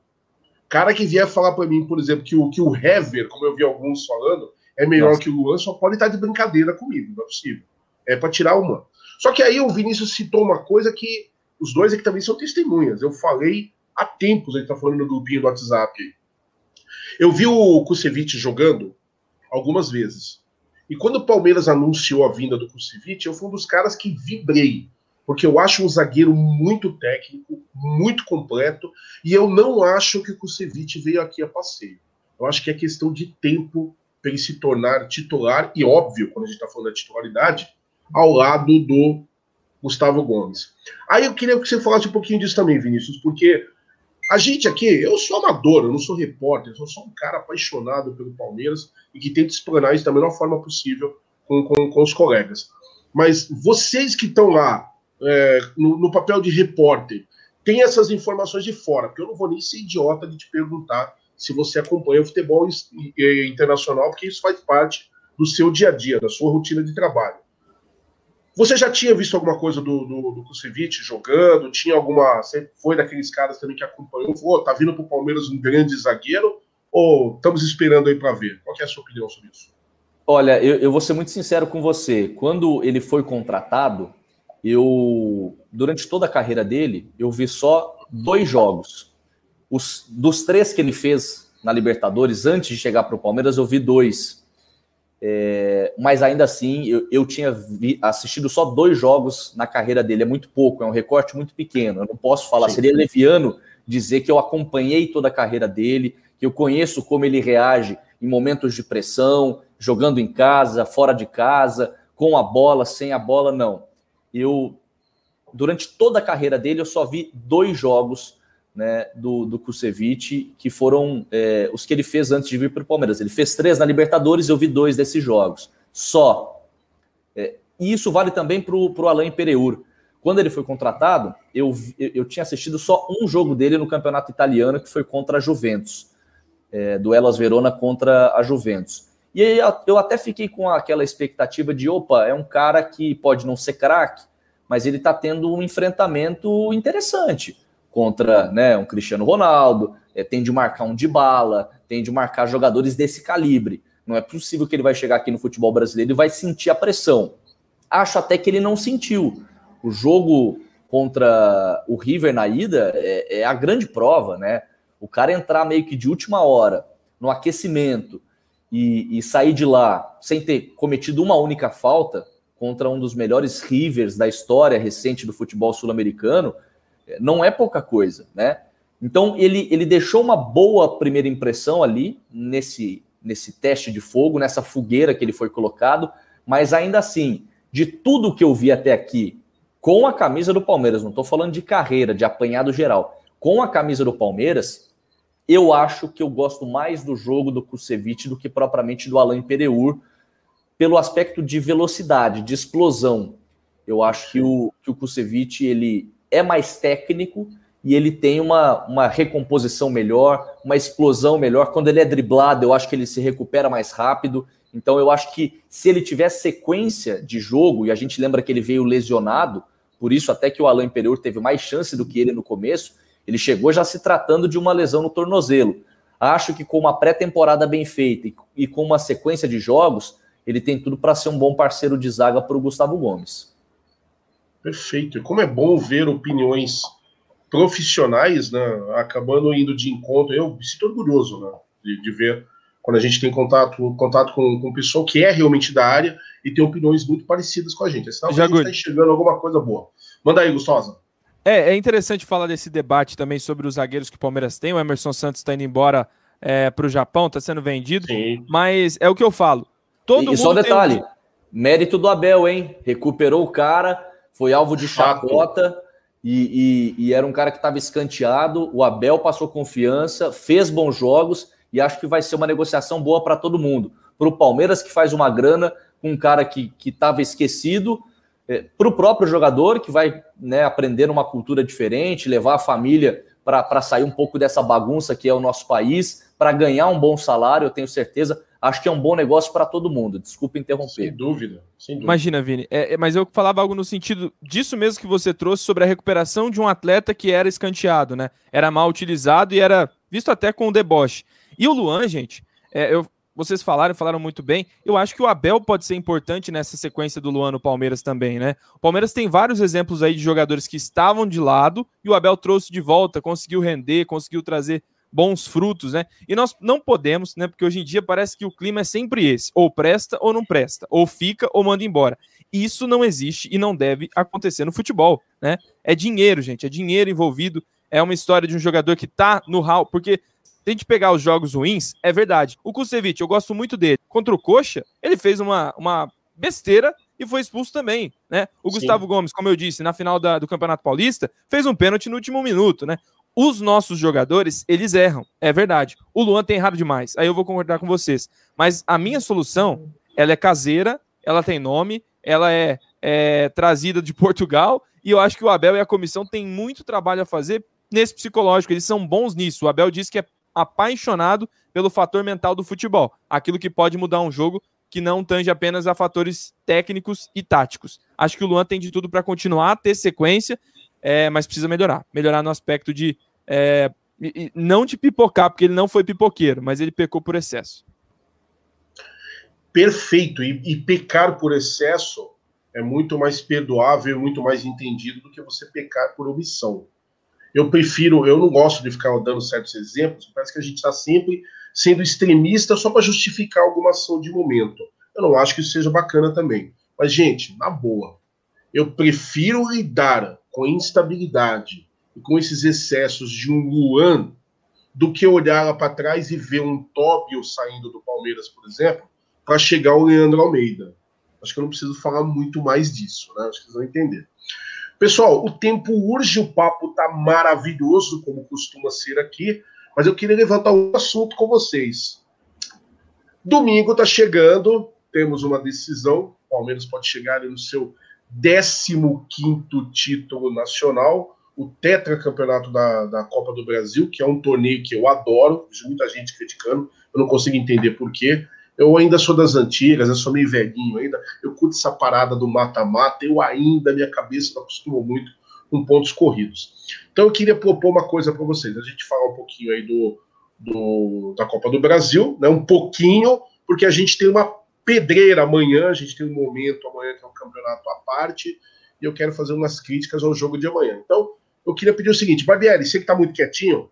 Cara que vier falar para mim, por exemplo, que o, que o Hever, como eu vi alguns falando, é melhor Nossa. que o Luan, só pode estar de brincadeira comigo, não é possível. É para tirar uma. Só que aí o Vinícius citou uma coisa que os dois aqui também são testemunhas. Eu falei há tempos, a gente tá falando no grupinho do WhatsApp. Eu vi o Kusevich jogando algumas vezes. E quando o Palmeiras anunciou a vinda do Kusevich, eu fui um dos caras que vibrei. Porque eu acho um zagueiro muito técnico, muito completo, e eu não acho que o Kusevich veio aqui a passeio. Eu acho que é questão de tempo para ele se tornar titular, e óbvio, quando a gente está falando da titularidade, ao lado do Gustavo Gomes. Aí eu queria que você falasse um pouquinho disso também, Vinícius, porque a gente aqui, eu sou amador, eu não sou repórter, eu sou um cara apaixonado pelo Palmeiras e que tenta explanar isso da melhor forma possível com, com, com os colegas. Mas vocês que estão lá é, no, no, papel de repórter, tem essas informações de fora, porque eu não vou nem ser idiota de te perguntar se você acompanha o futebol internacional, porque isso faz parte do seu dia a dia, da sua rotina de trabalho. Você já tinha visto alguma coisa do, do, do Kusevich jogando? Tinha alguma. Você foi daqueles caras também que acompanhou? Falou, tá vindo pro Palmeiras um grande zagueiro? Ou estamos esperando aí para ver? Qual é a sua opinião sobre isso? Olha, eu, eu vou ser muito sincero com você. Quando ele foi contratado, eu. Durante toda a carreira dele, eu vi só dois jogos. Os, dos três que ele fez na Libertadores, antes de chegar para o Palmeiras, eu vi dois. É, mas ainda assim, eu, eu tinha vi, assistido só dois jogos na carreira dele, é muito pouco, é um recorte muito pequeno. Eu não posso falar, Sim. seria leviano dizer que eu acompanhei toda a carreira dele, que eu conheço como ele reage em momentos de pressão, jogando em casa, fora de casa, com a bola, sem a bola, não. Eu, durante toda a carreira dele, eu só vi dois jogos né, do, do Kusevich, que foram é, os que ele fez antes de vir para o Palmeiras. Ele fez três na Libertadores, eu vi dois desses jogos. Só. É, e isso vale também para o Alain Pereur. Quando ele foi contratado, eu, eu tinha assistido só um jogo dele no campeonato italiano, que foi contra a Juventus. É, do Verona contra a Juventus. E aí eu até fiquei com aquela expectativa de, opa, é um cara que pode não ser craque, mas ele está tendo um enfrentamento interessante contra né, um Cristiano Ronaldo, é, tem de marcar um de bala, tem de marcar jogadores desse calibre. Não é possível que ele vai chegar aqui no futebol brasileiro e vai sentir a pressão. Acho até que ele não sentiu. O jogo contra o River na ida é, é, a grande prova, né? O cara entrar meio que de última hora no aquecimento e, e sair de lá sem ter cometido uma única falta contra um dos melhores Rivers da história recente do futebol sul-americano não é pouca coisa, né? Então ele, ele deixou uma boa primeira impressão ali nesse, nesse teste de fogo, nessa fogueira que ele foi colocado, mas ainda assim, de tudo que eu vi até aqui, com a camisa do Palmeiras, não estou falando de carreira, de apanhado geral, com a camisa do Palmeiras, eu acho que eu gosto mais do jogo do Kusevich do que propriamente do Alain Pereur, pelo aspecto de velocidade, de explosão. Eu acho que o, que o Kusevich, ele é mais técnico e ele tem uma, uma recomposição melhor, uma explosão melhor. Quando ele é driblado, eu acho que ele se recupera mais rápido. Então eu acho que se ele tiver sequência de jogo, e a gente lembra que ele veio lesionado, por isso até que o Alain Pereur teve mais chance do que ele no começo, ele chegou já se tratando de uma lesão no tornozelo. Acho que com uma pré-temporada bem feita e com uma sequência de jogos, ele tem tudo para ser um bom parceiro de zaga para o Gustavo Gomes. Perfeito. E como é bom ver opiniões profissionais, né, acabando indo de encontro. Eu me sinto orgulhoso né, de, de ver quando a gente tem contato, contato com, com pessoal que é realmente da área e tem opiniões muito parecidas com a gente. Senão Já a gente está enxergando alguma coisa boa. Manda aí, Gustosa. É, é interessante falar desse debate também sobre os zagueiros que o Palmeiras tem. O Emerson Santos está indo embora é, para o Japão, está sendo vendido. Sim. Mas é o que eu falo. Todo e, e só um detalhe: um... mérito do Abel, hein? Recuperou o cara, foi alvo de chacota. E, e, e, era um cara que estava escanteado. O Abel passou confiança, fez bons jogos e acho que vai ser uma negociação boa para todo mundo. Para o Palmeiras, que faz uma grana com um cara que estava esquecido, é, para o próprio jogador, que vai né, aprender uma cultura diferente, levar a família para sair um pouco dessa bagunça que é o nosso país, para ganhar um bom salário, eu tenho certeza. Acho que é um bom negócio para todo mundo. Desculpa interromper. Sem dúvida. Sem dúvida. Imagina, Vini. É, é, mas eu falava algo no sentido disso mesmo que você trouxe sobre a recuperação de um atleta que era escanteado, né? Era mal utilizado e era visto até com o deboche. E o Luan, gente, é, eu, vocês falaram, falaram muito bem. Eu acho que o Abel pode ser importante nessa sequência do Luan no Palmeiras também, né? O Palmeiras tem vários exemplos aí de jogadores que estavam de lado e o Abel trouxe de volta, conseguiu render, conseguiu trazer bons frutos, né? E nós não podemos, né? Porque hoje em dia parece que o clima é sempre esse: ou presta ou não presta, ou fica ou manda embora. Isso não existe e não deve acontecer no futebol, né? É dinheiro, gente, é dinheiro envolvido. É uma história de um jogador que tá no hall, porque se a gente pegar os jogos ruins, é verdade. O Kusevich, eu gosto muito dele. Contra o Coxa, ele fez uma, uma besteira e foi expulso também, né? O Sim. Gustavo Gomes, como eu disse, na final da, do Campeonato Paulista, fez um pênalti no último minuto, né? Os nossos jogadores, eles erram, é verdade. O Luan tem errado demais, aí eu vou concordar com vocês. Mas a minha solução, ela é caseira, ela tem nome, ela é, é trazida de Portugal, e eu acho que o Abel e a comissão têm muito trabalho a fazer nesse psicológico, eles são bons nisso. O Abel disse que é apaixonado pelo fator mental do futebol, aquilo que pode mudar um jogo que não tange apenas a fatores técnicos e táticos. Acho que o Luan tem de tudo para continuar a ter sequência é, mas precisa melhorar. Melhorar no aspecto de. É, não de pipocar, porque ele não foi pipoqueiro, mas ele pecou por excesso. Perfeito. E, e pecar por excesso é muito mais perdoável, muito mais entendido do que você pecar por omissão. Eu prefiro, eu não gosto de ficar dando certos exemplos, parece que a gente está sempre sendo extremista só para justificar alguma ação de momento. Eu não acho que isso seja bacana também. Mas, gente, na boa, eu prefiro lidar com instabilidade e com esses excessos de um Luan do que olhar lá para trás e ver um Tóbio saindo do Palmeiras, por exemplo, para chegar o Leandro Almeida. Acho que eu não preciso falar muito mais disso, né? Acho que vocês vão entender. Pessoal, o tempo urge, o papo tá maravilhoso, como costuma ser aqui, mas eu queria levantar um assunto com vocês. Domingo tá chegando, temos uma decisão, o Palmeiras pode chegar no seu 15 título nacional, o tetracampeonato da, da Copa do Brasil, que é um torneio que eu adoro, muita gente criticando, eu não consigo entender por quê. Eu ainda sou das antigas, eu sou meio velhinho ainda, eu curto essa parada do mata-mata, eu ainda, minha cabeça não acostumo muito com pontos corridos. Então eu queria propor uma coisa para vocês, a gente fala um pouquinho aí do, do, da Copa do Brasil, né, um pouquinho, porque a gente tem uma pedreira amanhã, a gente tem um momento amanhã que é um campeonato à parte, e eu quero fazer umas críticas ao jogo de amanhã. Então, eu queria pedir o seguinte, Barbieri, você que está muito quietinho,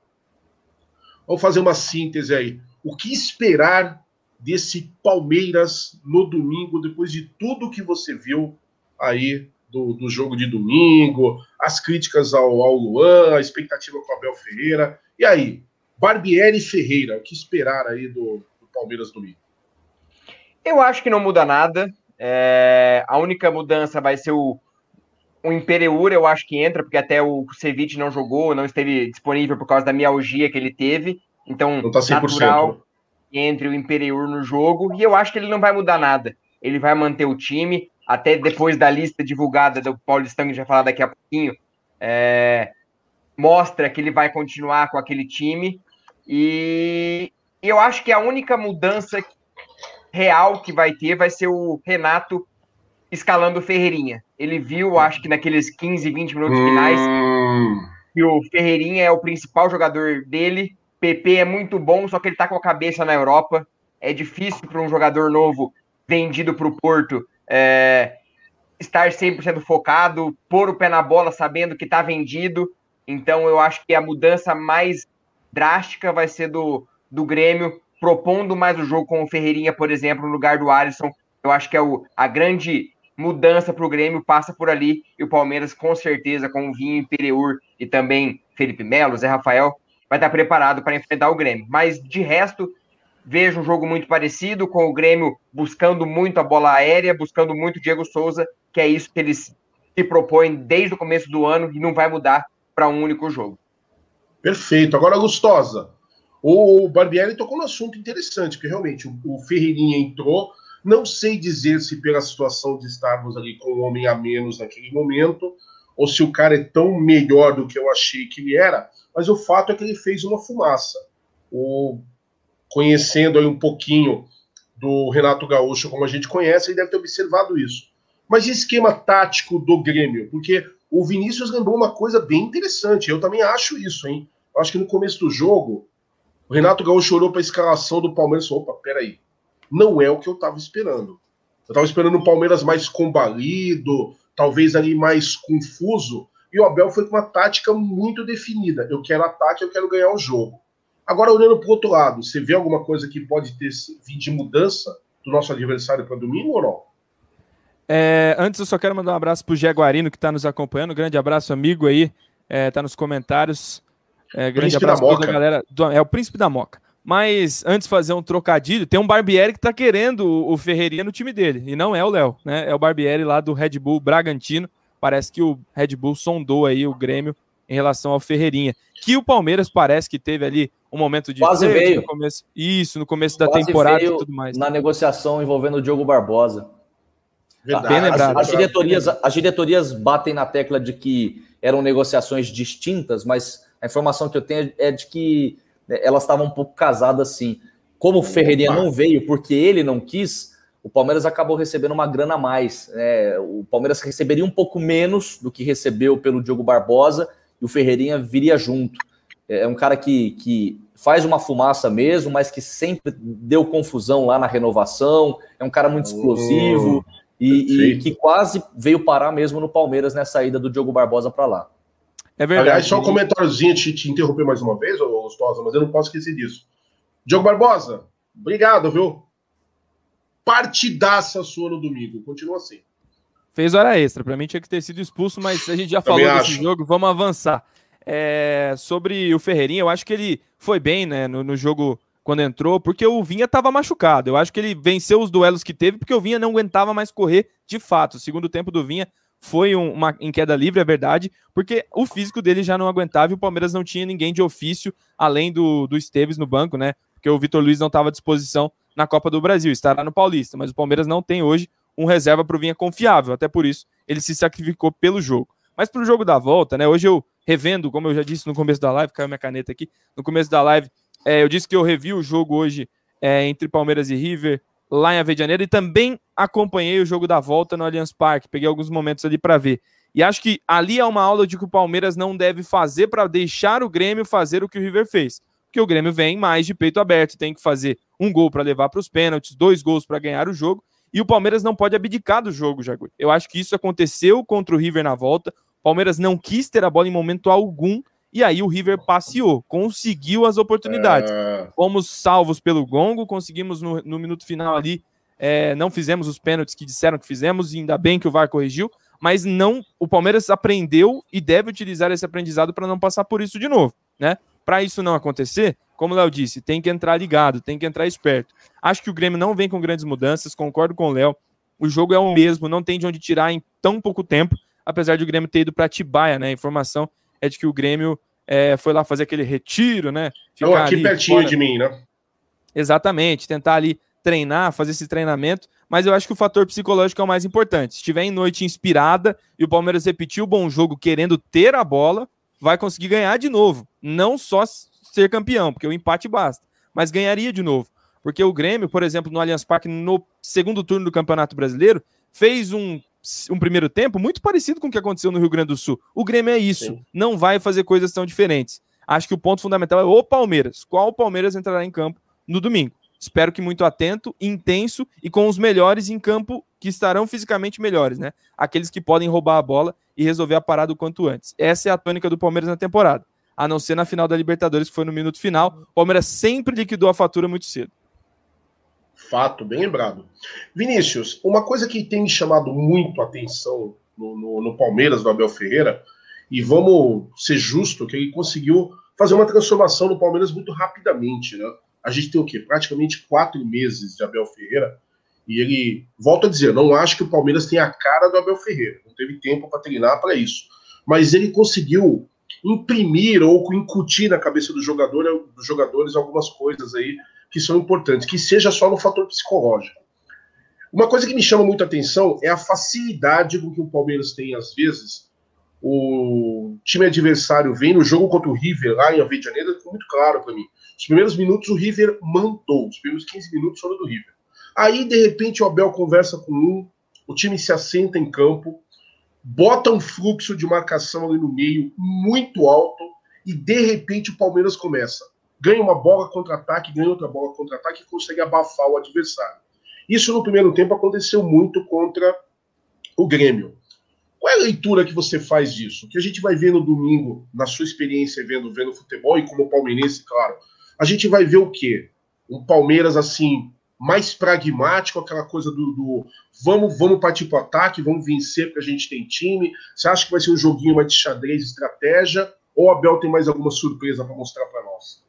vamos fazer uma síntese aí. O que esperar desse Palmeiras no domingo, depois de tudo que você viu aí do, do jogo de domingo, as críticas ao, ao Luan, a expectativa com o Abel Ferreira. E aí, Barbieri Ferreira, o que esperar aí do, do Palmeiras domingo? Eu acho que não muda nada. É, a única mudança vai ser o, o Imperiur, eu acho que entra, porque até o Ceviche não jogou, não esteve disponível por causa da mialgia que ele teve. Então, tá natural entre o Imperiur no jogo. E eu acho que ele não vai mudar nada. Ele vai manter o time, até depois da lista divulgada do Paulistão, que a gente vai falar daqui a pouquinho. É, mostra que ele vai continuar com aquele time. E eu acho que a única mudança real que vai ter vai ser o Renato escalando o Ferreirinha. Ele viu, acho que naqueles 15, 20 minutos finais, hum. que o Ferreirinha é o principal jogador dele. PP é muito bom, só que ele tá com a cabeça na Europa. É difícil para um jogador novo vendido para o Porto é, estar 100% focado, pôr o pé na bola sabendo que está vendido. Então eu acho que a mudança mais drástica vai ser do, do Grêmio, propondo mais o jogo com o Ferreirinha, por exemplo, no lugar do Alisson. Eu acho que é o, a grande mudança para o Grêmio passa por ali. E o Palmeiras, com certeza, com o Vinho Imperiur e também Felipe Melo, Zé Rafael, vai estar preparado para enfrentar o Grêmio. Mas de resto, vejo um jogo muito parecido, com o Grêmio buscando muito a bola aérea, buscando muito o Diego Souza, que é isso que eles se propõem desde o começo do ano e não vai mudar para um único jogo. Perfeito. Agora, Gustosa, o Barbieri tocou no assunto interessante, porque realmente o, Ferreirinha entrou. Não sei dizer se pela situação de estarmos ali com um homem a menos naquele momento, ou se o cara é tão melhor do que eu achei que ele era, mas o fato é que ele fez uma fumaça. O, conhecendo aí um pouquinho do Renato Gaúcho, como a gente conhece, ele deve ter observado isso. Mas e esquema tático do Grêmio? Porque o Vinícius lembrou uma coisa bem interessante. Eu também acho isso, hein? Eu acho que no começo do jogo, o Renato Gaúcho olhou para a escalação do Palmeiras e falou: opa, peraí, não é o que eu estava esperando. Eu estava esperando o Palmeiras mais combalido, talvez ali mais confuso, e o Abel foi com uma tática muito definida. Eu quero ataque, eu quero ganhar o jogo. Agora, olhando para o outro lado, você vê alguma coisa que pode ter vindo de mudança do nosso adversário para domingo ou não? É, antes, eu só quero mandar um abraço para o Jaguarino que está nos acompanhando. grande abraço, amigo aí. É, tá nos comentários. É, grande príncipe abraço para a galera. Do, é o príncipe da Moca. Mas antes de fazer um trocadilho, tem um Barbieri que está querendo o, o Ferreirinha no time dele. E não é o Léo, né? É o Barbieri lá do Red Bull Bragantino. Parece que o Red Bull sondou aí o Grêmio em relação ao Ferreirinha. Que o Palmeiras parece que teve ali um momento de Quase veio. no começo. Isso, no começo da Quase temporada e tudo mais. Na negociação envolvendo o Diogo Barbosa. Verdade. lembrado. As, as, diretorias, as diretorias batem na tecla de que eram negociações distintas, mas a informação que eu tenho é de que né, elas estavam um pouco casadas assim. Como o Ferreirinha não veio porque ele não quis, o Palmeiras acabou recebendo uma grana a mais. Né? O Palmeiras receberia um pouco menos do que recebeu pelo Diogo Barbosa e o Ferreirinha viria junto. É, é um cara que, que faz uma fumaça mesmo, mas que sempre deu confusão lá na renovação. É um cara muito explosivo. Oh. E, e, que quase veio parar mesmo no Palmeiras nessa ida do Diogo Barbosa para lá. É verdade. Aliás, só um comentáriozinho, te, te interromper mais uma vez, Gostosa, mas eu não posso esquecer disso. Diogo Barbosa, obrigado, viu? Partidaça sua no domingo. Continua assim. Fez hora extra. Para mim tinha que ter sido expulso, mas a gente já Também falou acho. desse jogo, vamos avançar. É, sobre o Ferreirinha, eu acho que ele foi bem né, no, no jogo quando entrou, porque o Vinha estava machucado. Eu acho que ele venceu os duelos que teve, porque o Vinha não aguentava mais correr de fato. O segundo tempo do Vinha foi um, uma em queda livre, é verdade, porque o físico dele já não aguentava e o Palmeiras não tinha ninguém de ofício além do, do Esteves no banco, né? Porque o Vitor Luiz não estava à disposição na Copa do Brasil, estará no Paulista, mas o Palmeiras não tem hoje um reserva para o Vinha confiável, até por isso ele se sacrificou pelo jogo. Mas para o jogo da volta, né? Hoje eu revendo, como eu já disse no começo da live, caiu minha caneta aqui, no começo da live, é, eu disse que eu revi o jogo hoje é, entre Palmeiras e River lá em Avedianeira e também acompanhei o jogo da volta no Allianz Parque. Peguei alguns momentos ali para ver. E acho que ali é uma aula de que o Palmeiras não deve fazer para deixar o Grêmio fazer o que o River fez. Porque o Grêmio vem mais de peito aberto, tem que fazer um gol para levar para os pênaltis, dois gols para ganhar o jogo. E o Palmeiras não pode abdicar do jogo, Jagu. Eu acho que isso aconteceu contra o River na volta. O Palmeiras não quis ter a bola em momento algum. E aí o River passeou, conseguiu as oportunidades. É... Fomos salvos pelo gongo, conseguimos no, no minuto final ali. É, não fizemos os pênaltis que disseram que fizemos, e ainda bem que o VAR corrigiu, mas não. O Palmeiras aprendeu e deve utilizar esse aprendizado para não passar por isso de novo, né? Para isso não acontecer, como o Léo disse, tem que entrar ligado, tem que entrar esperto. Acho que o Grêmio não vem com grandes mudanças, concordo com o Léo. O jogo é o mesmo, não tem de onde tirar em tão pouco tempo, apesar de o Grêmio ter ido para Tibaia, né? A informação é de que o Grêmio é, foi lá fazer aquele retiro, né? Ficar aqui pertinho fora. de mim, né? Exatamente, tentar ali treinar, fazer esse treinamento, mas eu acho que o fator psicológico é o mais importante. Se estiver em noite inspirada e o Palmeiras repetir o bom jogo querendo ter a bola, vai conseguir ganhar de novo. Não só ser campeão, porque o empate basta, mas ganharia de novo. Porque o Grêmio, por exemplo, no Allianz Parque, no segundo turno do Campeonato Brasileiro, fez um, um primeiro tempo muito parecido com o que aconteceu no Rio Grande do Sul. O Grêmio é isso, Sim. não vai fazer coisas tão diferentes. Acho que o ponto fundamental é o Palmeiras. Qual o Palmeiras entrará em campo no domingo? Espero que muito atento, intenso e com os melhores em campo que estarão fisicamente melhores, né? Aqueles que podem roubar a bola e resolver a parada o quanto antes. Essa é a tônica do Palmeiras na temporada. A não ser na final da Libertadores, que foi no minuto final. O Palmeiras sempre liquidou a fatura muito cedo. Fato, bem lembrado. Vinícius, uma coisa que tem chamado muito atenção no, no, no Palmeiras, do Abel Ferreira, e vamos ser justo, que ele conseguiu fazer uma transformação no Palmeiras muito rapidamente, né? A gente tem o quê? Praticamente quatro meses de Abel Ferreira. E ele, volta a dizer, não acho que o Palmeiras tenha a cara do Abel Ferreira. Não teve tempo para treinar para isso. Mas ele conseguiu imprimir ou incutir na cabeça do jogador, dos jogadores algumas coisas aí que são importantes, que seja só no fator psicológico. Uma coisa que me chama muita atenção é a facilidade com que o Palmeiras tem, às vezes. O time adversário vem no jogo contra o River, lá em Avejaneira, ficou muito claro para mim. Os primeiros minutos o River mandou, os primeiros 15 minutos foram do River. Aí, de repente, o Abel conversa com um, o time se assenta em campo, bota um fluxo de marcação ali no meio muito alto e, de repente, o Palmeiras começa. Ganha uma bola contra-ataque, ganha outra bola contra-ataque e consegue abafar o adversário. Isso no primeiro tempo aconteceu muito contra o Grêmio. Qual é a leitura que você faz disso? O que a gente vai ver no domingo, na sua experiência vendo, vendo futebol e como palmeirense, claro, a gente vai ver o quê? Um Palmeiras assim mais pragmático, aquela coisa do, do vamos, vamos partir para o ataque, vamos vencer porque a gente tem time. Você acha que vai ser um joguinho mais de xadrez, estratégia? Ou Abel tem mais alguma surpresa para mostrar para nós?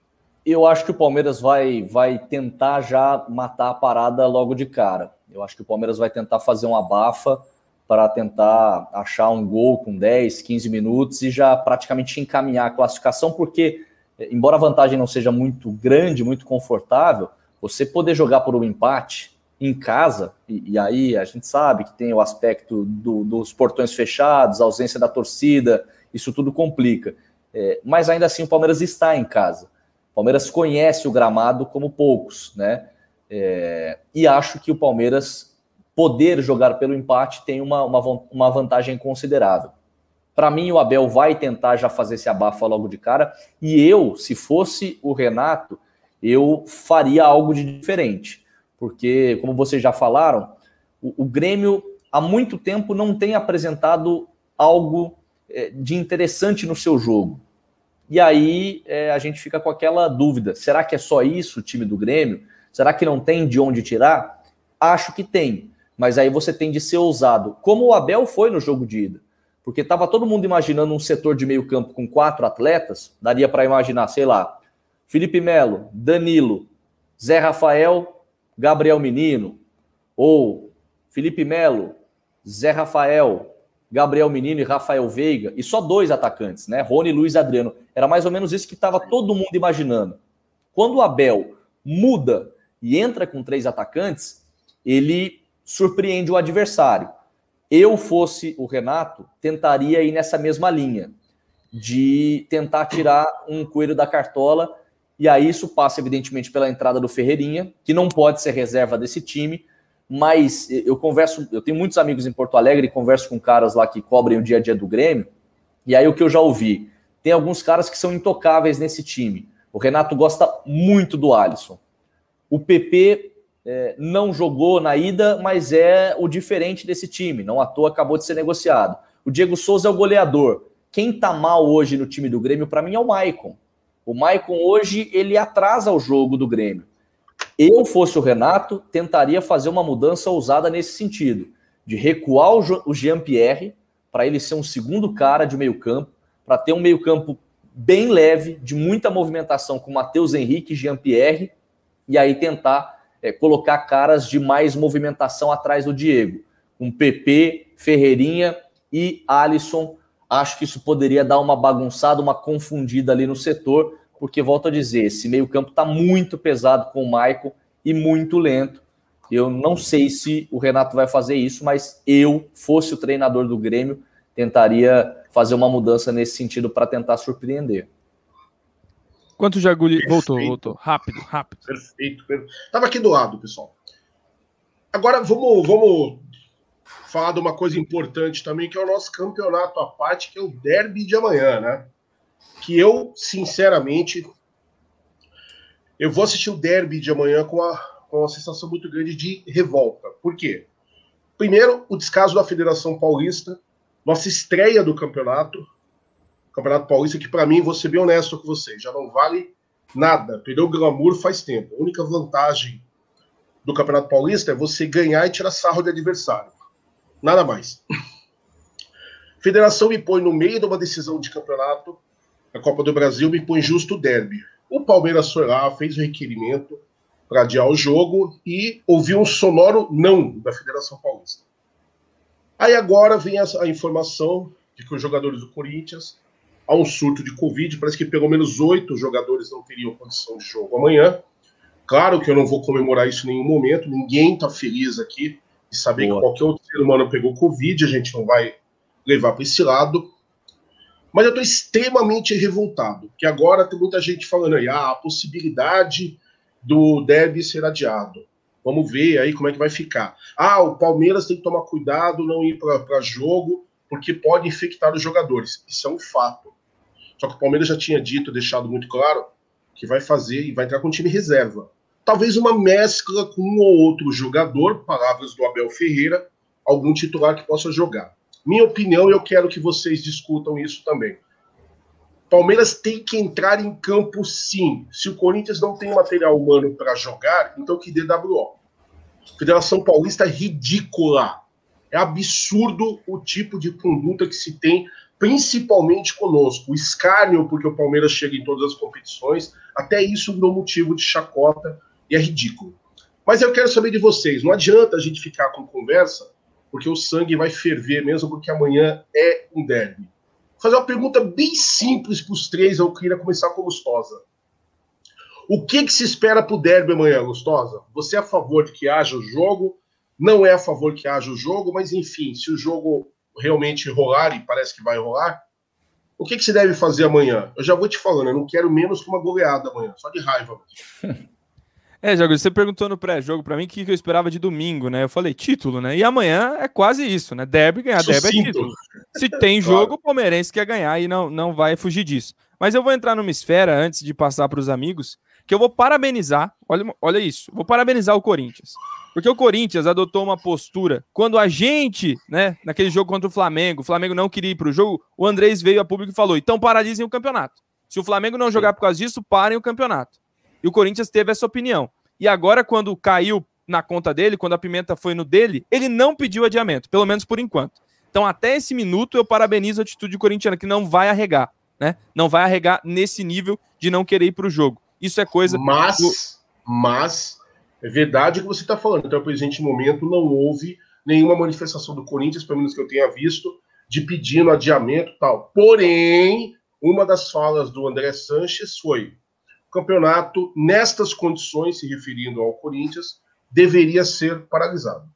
Eu acho que o Palmeiras vai, vai tentar já matar a parada logo de cara. Eu acho que o Palmeiras vai tentar fazer uma bafa para tentar achar um gol com 10, 15 minutos e já praticamente encaminhar a classificação, porque embora a vantagem não seja muito grande, muito confortável, você poder jogar por um empate em casa, e, e aí a gente sabe que tem o aspecto do, dos portões fechados, ausência da torcida, isso tudo complica. É, mas ainda assim o Palmeiras está em casa. O Palmeiras conhece o gramado como poucos, né? É, e acho que o Palmeiras poder jogar pelo empate tem uma, uma, uma vantagem considerável. Para mim, o Abel vai tentar já fazer esse abafa logo de cara. E eu, se fosse o Renato, eu faria algo de diferente. Porque, como vocês já falaram, o, o Grêmio há muito tempo não tem apresentado algo é, de interessante no seu jogo. E aí é, a gente fica com aquela dúvida: será que é só isso o time do Grêmio? Será que não tem de onde tirar? Acho que tem, mas aí você tem de ser ousado, como o Abel foi no jogo de ida porque estava todo mundo imaginando um setor de meio campo com quatro atletas, daria para imaginar, sei lá, Felipe Melo, Danilo, Zé Rafael, Gabriel Menino, ou Felipe Melo, Zé Rafael, Gabriel Menino e Rafael Veiga, e só dois atacantes, né? Rony, Luiz Adriano. Era mais ou menos isso que estava todo mundo imaginando. Quando o Abel muda e entra com três atacantes, ele surpreende o adversário eu fosse o Renato, tentaria ir nessa mesma linha, de tentar tirar um coelho da cartola, e aí isso passa, evidentemente, pela entrada do Ferreirinha, que não pode ser reserva desse time, mas eu converso, eu tenho muitos amigos em Porto Alegre, converso com caras lá que cobrem o dia a dia do Grêmio, e aí o que eu já ouvi, tem alguns caras que são intocáveis nesse time. O Renato gosta muito do Alisson. O PP é, não jogou na ida, mas é o diferente desse time. Não à toa acabou de ser negociado. O Diego Souza é o goleador. Quem tá mal hoje no time do Grêmio, para mim, é o Maicon. O Maicon hoje, ele atrasa o jogo do Grêmio. Eu fosse o Renato, tentaria fazer uma mudança ousada nesse sentido, de recuar o Jean-Pierre para ele ser um segundo cara de meio campo, para ter um meio campo bem leve, de muita movimentação com Matheus Henrique e Jean-Pierre, e aí tentar é, colocar caras de mais movimentação atrás do Diego, com PP, Ferreirinha e Alisson. Acho que isso poderia dar uma bagunçada, uma confundida ali no setor, porque, volto a dizer, esse meio-campo está muito pesado com o Michael e muito lento. Eu não sei se o Renato vai fazer isso, mas eu, fosse o treinador do Grêmio, tentaria fazer uma mudança nesse sentido para tentar surpreender. Quanto Jaguli voltou, voltou. Rápido, rápido. Perfeito, perfeito. Tava aqui do lado, pessoal. Agora vamos, vamos falar de uma coisa importante também, que é o nosso campeonato à parte, que é o derby de amanhã, né? Que eu, sinceramente, eu vou assistir o derby de amanhã com, a, com uma sensação muito grande de revolta. Por quê? Primeiro, o descaso da Federação Paulista, nossa estreia do campeonato, Campeonato Paulista, que para mim, vou ser bem honesto com vocês, já não vale nada. Perdeu o glamour faz tempo. A única vantagem do Campeonato Paulista é você ganhar e tirar sarro de adversário. Nada mais. Federação me põe no meio de uma decisão de campeonato, a Copa do Brasil me põe justo o derby. O Palmeiras foi lá, fez o requerimento para adiar o jogo e ouviu um sonoro não da Federação Paulista. Aí agora vem a, a informação de que os jogadores do Corinthians há um surto de Covid. Parece que pelo menos oito jogadores não teriam condição de jogo amanhã. Claro que eu não vou comemorar isso em nenhum momento, ninguém está feliz aqui de saber Boa. que qualquer outro ser humano pegou Covid, a gente não vai levar para esse lado. Mas eu estou extremamente revoltado, que agora tem muita gente falando aí, ah, a possibilidade do derby ser adiado. Vamos ver aí como é que vai ficar. Ah, o Palmeiras tem que tomar cuidado, não ir para jogo, porque pode infectar os jogadores. Isso é um fato. Só que o Palmeiras já tinha dito, deixado muito claro, que vai fazer e vai entrar com time reserva. Talvez uma mescla com um ou outro jogador, palavras do Abel Ferreira, algum titular que possa jogar. Minha opinião, eu quero que vocês discutam isso também. Palmeiras tem que entrar em campo sim. Se o Corinthians não tem material humano para jogar, então que dê WO. Federação Paulista é ridícula. É absurdo o tipo de conduta que se tem principalmente conosco. O escárnio, porque o Palmeiras chega em todas as competições, até isso virou motivo de chacota e é ridículo. Mas eu quero saber de vocês, não adianta a gente ficar com conversa, porque o sangue vai ferver mesmo, porque amanhã é um derby. Vou fazer uma pergunta bem simples para os três, eu queria começar com Gustosa. O que, que se espera para o derby amanhã, Gustosa? Você é a favor de que haja o jogo? Não é a favor que haja o jogo, mas enfim, se o jogo realmente rolar, e parece que vai rolar, o que, que se deve fazer amanhã? Eu já vou te falando, eu não quero menos que uma goleada amanhã, só de raiva. É, Jago, você perguntou no pré-jogo para mim o que, eu esperava de domingo, né? Eu falei título, né? E amanhã é quase isso, né? Derby ganhar, derby é título. Se tem claro. jogo, o Palmeirense quer ganhar e não, não vai fugir disso. Mas eu vou entrar numa esfera antes de passar para os amigos, que eu vou parabenizar, olha, olha isso, vou parabenizar o Corinthians. Porque o Corinthians adotou uma postura. Quando a gente, né, naquele jogo contra o Flamengo, o Flamengo não queria ir para o jogo, o Andrés veio a público e falou: então paralisem o campeonato. Se o Flamengo não jogar por causa disso, parem o campeonato. E o Corinthians teve essa opinião. E agora, quando caiu na conta dele, quando a pimenta foi no dele, ele não pediu adiamento, pelo menos por enquanto. Então, até esse minuto, eu parabenizo a atitude corintiana, que não vai arregar, né? Não vai arregar nesse nível de não querer ir para o jogo. Isso é coisa. Mas, do... mas é verdade o que você está falando. Até o presente momento não houve nenhuma manifestação do Corinthians, pelo menos que eu tenha visto, de pedindo adiamento tal. Porém, uma das falas do André Sanches foi: o campeonato, nestas condições, se referindo ao Corinthians, deveria ser paralisado.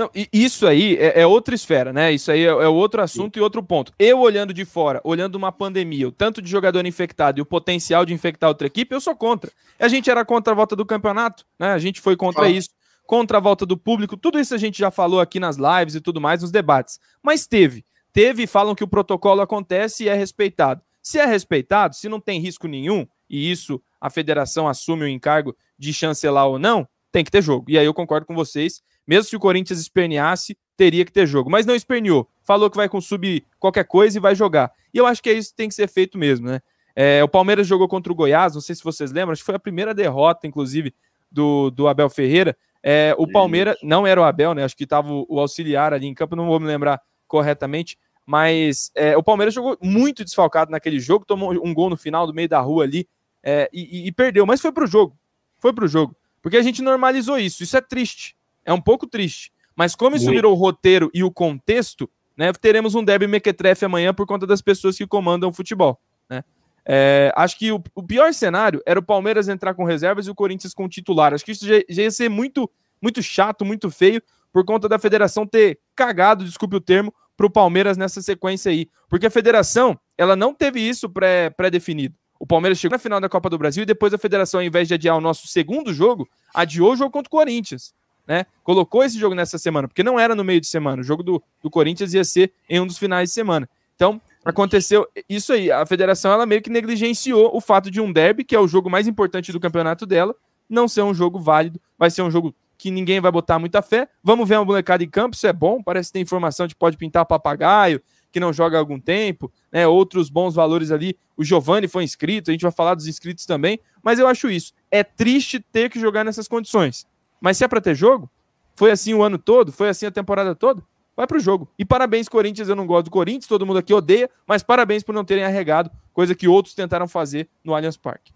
Não, isso aí é, é, outra esfera, né? Isso aí é, é outro assunto Sim. e outro ponto. Eu olhando de fora, olhando uma pandemia, o tanto de jogador infectado e o potencial de infectar outra equipe, eu sou contra. A gente era contra a volta do campeonato, né? A gente foi contra ah. isso, contra a volta do público, tudo isso a gente já falou aqui nas lives e tudo mais, nos debates. Mas teve. Teve falam que o protocolo acontece e é respeitado. Se é respeitado, se não tem risco nenhum, e isso a federação assume o encargo de chancelar ou não, tem que ter jogo. E aí eu concordo com vocês. Mesmo se o Corinthians esperneasse, teria que ter jogo. Mas não esperneou. Falou que vai consumir qualquer coisa e vai jogar. E eu acho que é isso que tem que ser feito mesmo, né? É, o Palmeiras jogou contra o Goiás, não sei se vocês lembram, acho que foi a primeira derrota, inclusive, do, do Abel Ferreira. É, o Palmeiras, não era o Abel, né? Acho que estava o, o, auxiliar ali em campo, não vou me lembrar corretamente, mas é, o Palmeiras jogou muito desfalcado naquele jogo, tomou um gol no final do meio da rua ali é, e, e, perdeu, mas foi pro jogo. Foi pro jogo. Porque a gente normalizou isso. Isso é triste. É um pouco triste. Mas como isso muito. virou o roteiro e o contexto, né? Teremos um Derby Mequetrefe amanhã por conta das pessoas que comandam o futebol. Né? É, acho que o, o, pior cenário era o Palmeiras entrar com reservas e o Corinthians com titular. Acho que isso já, já ia ser muito, muito chato, muito feio, por conta da federação ter cagado, desculpe o termo, para o Palmeiras nessa sequência aí. Porque a federação, ela não teve isso pré-definido. Pré o Palmeiras chegou na final da Copa do Brasil e depois a federação, ao invés de adiar o nosso segundo jogo, adiou o jogo contra o Corinthians. Né? Colocou esse jogo nessa semana, porque não era no meio de semana. O jogo do, do Corinthians ia ser em um dos finais de semana. Então, aconteceu isso aí. A federação ela meio que negligenciou o fato de um derby, que é o jogo mais importante do campeonato dela, não ser um jogo válido. Vai ser um jogo que ninguém vai botar muita fé. Vamos ver uma molecada em campo, isso é bom. Parece ter informação de pode pintar papagaio, que não joga há algum tempo, né? Outros bons valores ali. O Giovani foi inscrito, a gente vai falar dos inscritos também, mas eu acho isso. É triste ter que jogar nessas condições. Mas se é para ter jogo, foi assim o ano todo, foi assim a temporada toda, vai pro jogo. E parabéns, Corinthians. Eu não gosto do Corinthians, todo mundo aqui odeia, mas parabéns por não terem arregado, coisa que outros tentaram fazer no Allianz Parque.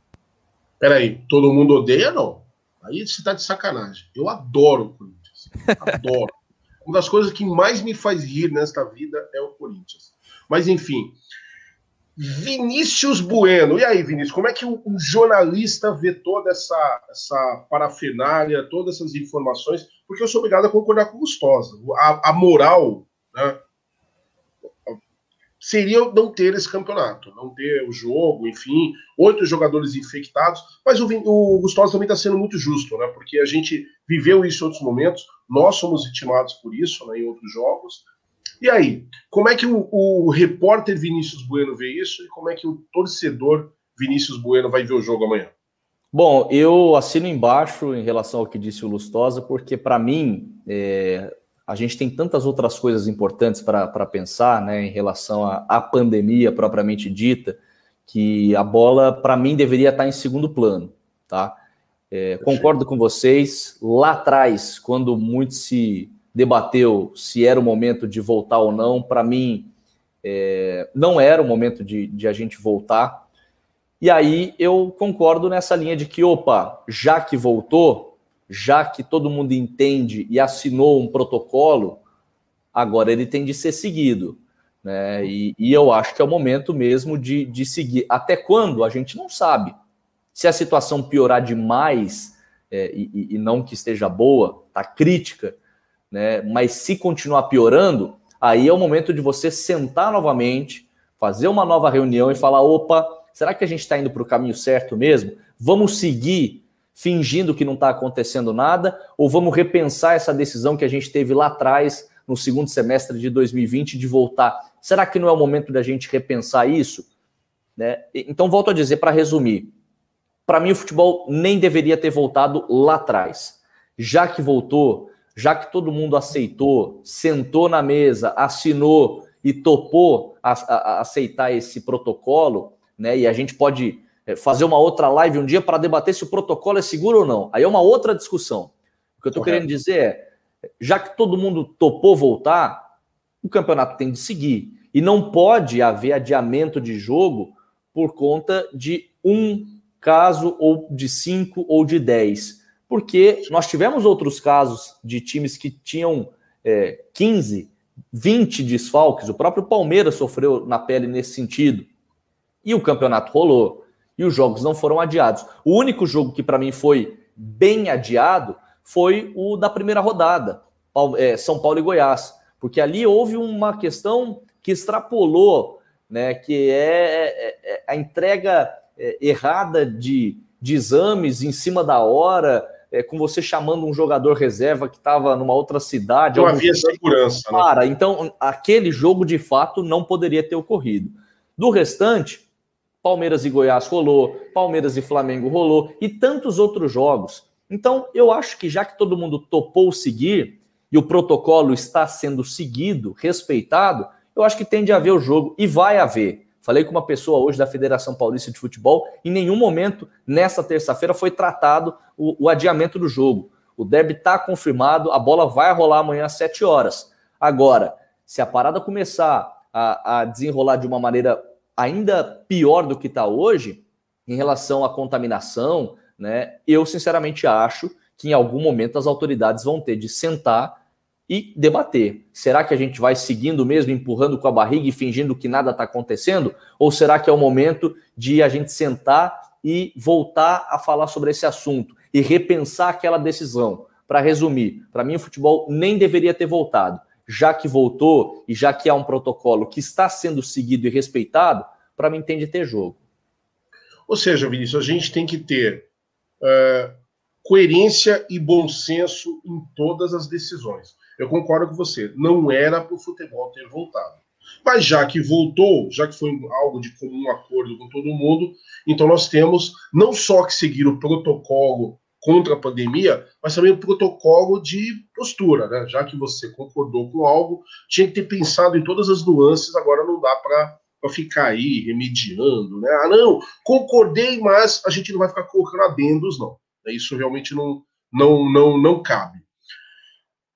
Peraí, todo mundo odeia, não? Aí você tá de sacanagem. Eu adoro o Corinthians. Adoro. Uma das coisas que mais me faz rir nesta vida é o Corinthians. Mas enfim. Vinícius Bueno. E aí, Vinícius, como é que um jornalista vê toda essa, essa parafernália, todas essas informações? Porque eu sou obrigado a concordar com o Gustosa. A, a moral né, seria não ter esse campeonato, não ter o jogo, enfim, oito jogadores infectados. Mas o, o Gustoso também está sendo muito justo, né? Porque a gente viveu isso em outros momentos, nós somos vitimados por isso né, em outros jogos. E aí, como é que o, o repórter Vinícius Bueno vê isso e como é que o torcedor Vinícius Bueno vai ver o jogo amanhã? Bom, eu assino embaixo em relação ao que disse o Lustosa, porque para mim é, a gente tem tantas outras coisas importantes para pensar né, em relação à, pandemia propriamente dita, que a bola, para mim, deveria estar em segundo plano. Tá? É, concordo com vocês. Lá atrás, quando muito se debateu se era o momento de voltar ou não, para mim, é, não era o momento de, de a gente voltar. E aí eu concordo nessa linha de que, opa, já que voltou, já que todo mundo entende e assinou um protocolo, agora ele tem de ser seguido. Né? E, e eu acho que é o momento mesmo de, de seguir. Até quando? A gente não sabe. Se a situação piorar demais, é, e, e, não que esteja boa, tá crítica, né? mas se continuar piorando, aí é o momento de você sentar novamente, fazer uma nova reunião e falar: opa, será que a gente está indo para o caminho certo mesmo? Vamos seguir fingindo que não está acontecendo nada, ou vamos repensar essa decisão que a gente teve lá atrás, no segundo semestre de 2020, de voltar? Será que não é o momento da gente repensar isso? Né? Então, volto a dizer, para resumir, para mim o futebol nem deveria ter voltado lá atrás. Já que voltou, já que todo mundo aceitou, sentou na mesa, assinou e topou a, a, a aceitar esse protocolo, né? E a gente pode é, fazer uma outra live um dia para debater se o protocolo é seguro ou não. Aí é uma outra discussão. O que eu estou querendo dizer é, já que todo mundo topou voltar, o campeonato tem de seguir. E não pode haver adiamento de jogo por conta de um caso, ou de cinco, ou de dez. Porque nós tivemos outros casos de times que tinham é, 15, 20 desfalques. O próprio Palmeiras sofreu na pele nesse sentido. E o campeonato rolou e os jogos não foram adiados. O único jogo que para mim foi bem adiado foi o da primeira rodada, é, São Paulo e Goiás, porque ali houve uma questão que extrapolou, né, que é, é, é a entrega errada de, de exames em cima da hora, é, com você chamando um jogador reserva que estava numa outra cidade. Não havia segurança. Né? Para, então aquele jogo de fato não poderia ter ocorrido. Do restante, Palmeiras e Goiás rolou, Palmeiras e Flamengo rolou e tantos outros jogos. Então, eu acho que já que todo mundo topou seguir e o protocolo está sendo seguido, respeitado, eu acho que tende a haver o jogo e vai haver. Falei com uma pessoa hoje da Federação Paulista de Futebol, em nenhum momento nessa terça-feira foi tratado o, o, adiamento do jogo. O derby está confirmado, a bola vai rolar amanhã às 7 horas. Agora, se a parada começar a, a desenrolar de uma maneira ainda pior do que está hoje, em relação à contaminação, né, eu sinceramente acho que em algum momento as autoridades vão ter de sentar e debater. Será que a gente vai seguindo mesmo, empurrando com a barriga e fingindo que nada está acontecendo? Ou será que é o momento de a gente sentar e voltar a falar sobre esse assunto e repensar aquela decisão? Para resumir, para mim o futebol nem deveria ter voltado já que voltou e já que há um protocolo que está sendo seguido e respeitado, para mim tem de ter jogo. Ou seja, Vinícius, a gente tem que ter uh, coerência e bom senso em todas as decisões. Eu concordo com você, não era para o futebol ter voltado. Mas já que voltou, já que foi algo de comum acordo com todo mundo, então nós temos não só que seguir o protocolo contra a pandemia, mas também o protocolo de postura, né? Já que você concordou com algo, tinha que ter pensado em todas as nuances, agora não dá para ficar aí remediando, né? Ah, não, concordei, mas a gente não vai ficar colocando adendos, não. Isso realmente não, não, não, não cabe.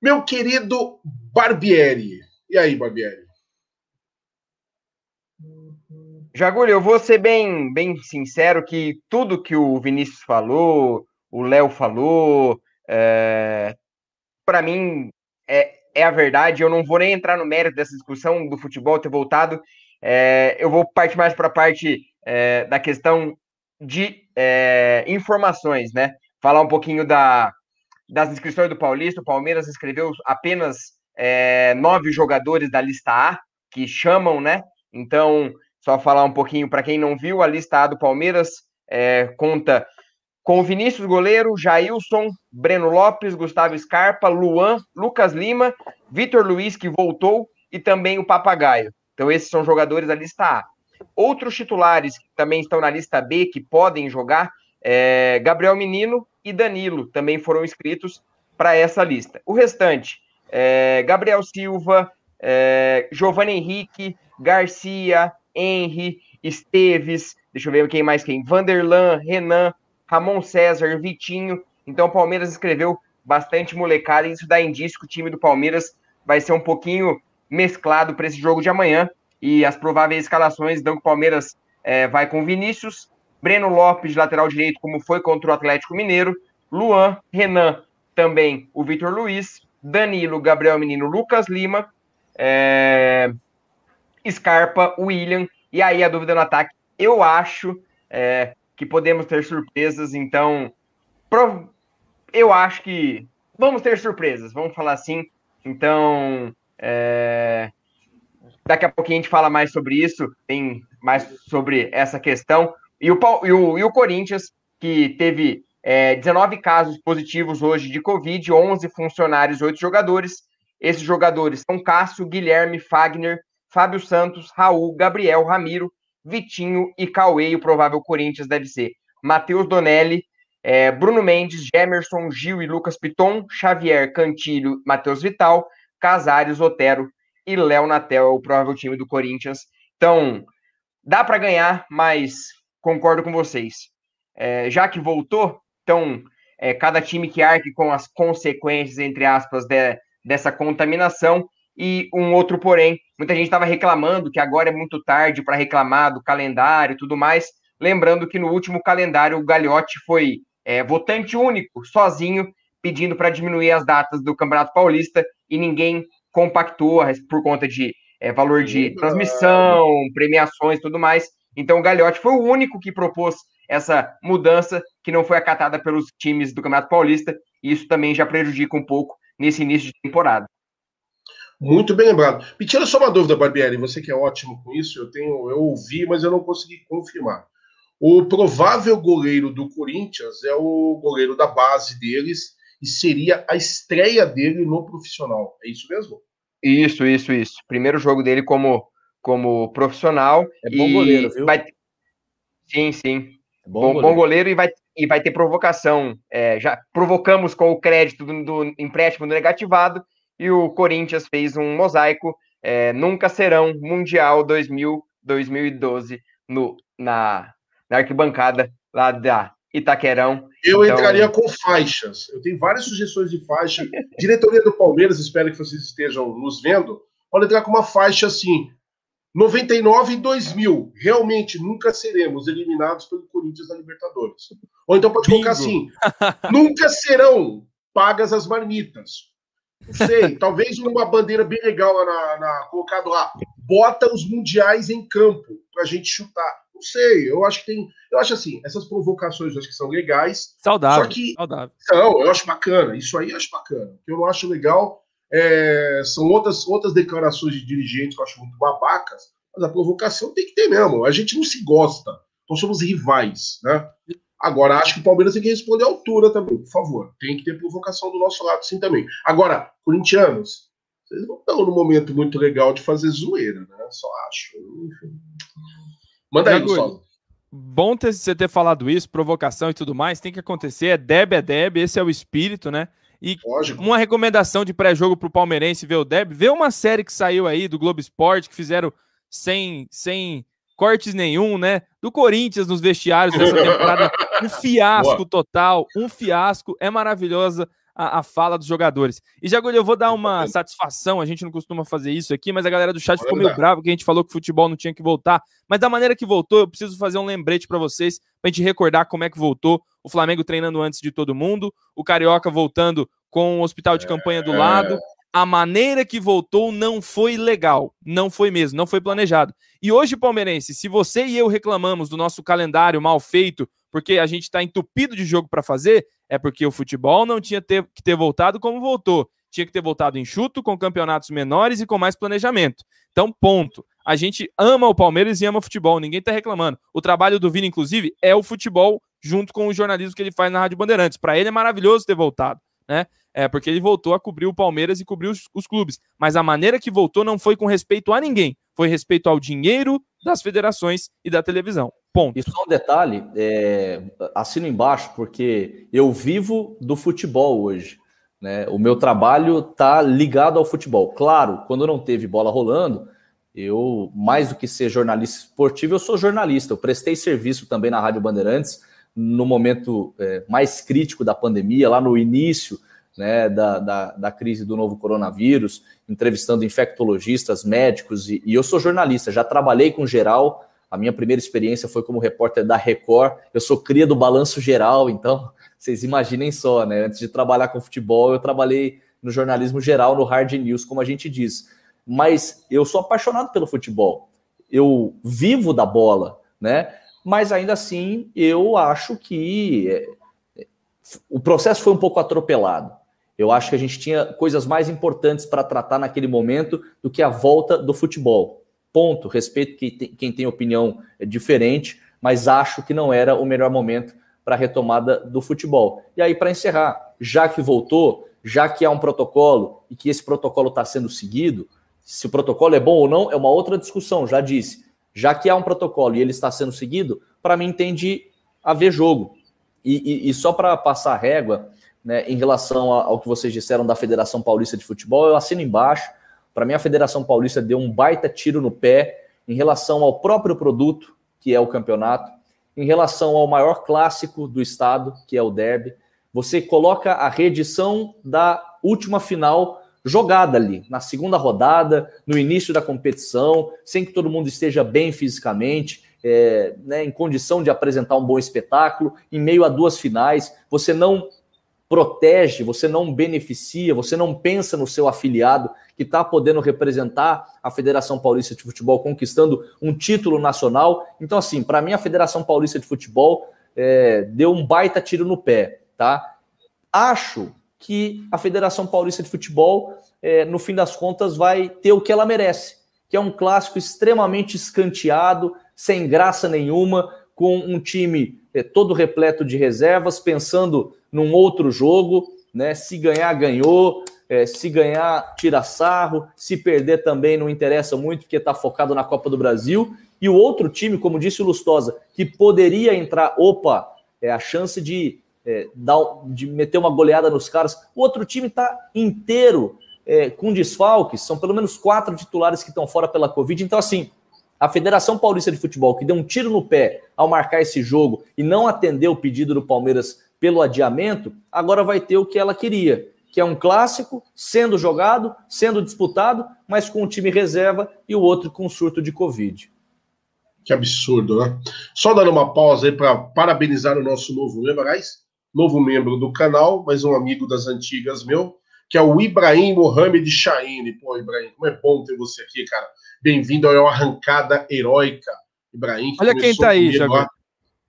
Meu querido Barbieri. E aí, Barbieri? Jagulho, eu vou ser bem, bem sincero que tudo que o Vinícius falou, o Léo falou. É, para mim, é, é a verdade. Eu não vou nem entrar no mérito dessa discussão do futebol ter voltado. É, eu vou partir mais para a parte é, da questão de é, informações, né? Falar um pouquinho da, das inscrições do Paulista. O Palmeiras inscreveu apenas é, nove jogadores da lista A, que chamam, né? Então, só falar um pouquinho para quem não viu, a lista A do Palmeiras conta com Vinícius Goleiro, Jailson, Breno Lopes, Gustavo Scarpa, Luan, Lucas Lima, Vitor Luiz, que voltou, e também o Papagaio. Então, esses são jogadores da lista A. Outros titulares que também estão na lista B, que podem jogar, é Gabriel Menino e Danilo, também foram inscritos para essa lista. O restante, é Gabriel Silva, é Giovanni Henrique, Garcia, Henry, Esteves, deixa eu ver quem mais quem, Vanderlan, Renan, Ramon César, Vitinho. Então o Palmeiras escreveu bastante molecada e isso dá indício que o time do Palmeiras vai ser um pouquinho mesclado para esse jogo de amanhã. E as prováveis escalações dão que o Palmeiras é, vai com Vinícius, Breno Lopes lateral direito, como foi contra o Atlético Mineiro, Luan, Renan, também o Vitor Luiz, Danilo, Gabriel Menino, Lucas Lima, é, Scarpa, William, e aí a dúvida no ataque, eu acho, é, que podemos ter surpresas, então eu acho que vamos ter surpresas, vamos falar assim. Então, é... daqui a pouquinho a gente fala mais sobre isso, tem mais sobre essa questão. E o, e o, e o Corinthians, que teve é, 19 casos positivos hoje de Covid, 11 funcionários, 8 jogadores. Esses jogadores são Cássio, Guilherme, Fagner, Fábio Santos, Raul, Gabriel, Ramiro, Vitinho e Cauê, e o provável Corinthians deve ser Matheus Donelli, é, Bruno Mendes, Gemerson, Gil e Lucas Piton, Xavier, Cantilho, Matheus Vital, Casares, Otero e Léo Natel é o provável time do Corinthians. Então, dá para ganhar, mas concordo com vocês. É, já que voltou, então, é, cada time que arque com as consequências, entre aspas, de, dessa contaminação, e um outro porém, muita gente estava reclamando que agora é muito tarde para reclamar do calendário e tudo mais. Lembrando que no último calendário o Gagliotti foi é, votante único, sozinho, pedindo para diminuir as datas do Campeonato Paulista e ninguém compactou por conta de é, valor de transmissão, premiações e tudo mais. Então o Gagliotti foi o único que propôs essa mudança que não foi acatada pelos times do Campeonato Paulista, e isso também já prejudica um pouco nesse início de temporada. Muito bem lembrado. Me tira só uma dúvida, Barbieri, você que é ótimo com isso, eu tenho, eu ouvi, mas eu não consegui confirmar. O provável goleiro do Corinthians é o goleiro da base deles e seria a estreia dele no profissional. É isso mesmo? Isso, isso, isso. Primeiro jogo dele como, como profissional. É bom goleiro, viu? Vai... Sim, sim. Bom, bom, goleiro. bom goleiro e vai, e vai ter provocação. É, já provocamos com o crédito do, do, empréstimo do negativado e o Corinthians fez um mosaico. É, nunca serão Mundial 2000, 2012 no, na, na arquibancada lá da Itaquerão. Eu então... entraria com faixas. Eu tenho várias sugestões de faixa. Diretoria do Palmeiras, espero que vocês estejam nos vendo. Pode entrar com uma faixa assim: 99 e 2000. Realmente nunca seremos eliminados pelo Corinthians na Libertadores. Ou então pode colocar assim: nunca serão pagas as marmitas. Não sei, talvez uma bandeira bem legal lá na, na colocado lá. Bota os mundiais em campo pra gente chutar. Não sei, eu acho que tem. Eu acho assim, essas provocações eu acho que são legais. Saudável. Só que. Saudável. Não, eu acho bacana. Isso aí eu acho bacana. O que eu não acho legal é, são outras, outras declarações de dirigentes que eu acho muito babacas, mas a provocação tem que ter mesmo. A gente não se gosta. Nós somos rivais, né? Agora, acho que o Palmeiras tem que responder à altura também, por favor. Tem que ter provocação do nosso lado, sim, também. Agora, corintianos, vocês não estão num momento muito legal de fazer zoeira, né? Só acho. Enfim. Manda aí, pessoal. Bom ter, você ter falado isso, provocação e tudo mais, tem que acontecer, é deb, é deb, esse é o espírito, né? E Lógico. uma recomendação de pré-jogo pro palmeirense ver o deb, vê uma série que saiu aí do Globo Esporte, que fizeram sem, sem cortes nenhum, né? Do Corinthians nos vestiários dessa temporada, um fiasco Boa. total, um fiasco, é maravilhosa a, a fala dos jogadores. E Jagulho, eu vou dar uma satisfação, a gente não costuma fazer isso aqui, mas a galera do chat ficou meio brava que a gente falou que o futebol não tinha que voltar. Mas da maneira que voltou, eu preciso fazer um lembrete para vocês, pra gente recordar como é que voltou. O Flamengo treinando antes de todo mundo, o Carioca voltando com o hospital de campanha do lado. A maneira que voltou não foi legal, não foi mesmo, não foi planejado. E hoje, palmeirense, se você e eu reclamamos do nosso calendário mal feito, porque a gente está entupido de jogo para fazer, é porque o futebol não tinha ter, que ter voltado como voltou. Tinha que ter voltado enxuto, com campeonatos menores e com mais planejamento. Então, ponto. A gente ama o Palmeiras e ama o futebol, ninguém está reclamando. O trabalho do Vini, inclusive, é o futebol junto com o jornalismo que ele faz na Rádio Bandeirantes. Para ele é maravilhoso ter voltado, né? É porque ele voltou a cobrir o Palmeiras e cobrir os, os clubes. Mas a maneira que voltou não foi com respeito a ninguém, foi respeito ao dinheiro das federações e da televisão. Ponto. E só um detalhe, é, assino embaixo, porque eu vivo do futebol hoje. Né? O meu trabalho está ligado ao futebol. Claro, quando não teve bola rolando, eu, mais do que ser jornalista esportivo, eu sou jornalista. Eu prestei serviço também na Rádio Bandeirantes no momento é, mais crítico da pandemia, lá no início né, da, da, da, crise do novo coronavírus, entrevistando infectologistas, médicos, e, e eu sou jornalista, já trabalhei com geral a minha primeira experiência foi como repórter da Record. Eu sou cria do Balanço Geral, então vocês imaginem só, né? Antes de trabalhar com futebol, eu trabalhei no jornalismo geral, no hard news, como a gente diz. Mas eu sou apaixonado pelo futebol. Eu vivo da bola, né? Mas ainda assim, eu acho que é, o processo foi um pouco atropelado. Eu acho que a gente tinha coisas mais importantes para tratar naquele momento do que a volta do futebol ponto, respeito quem tem opinião diferente, mas acho que não era o melhor momento para a retomada do futebol. E aí, para encerrar, já que voltou, já que há um protocolo e que esse protocolo está sendo seguido, se o protocolo é bom ou não é uma outra discussão, já disse. Já que há um protocolo e ele está sendo seguido, para mim tem de haver jogo. E, e, e só para passar a régua, né, em relação ao que vocês disseram da Federação Paulista de Futebol, eu assino embaixo. Para mim, a Federação Paulista deu um baita tiro no pé em relação ao próprio produto, que é o campeonato, em relação ao maior clássico do estado, que é o Derby. Você coloca a reedição da última final jogada ali, na segunda rodada, no início da competição, sem que todo mundo esteja bem fisicamente, é, né, em condição de apresentar um bom espetáculo, em meio a duas finais. Você não protege, você não beneficia, você não pensa no seu afiliado que está podendo representar a Federação Paulista de Futebol, conquistando um título nacional. Então, assim, para mim, a Federação Paulista de Futebol é, deu um baita tiro no pé, tá? Acho que a Federação Paulista de Futebol, é, no fim das contas, vai ter o que ela merece, que é um clássico extremamente escanteado, sem graça nenhuma, com um time é, todo repleto de reservas, pensando num outro jogo, né? Se ganhar, ganhou. é, se ganhar, tira sarro, se perder também não interessa muito, porque está focado na Copa do Brasil. E o outro time, como disse o Lustosa, que poderia entrar, opa, é a chance de, é, dar, de meter uma goleada nos caras. O outro time está inteiro é, com desfalques, são pelo menos quatro titulares que estão fora pela Covid. Então, assim, a Federação Paulista de Futebol, que deu um tiro no pé ao marcar esse jogo e não atendeu o pedido do Palmeiras pelo adiamento, agora vai ter o que ela queria, que é um clássico sendo jogado, sendo disputado, mas com o time reserva e o outro com surto de Covid. Que absurdo, né? Só dando uma pausa aí para parabenizar o nosso novo membro, aliás, novo membro do canal, mas um amigo das antigas meu, que é o Ibrahim Mohamed Shaine. Pô, Ibrahim, como é bom ter você aqui, cara. Bem-vindo ao Arrancada Heróica. Ibrahim. Olha quem tá aí, Jago.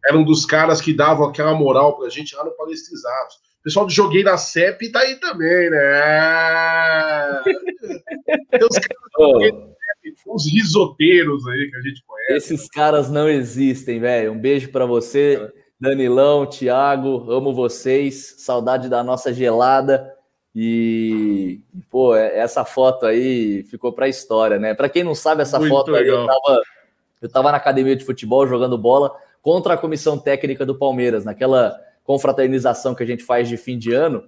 Era um dos caras que davam aquela moral pra gente lá no Palestrizados. O pessoal do Joguei na CEP tá aí também, né? Tem os caras os risoteiros aí que a gente conhece. Esses caras não existem, velho. Um beijo para você, Danilão, Thiago, amo vocês. Saudade da nossa gelada. E, pô, é, essa foto aí ficou para a história, né? Para quem não sabe, essa Muito foto legal. aí, eu tava, eu tava na academia de futebol jogando bola contra a comissão técnica do Palmeiras, naquela confraternização que a gente faz de fim de ano.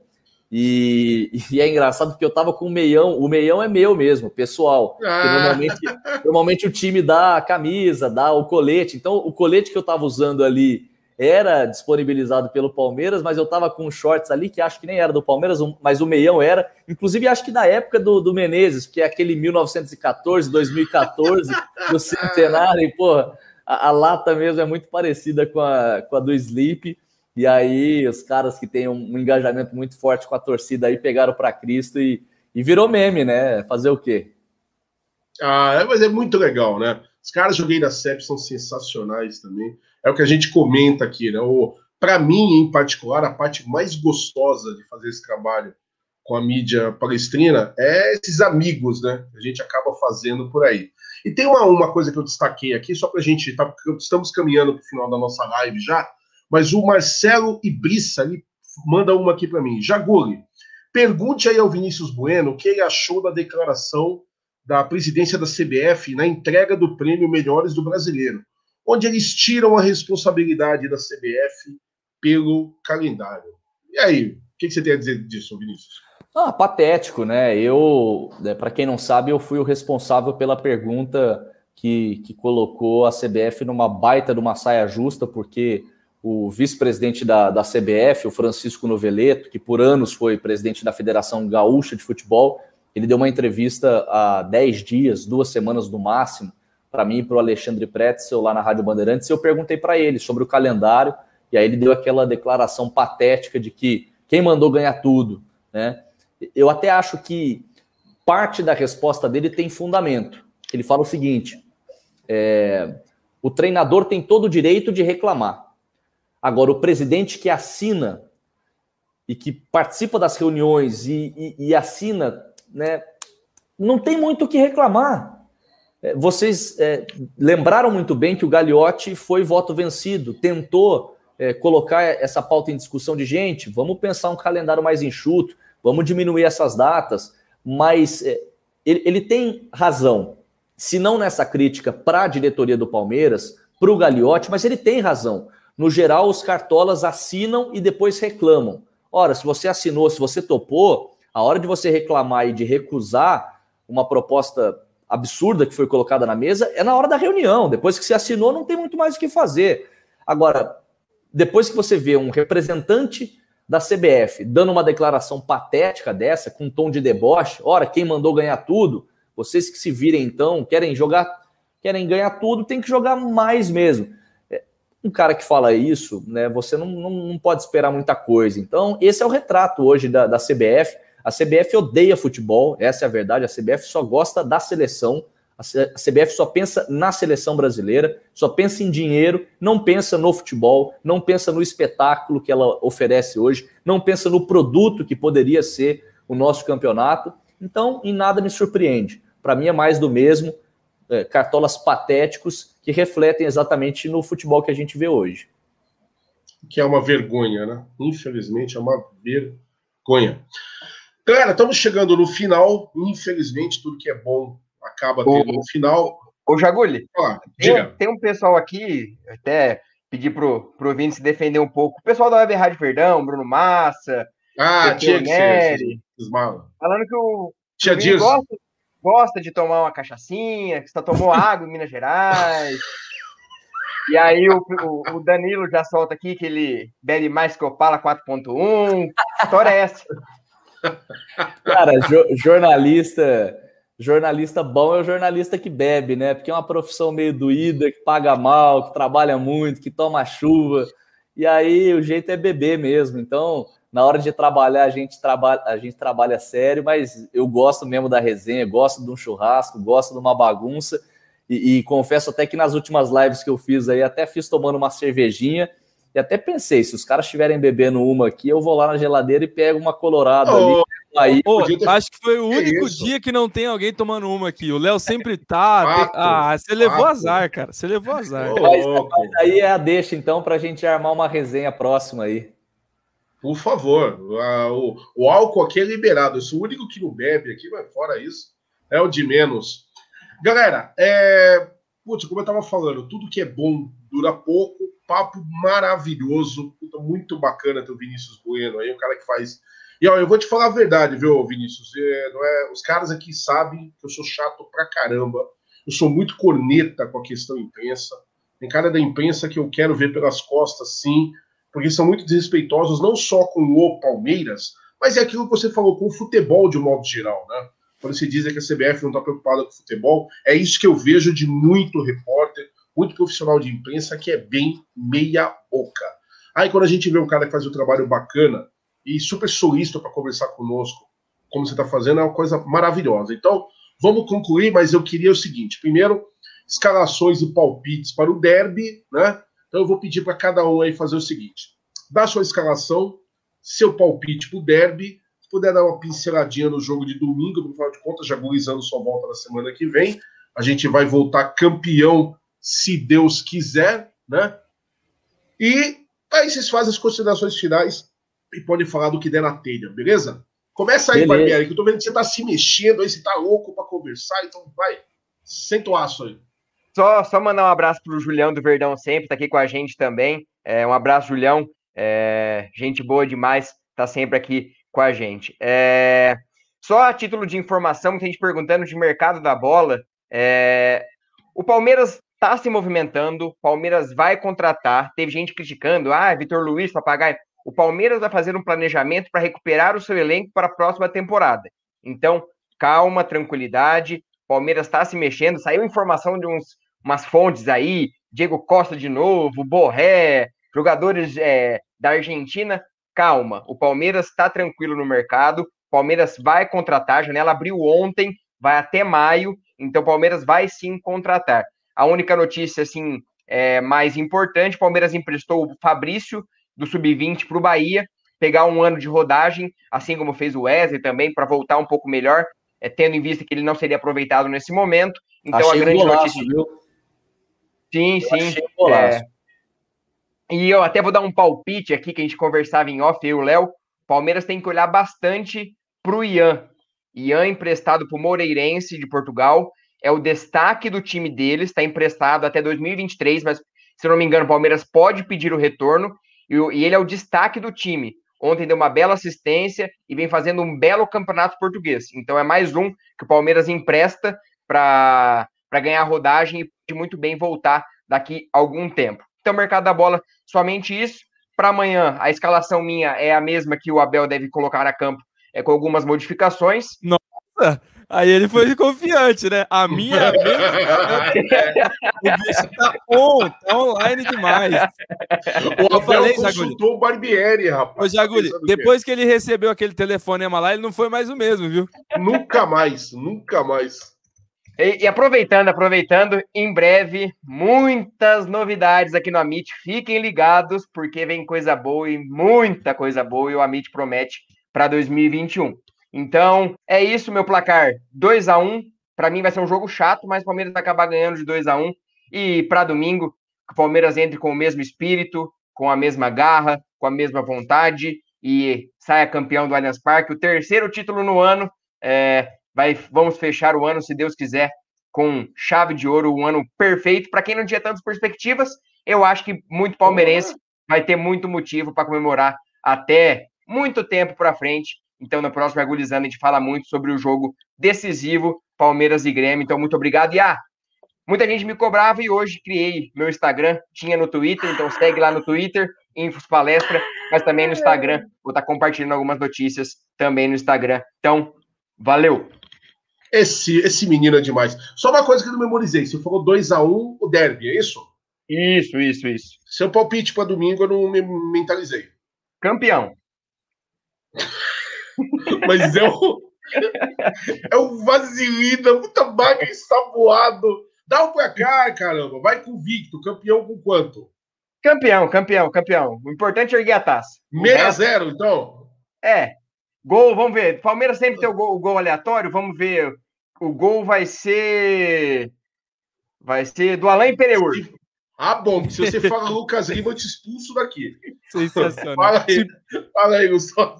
E, e, é engraçado porque eu tava com o meião, o meião é meu mesmo, pessoal. Ah. Normalmente, normalmente o time dá a camisa, dá o colete. Então, o colete que eu tava usando ali era disponibilizado pelo Palmeiras, mas eu tava com shorts ali que acho que nem era do Palmeiras, mas o meião era. Inclusive, acho que da época do, do Menezes, que é aquele 1914, 2014, do centenário, e, porra, a, a, lata mesmo é muito parecida com a, com a do Sleep. E aí, os caras que têm um, um engajamento muito forte com a torcida aí pegaram para Cristo e, e virou meme, né? Fazer o quê? Ah, é, mas é muito legal, né? Os caras joguei da CEP são sensacionais também é o que a gente comenta aqui, né? Para mim, em particular, a parte mais gostosa de fazer esse trabalho com a mídia palestrina é esses amigos, né? Que a gente acaba fazendo por aí. E tem uma, uma coisa que eu destaquei aqui, só para a gente. Tá, estamos caminhando para o final da nossa live já, mas o Marcelo Ibrissa ele manda uma aqui para mim. Jaguli, pergunte aí ao Vinícius Bueno o que ele achou da declaração da presidência da CBF na entrega do prêmio Melhores do Brasileiro onde eles tiram a responsabilidade da CBF pelo calendário. E aí, o que você tem a dizer disso, Vinícius? Ah, patético, né? Eu, né, para quem não sabe, eu fui o responsável pela pergunta que, que colocou a CBF numa baita de uma saia justa, porque o vice-presidente da, da CBF, o Francisco Noveleto, que por anos foi presidente da Federação Gaúcha de Futebol, ele deu uma entrevista há 10 dias, duas semanas no máximo, para mim e para o Alexandre Pretzel lá na Rádio Bandeirantes, eu perguntei para ele sobre o calendário, e aí ele deu aquela declaração patética de que quem mandou ganhar tudo, né? Eu até acho que parte da resposta dele tem fundamento. Ele fala o seguinte: é, o treinador tem todo o direito de reclamar. Agora, o presidente que assina e que participa das reuniões e, e, e assina, né, não tem muito o que reclamar. É, vocês é, lembraram muito bem que o Gagliotti foi voto vencido, tentou é, colocar essa pauta em discussão de gente, vamos pensar um calendário mais enxuto, vamos diminuir essas datas, mas é, ele, ele, tem razão, se não nessa crítica para a diretoria do Palmeiras, para o Gagliotti, mas ele tem razão. No geral, os cartolas assinam e depois reclamam. Ora, se você assinou, se você topou, a hora de você reclamar e de recusar uma proposta absurda que foi colocada na mesa é na hora da reunião. Depois que você assinou, não tem muito mais o que fazer. Agora, depois que você vê um representante da CBF dando uma declaração patética dessa, com um tom de deboche, ora, quem mandou ganhar tudo, vocês que se virem então, querem jogar, querem ganhar tudo, tem que jogar mais mesmo. É, um cara que fala isso, né, você não, não, não pode esperar muita coisa. Então, esse é o retrato hoje da, da CBF a CBF odeia futebol, essa é a verdade. A CBF só gosta da seleção. A CBF só pensa na seleção brasileira, só pensa em dinheiro, não pensa no futebol, não pensa no espetáculo que ela oferece hoje, não pensa no produto que poderia ser o nosso campeonato. Então, em nada me surpreende. Para mim é mais do mesmo, é, cartolas patéticos que refletem exatamente no futebol que a gente vê hoje. Que é uma vergonha, né? Infelizmente é uma vergonha. Galera, estamos chegando no final. Infelizmente, tudo que é bom acaba tendo no final. Ô, Jaguli, ah, tem, tem, um pessoal aqui, até pedi pro, pro Vini se defender um pouco. O pessoal da Web Rádio Verdão, Bruno Massa, ah, tinha que ser, falando que o, Tia o gosta, gosta, de tomar uma cachaçinha, que só tomou água em Minas Gerais. E aí o, o, Danilo já solta aqui que ele bebe mais que Opala 4.1. Que história é essa? Cara, jo jornalista jornalista bom é o jornalista que bebe, né? Porque é uma profissão meio doída, que paga mal, que trabalha muito, que toma chuva. E aí o jeito é beber mesmo. Então, na hora de trabalhar, a gente trabalha, a gente trabalha sério, mas eu gosto mesmo da resenha, gosto de um churrasco, gosto de uma bagunça. E, e, confesso até que nas últimas lives que eu fiz aí, até fiz tomando uma cervejinha. E até pensei, se os caras estiverem bebendo uma aqui, eu vou lá na geladeira e pego uma colorada oh, ali. Aí, oh, ter... Acho que foi o único dia que não tem alguém tomando uma aqui. O Léo sempre tá. Fato, ah, você levou fato. azar, cara. Você levou azar. Oh, mas, mas aí é a deixa, então, pra gente armar uma resenha próxima aí. Por favor. O, o álcool aqui é liberado. Eu sou o único que não bebe aqui, mas fora isso, é o de menos. Galera, é. Putz, como eu tava falando, tudo que é bom dura pouco. Papo maravilhoso. muito bacana ter o Vinícius Bueno aí, o cara que faz. E ó, eu vou te falar a verdade, viu, Vinícius? É, não é... Os caras aqui sabem que eu sou chato pra caramba. Eu sou muito corneta com a questão imprensa. Tem cara da imprensa que eu quero ver pelas costas, sim, porque são muito desrespeitosos, não só com o Palmeiras, mas é aquilo que você falou com o futebol de um modo geral, né? quando se diz que a CBF não está preocupada com futebol, é isso que eu vejo de muito repórter, muito profissional de imprensa que é bem meia boca. Aí quando a gente vê um cara que faz um trabalho bacana e super solícito para conversar conosco, como você está fazendo, é uma coisa maravilhosa. Então, vamos concluir, mas eu queria o seguinte: primeiro, escalações e palpites para o derby, né? Então eu vou pedir para cada um aí fazer o seguinte: dá sua escalação, seu palpite para o derby puder dar uma pinceladinha no jogo de domingo, no final de contas, já agonizando sua volta na semana que vem. A gente vai voltar campeão, se Deus quiser, né? E aí vocês fazem as considerações finais e podem falar do que der na telha, beleza? Começa aí, Barbieri, que eu tô vendo que você tá se mexendo aí, você tá louco para conversar, então vai, senta o aço aí. Só, só mandar um abraço pro Julião do Verdão sempre, tá aqui com a gente também. É, um abraço, Julião. É, gente boa demais, tá sempre aqui com a gente. É... Só a título de informação, muita gente perguntando de mercado da bola. É... O Palmeiras está se movimentando, o Palmeiras vai contratar. Teve gente criticando, ah, Vitor Luiz para pagar. O Palmeiras vai fazer um planejamento para recuperar o seu elenco para a próxima temporada. Então, calma, tranquilidade. Palmeiras está se mexendo. Saiu informação de uns, umas fontes aí, Diego Costa de novo, Borré, jogadores é, da Argentina calma, o Palmeiras está tranquilo no mercado, Palmeiras vai contratar, a janela abriu ontem, vai até maio, então Palmeiras vai sim contratar. A única notícia, assim, é, mais importante, Palmeiras emprestou o Fabrício, do Sub-20, para o Bahia, pegar um ano de rodagem, assim como fez o Wesley também, para voltar um pouco melhor, é, tendo em vista que ele não seria aproveitado nesse momento. Então Achei a grande golaço, notícia. Viu? Sim, eu sim. É, e eu até vou dar um palpite aqui que a gente conversava em off, eu e o Léo. Palmeiras tem que olhar bastante para o Ian. Ian emprestado para o Moreirense de Portugal. É o destaque do time deles, está emprestado até 2023, mas se não me engano, o Palmeiras pode pedir o retorno. E, e ele é o destaque do time. Ontem deu uma bela assistência e vem fazendo um belo campeonato português. Então é mais um que o Palmeiras empresta para ganhar rodagem e muito bem voltar daqui a algum tempo. Então, mercado da bola, somente isso. Para amanhã, a escalação minha é a mesma que o Abel deve colocar a campo, é, com algumas modificações. Nossa! Aí ele foi confiante, né? A minha é a mesma. o bicho tá on, tá online demais. O Abel falei, consultou o Barbieri, rapaz. Ô, Jaguli, depois que ele recebeu aquele telefonema lá, ele não foi mais o mesmo, viu? Nunca mais, nunca mais. E, e, aproveitando, aproveitando, em breve, muitas novidades aqui no Amit. Fiquem ligados, porque vem coisa boa e muita coisa boa, e o Amit promete para 2021. Então, é isso, meu placar. 2 a 1 Para mim vai ser um jogo chato, mas o Palmeiras vai acabar ganhando de 2 a 1 E para domingo, o Palmeiras entre com o mesmo espírito, com a mesma garra, com a mesma vontade e saia campeão do Allianz Parque, o terceiro título no ano. É, vai, vamos fechar o ano, se Deus quiser, com chave de ouro, um ano perfeito. Para quem não tinha tantas perspectivas, eu acho que muito palmeirense vai ter muito motivo para comemorar até muito tempo para frente. Então, no próximo Agulizando, a gente fala muito sobre o jogo decisivo Palmeiras e Grêmio. Então, muito obrigado. E ah, muita gente me cobrava e hoje criei meu Instagram, tinha no Twitter, então segue lá no Twitter, Infos Palestra, mas também no Instagram. Vou estar tá compartilhando algumas notícias também no Instagram. Então, valeu! Esse, esse menino é demais. Só uma coisa que eu não memorizei. Você falou 2x1 um, o derby, é isso? Isso, isso, isso. Seu palpite para domingo eu não me mentalizei. Campeão. Mas é o. É o vaselina, muita baga ensaboado. Dá um pra cá, caramba. Vai convicto. Campeão com quanto? Campeão, campeão, campeão. O importante é erguer a taça. 6x0, então? É. Gol, vamos ver. Palmeiras sempre tem o gol, o gol aleatório. Vamos ver. O gol vai ser. Vai ser do Alain Pereur. Ah, bom, se você fala Lucas Lima, eu te expulso daqui. Sensacional. Fala aí, fala aí Gustavo.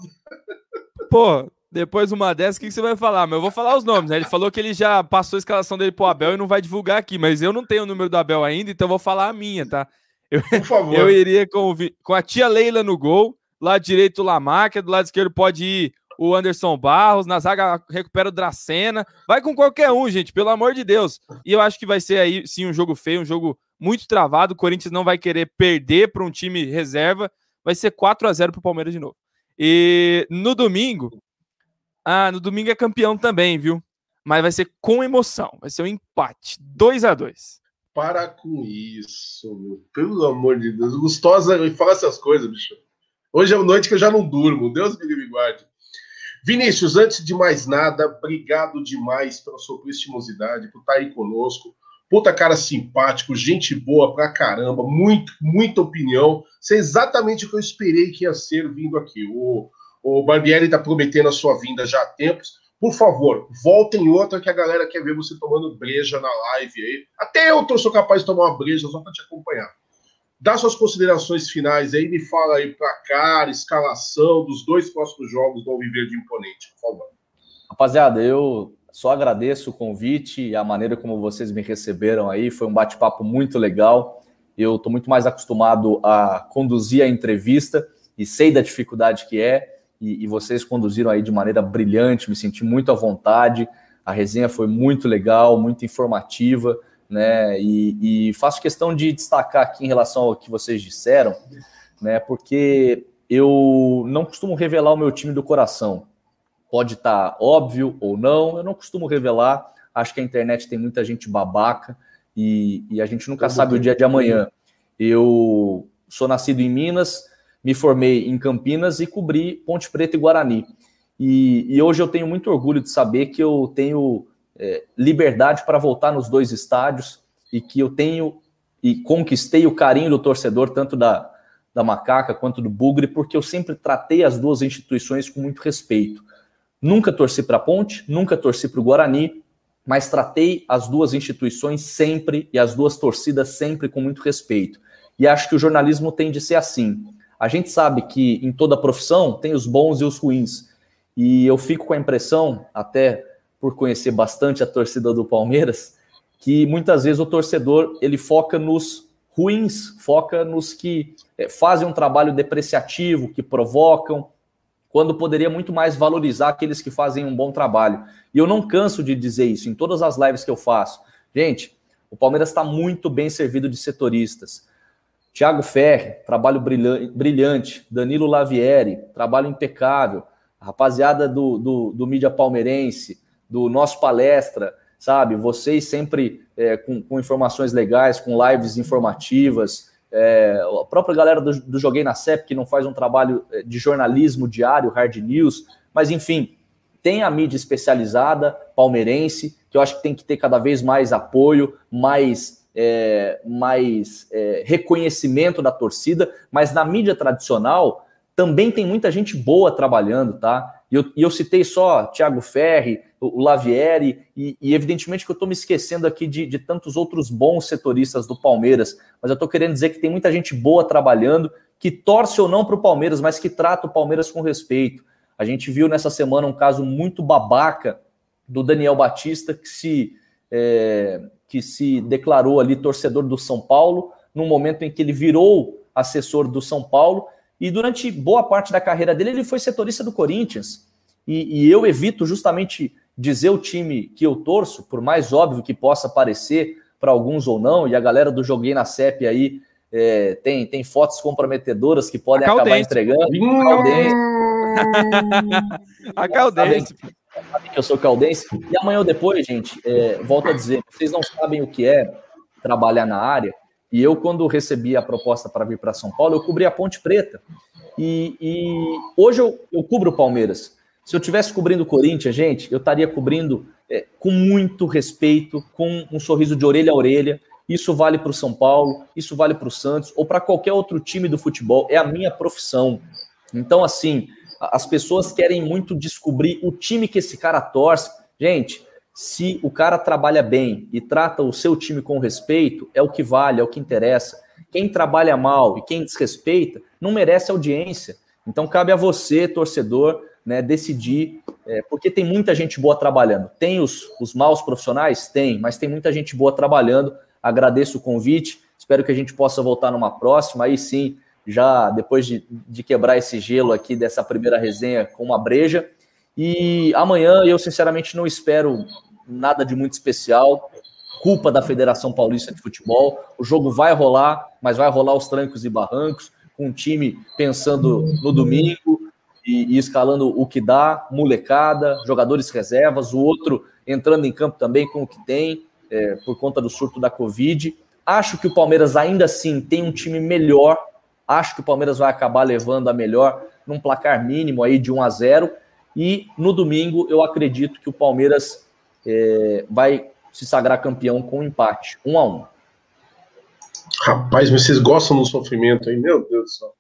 Pô, depois uma dessa, o que, você vai falar? Mas eu vou falar os nomes, né? Ele falou que ele já passou a escalação dele pro Abel e não vai divulgar aqui, mas eu não tenho o número do Abel ainda, então eu vou falar a minha, tá? Eu, Por favor. Eu iria com, com a tia Leila no gol, lado direito o Lamarca, do lado esquerdo pode ir o Anderson Barros, na zaga recupera o Dracena, vai com qualquer um, gente, pelo amor de Deus. E eu acho que vai ser aí sim um jogo feio, um jogo muito travado. O Corinthians não vai querer perder para um time reserva, vai ser 4 a 0 para o Palmeiras de novo. E no domingo, ah, no domingo é campeão também, viu? Mas vai ser com emoção, vai ser um empate, 2 a 2 Para com isso, meu. pelo amor de Deus. Gostosa, fala essas coisas, bicho. Hoje é uma noite que eu já não durmo, Deus me livre guarde. Vinícius, antes de mais nada, obrigado demais pela sua prestimosidade, por estar aí conosco. Puta cara simpático, gente boa pra caramba, muito, muita opinião. Isso é exatamente o que eu esperei que ia ser vindo aqui. O, o Barbieri tá prometendo a sua vinda já há tempos. Por favor, voltem outra que a galera quer ver você tomando breja na live aí. Até eu tô, sou capaz de tomar uma breja só pra te acompanhar dá suas considerações finais aí, me fala aí para cara, escalação dos dois próximos jogos do Alviverde Imponente, por favor. Rapaziada, eu só agradeço o convite e a maneira como vocês me receberam aí, foi um bate-papo muito legal. Eu estou muito mais acostumado a conduzir a entrevista e sei da dificuldade que é, e, e vocês conduziram aí de maneira brilhante, me senti muito à vontade. A resenha foi muito legal, muito informativa né? E, e, faço questão de destacar aqui em relação ao que vocês disseram, né? Porque eu não costumo revelar o meu time do coração. Pode estar tá óbvio ou não, eu não costumo revelar. Acho que a internet tem muita gente babaca e, e a gente nunca sabe o dia de amanhã. Eu sou nascido em Minas, me formei em Campinas e cobri Ponte Preta e Guarani. E, e hoje eu tenho muito orgulho de saber que eu tenho é, liberdade para voltar nos dois estádios e que eu tenho e conquistei o carinho do torcedor, tanto da, da Macaca quanto do Bugre, porque eu sempre tratei as duas instituições com muito respeito. Nunca torci para a Ponte, nunca torci para o Guarani, mas tratei as duas instituições sempre e as duas torcidas sempre com muito respeito. E acho que o jornalismo tem de ser assim. A gente sabe que em toda profissão tem os bons e os ruins. E eu fico com a impressão, até por conhecer bastante a torcida do Palmeiras, que muitas vezes o torcedor ele foca nos ruins, foca nos que é, fazem um trabalho depreciativo, que provocam, quando poderia muito mais valorizar aqueles que fazem um bom trabalho. E eu não canso de dizer isso em todas as lives que eu faço. Gente, o Palmeiras está muito bem servido de setoristas. Thiago Ferri, trabalho brilhante. Danilo Lavieri, trabalho impecável. A rapaziada do, do, do mídia palmeirense, do nosso palestra, sabe? Vocês sempre é, com, com, informações legais, com lives informativas. É, a própria galera do, do Joguei na CEP, que não faz um trabalho é, de jornalismo diário, hard news, mas enfim, tem a mídia especializada palmeirense, que eu acho que tem que ter cada vez mais apoio, mais, é, mais é, reconhecimento da torcida, mas na mídia tradicional também tem muita gente boa trabalhando, tá? E eu, e eu citei só Thiago Ferri, o Lavieri, e, e evidentemente que eu estou me esquecendo aqui de, de, tantos outros bons setoristas do Palmeiras, mas eu estou querendo dizer que tem muita gente boa trabalhando, que torce ou não para o Palmeiras, mas que trata o Palmeiras com respeito. A gente viu nessa semana um caso muito babaca do Daniel Batista, que se, é, que se declarou ali torcedor do São Paulo, no momento em que ele virou assessor do São Paulo, e durante boa parte da carreira dele, ele foi setorista do Corinthians. E, e, eu evito justamente dizer o time que eu torço, por mais óbvio que possa parecer para alguns ou não, e a galera do Joguei na CEP aí é, tem, tem fotos comprometedoras que podem acabar entregando. Hum. A Caldense. Sabem que eu sou caldense. E amanhã ou depois, gente, é, volto a dizer, vocês não sabem o que é trabalhar na área. E eu, quando recebi a proposta para vir para São Paulo, eu cobri a Ponte Preta. E, e hoje eu, eu cubro o Palmeiras. Se eu tivesse cobrindo o Corinthians, gente, eu estaria cobrindo é, com muito respeito, com um sorriso de orelha a orelha. Isso vale para o São Paulo, isso vale para o Santos ou para qualquer outro time do futebol. É a minha profissão. Então, assim, as pessoas querem muito descobrir o time que esse cara torce. Gente, se o cara trabalha bem e trata o seu time com respeito, é o que vale, é o que interessa. Quem trabalha mal e quem desrespeita não merece audiência. Então cabe a você, torcedor, né, decidir, é, porque tem muita gente boa trabalhando. Tem os, os maus profissionais? Tem, mas tem muita gente boa trabalhando. Agradeço o convite, espero que a gente possa voltar numa próxima. Aí sim, já depois de, de quebrar esse gelo aqui dessa primeira resenha com uma breja. E amanhã eu sinceramente não espero nada de muito especial. Culpa da Federação Paulista de Futebol. O jogo vai rolar, mas vai rolar os trancos e barrancos, com o time pensando no domingo e, e escalando o que dá, molecada, jogadores reservas, o outro entrando em campo também com o que tem, é, por conta do surto da Covid. Acho que o Palmeiras ainda assim tem um time melhor. Acho que o Palmeiras vai acabar levando a melhor num placar mínimo aí de 1 a 0 e no domingo, eu acredito que o Palmeiras é, vai se sagrar campeão com um empate, um a um. Rapaz, mas vocês gostam do sofrimento aí, meu Deus do céu.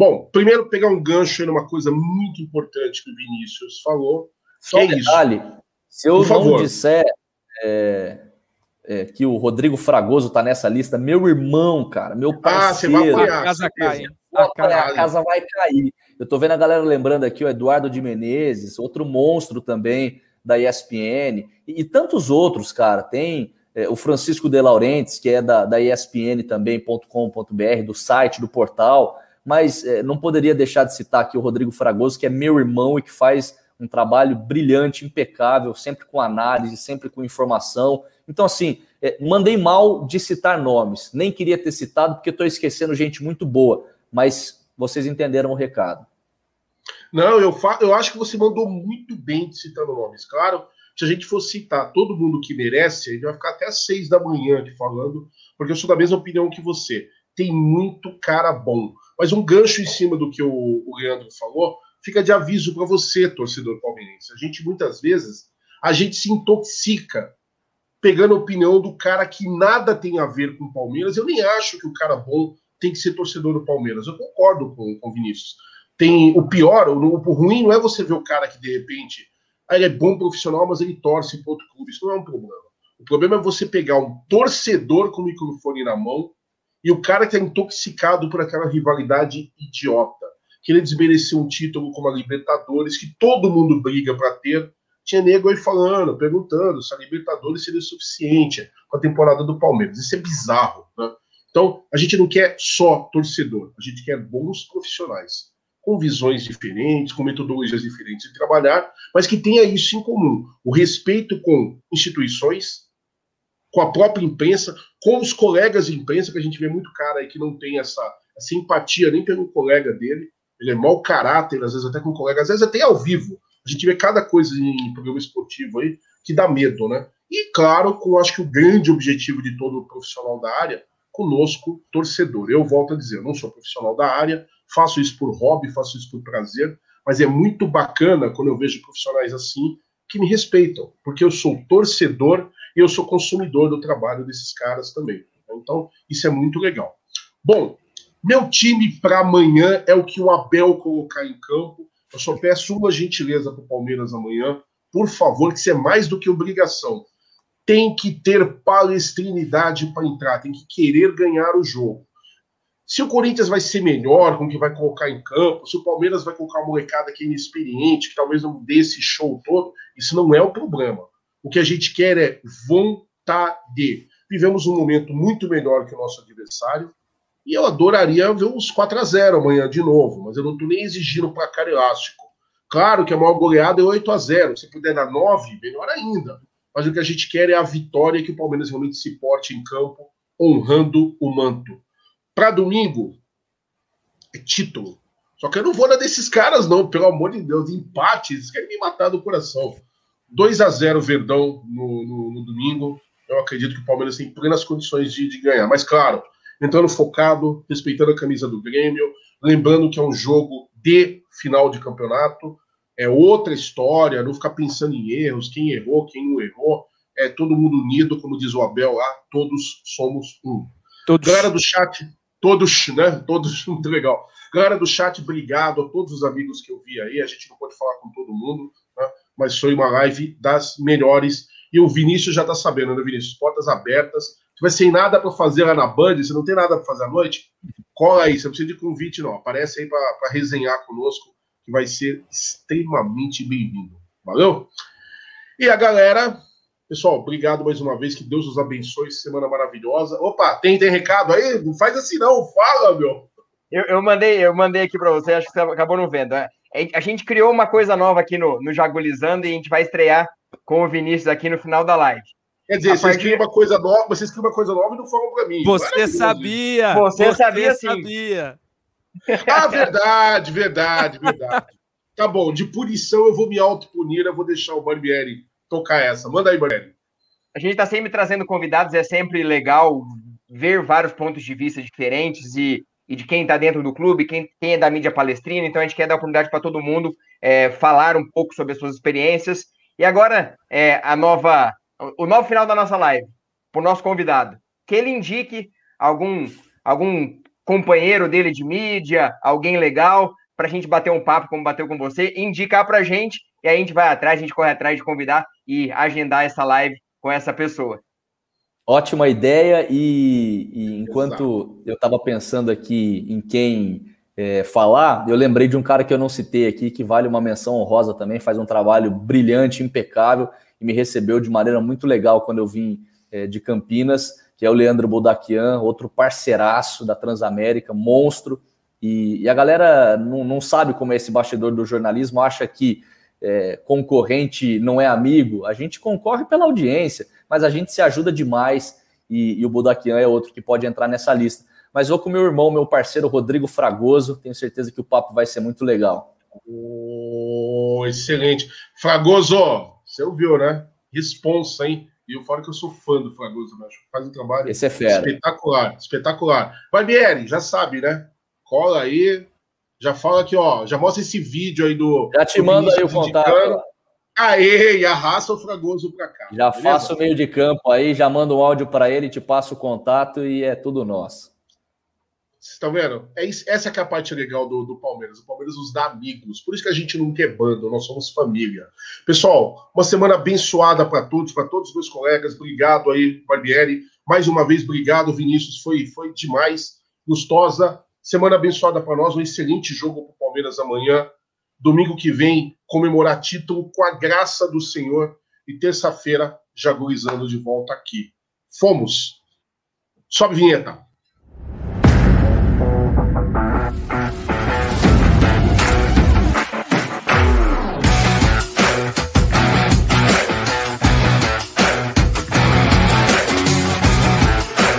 Bom, primeiro pegar um gancho aí numa coisa muito importante que o Vinícius falou. Só um é detalhe, isso. se eu Por não favor. disser é, é, que o Rodrigo Fragoso tá nessa lista, meu irmão, cara, meu parceiro. Ah, você vai apoiar. A casa cai, a, a casa vai cair. Eu tô vendo a galera lembrando aqui o Eduardo de Menezes, outro monstro também da ESPN, e, e tantos outros, cara. Tem é, o Francisco De Laurentiis, que é da, da ESPN também.com.br, do site, do portal, mas é, não poderia deixar de citar aqui o Rodrigo Fragoso, que é meu irmão e que faz um trabalho brilhante, impecável, sempre com análise, sempre com informação. Então, assim, é, mandei mal de citar nomes, nem queria ter citado, porque estou esquecendo gente muito boa, mas vocês entenderam o recado. Não, eu, eu acho que você mandou muito bem citando nomes. Claro, se a gente for citar todo mundo que merece, a gente vai ficar até às seis da manhã aqui falando, porque eu sou da mesma opinião que você. Tem muito cara bom. Mas um gancho em cima do que o, o Leandro falou, fica de aviso para você, torcedor palmeirense. A gente muitas vezes a gente se intoxica pegando a opinião do cara que nada tem a ver com o Palmeiras. Eu nem acho que o cara bom tem que ser torcedor do Palmeiras. Eu concordo com, com o Vinícius tem o pior, o, o ruim não é você ver o cara que de repente ah, ele é bom profissional, mas ele torce para outro clube. Isso não é um problema. O problema é você pegar um torcedor com o microfone na mão e o cara que é intoxicado por aquela rivalidade idiota. Que ele desmereceu um título como a Libertadores, que todo mundo briga para ter. Tinha nego aí falando, perguntando se a Libertadores seria suficiente com a temporada do Palmeiras. Isso é bizarro. Né? Então, a gente não quer só torcedor, a gente quer bons profissionais com visões diferentes, com metodologias diferentes de trabalhar, mas que tenha isso em comum: o respeito com instituições, com a própria imprensa, com os colegas de imprensa, que a gente vê muito cara aí que não tem essa, essa empatia nem pelo colega dele, ele é mau caráter, às vezes até com colegas, às vezes até ao vivo. A gente vê cada coisa em programa esportivo aí que dá medo, né? E claro, com acho que o grande objetivo de todo profissional da área, conosco, torcedor. Eu volto a dizer, eu não sou profissional da área, faço isso por hobby, faço isso por prazer, mas é muito bacana quando eu vejo profissionais assim que me respeitam, porque eu sou torcedor e eu sou consumidor do trabalho desses caras também. Então, isso é muito legal. Bom, meu time para amanhã é o que o Abel colocar em campo. Eu só peço uma gentileza para o Palmeiras amanhã. por favor, que isso é mais do que obrigação. Tem que ter palestrinidade para entrar, tem que querer ganhar o jogo. Se o Corinthians vai ser melhor com o que vai colocar em campo, se o Palmeiras vai colocar uma molecada que é inexperiente, que talvez não dê esse show todo, isso não é o problema. O que a gente quer é vontade. Vivemos um momento muito melhor que o nosso adversário, e eu adoraria ver uns 4 a 0 amanhã de novo, mas eu não estou nem exigindo placar elástico. Claro que a maior goleada é 8 a 0 Se puder dar 9, melhor ainda. Mas o que a gente quer é a vitória que o Palmeiras realmente se porte em campo, honrando o manto. Para domingo, é título. Só que eu não vou na desses caras, não, pelo amor de Deus. Empate, eles querem me matar do coração. 2 a 0 Verdão no, no, no, domingo. Eu acredito que o Palmeiras tem plenas condições de, de ganhar. Mas, claro, entrando focado, respeitando a camisa do Grêmio, lembrando que é um jogo de final de campeonato. É outra história, não ficar pensando em erros, quem errou, quem não errou. É todo mundo unido, como diz o Abel lá, todos somos um. Todos. Galera do chat, todos, né? Todos, muito legal. Galera do chat, obrigado a todos os amigos que eu vi aí. A gente não pode falar com todo mundo? Mas foi uma live das melhores. E o Vinícius já tá sabendo, né, Vinícius? Portas abertas. Se vai sem nada para fazer lá na Band, você não tem nada para fazer à noite, cola aí. Você não precisa de convite, não. Aparece aí para resenhar conosco, que vai ser extremamente bem-vindo. Valeu? E a galera, Pessoal, obrigado mais uma vez. Que Deus os abençoe. Semana maravilhosa. Opa, tem, tem recado aí? Não faz assim, não. Fala, meu. Eu, eu mandei, eu mandei aqui para você, acho que você acabou não vendo. Né? A gente criou uma coisa nova aqui no, no Jagulizando e a gente vai estrear com o Vinícius aqui no final da live. Quer dizer, vocês partir... criam uma coisa nova, vocês criam uma coisa nova e não falam para mim. Você sabia! Você, você sabia sim. Sabia. Ah, verdade, verdade, verdade. Tá bom, de punição eu vou me autopunir, eu vou deixar o Barbieri tocar essa. Manda aí, Barbieri. A gente está sempre trazendo convidados, é sempre legal ver vários pontos de vista diferentes e, e de quem está dentro do clube, quem, quem, é da mídia palestrina. Então a gente quer dar oportunidade para todo mundo é, falar um pouco sobre as suas experiências. E agora, é, a nova, o novo final da nossa live, para o nosso convidado, que ele indique algum, algum companheiro dele de mídia, alguém legal, para a gente bater um papo como bateu com você, indicar para a gente, e aí a gente vai atrás, a gente corre atrás de convidar e agendar essa live com essa pessoa. Ótima ideia, e, e enquanto Exato. eu estava pensando aqui em quem é, falar, eu lembrei de um cara que eu não citei aqui, que vale uma menção honrosa também, faz um trabalho brilhante, impecável, e me recebeu de maneira muito legal quando eu vim é, de Campinas, que é o Leandro Bodaquian, outro parceiraço da Transamérica, monstro, e, e a galera não, não sabe como é esse bastidor do jornalismo, acha que é, concorrente não é amigo, a gente concorre pela audiência, mas a gente se ajuda demais e, e o Budakian é outro que pode entrar nessa lista. Mas vou com meu irmão, meu parceiro Rodrigo Fragoso, tenho certeza que o papo vai ser muito legal. Oh, excelente. Fragoso, você ouviu, né? Responsa, hein? E eu falo que eu sou fã do Fragoso, né? faz um trabalho Esse é fera. espetacular, espetacular. Barbieri, já sabe, né? Cola aí, já fala aqui, ó. Já mostra esse vídeo aí do. Já te manda aí o contato. Aê, arrasta o Fragoso para cá. Já beleza? faço o meio de campo aí, já mando um áudio para ele, te passo o contato e é tudo nosso. Vocês estão vendo? É isso, essa é a parte legal do, do, Palmeiras. O Palmeiras nos dá amigos. Por isso que a gente não quer bando, nós somos família. Pessoal, uma semana abençoada para todos, para todos os meus colegas. Obrigado aí, Barbieri. Mais uma vez, obrigado, Vinícius. Foi, foi demais. Gustosa. Semana abençoada para nós, um excelente jogo para o Palmeiras amanhã. Domingo que vem, comemorar título com a graça do Senhor. E terça-feira, jaguizando de volta aqui. Fomos. Sobe vinheta.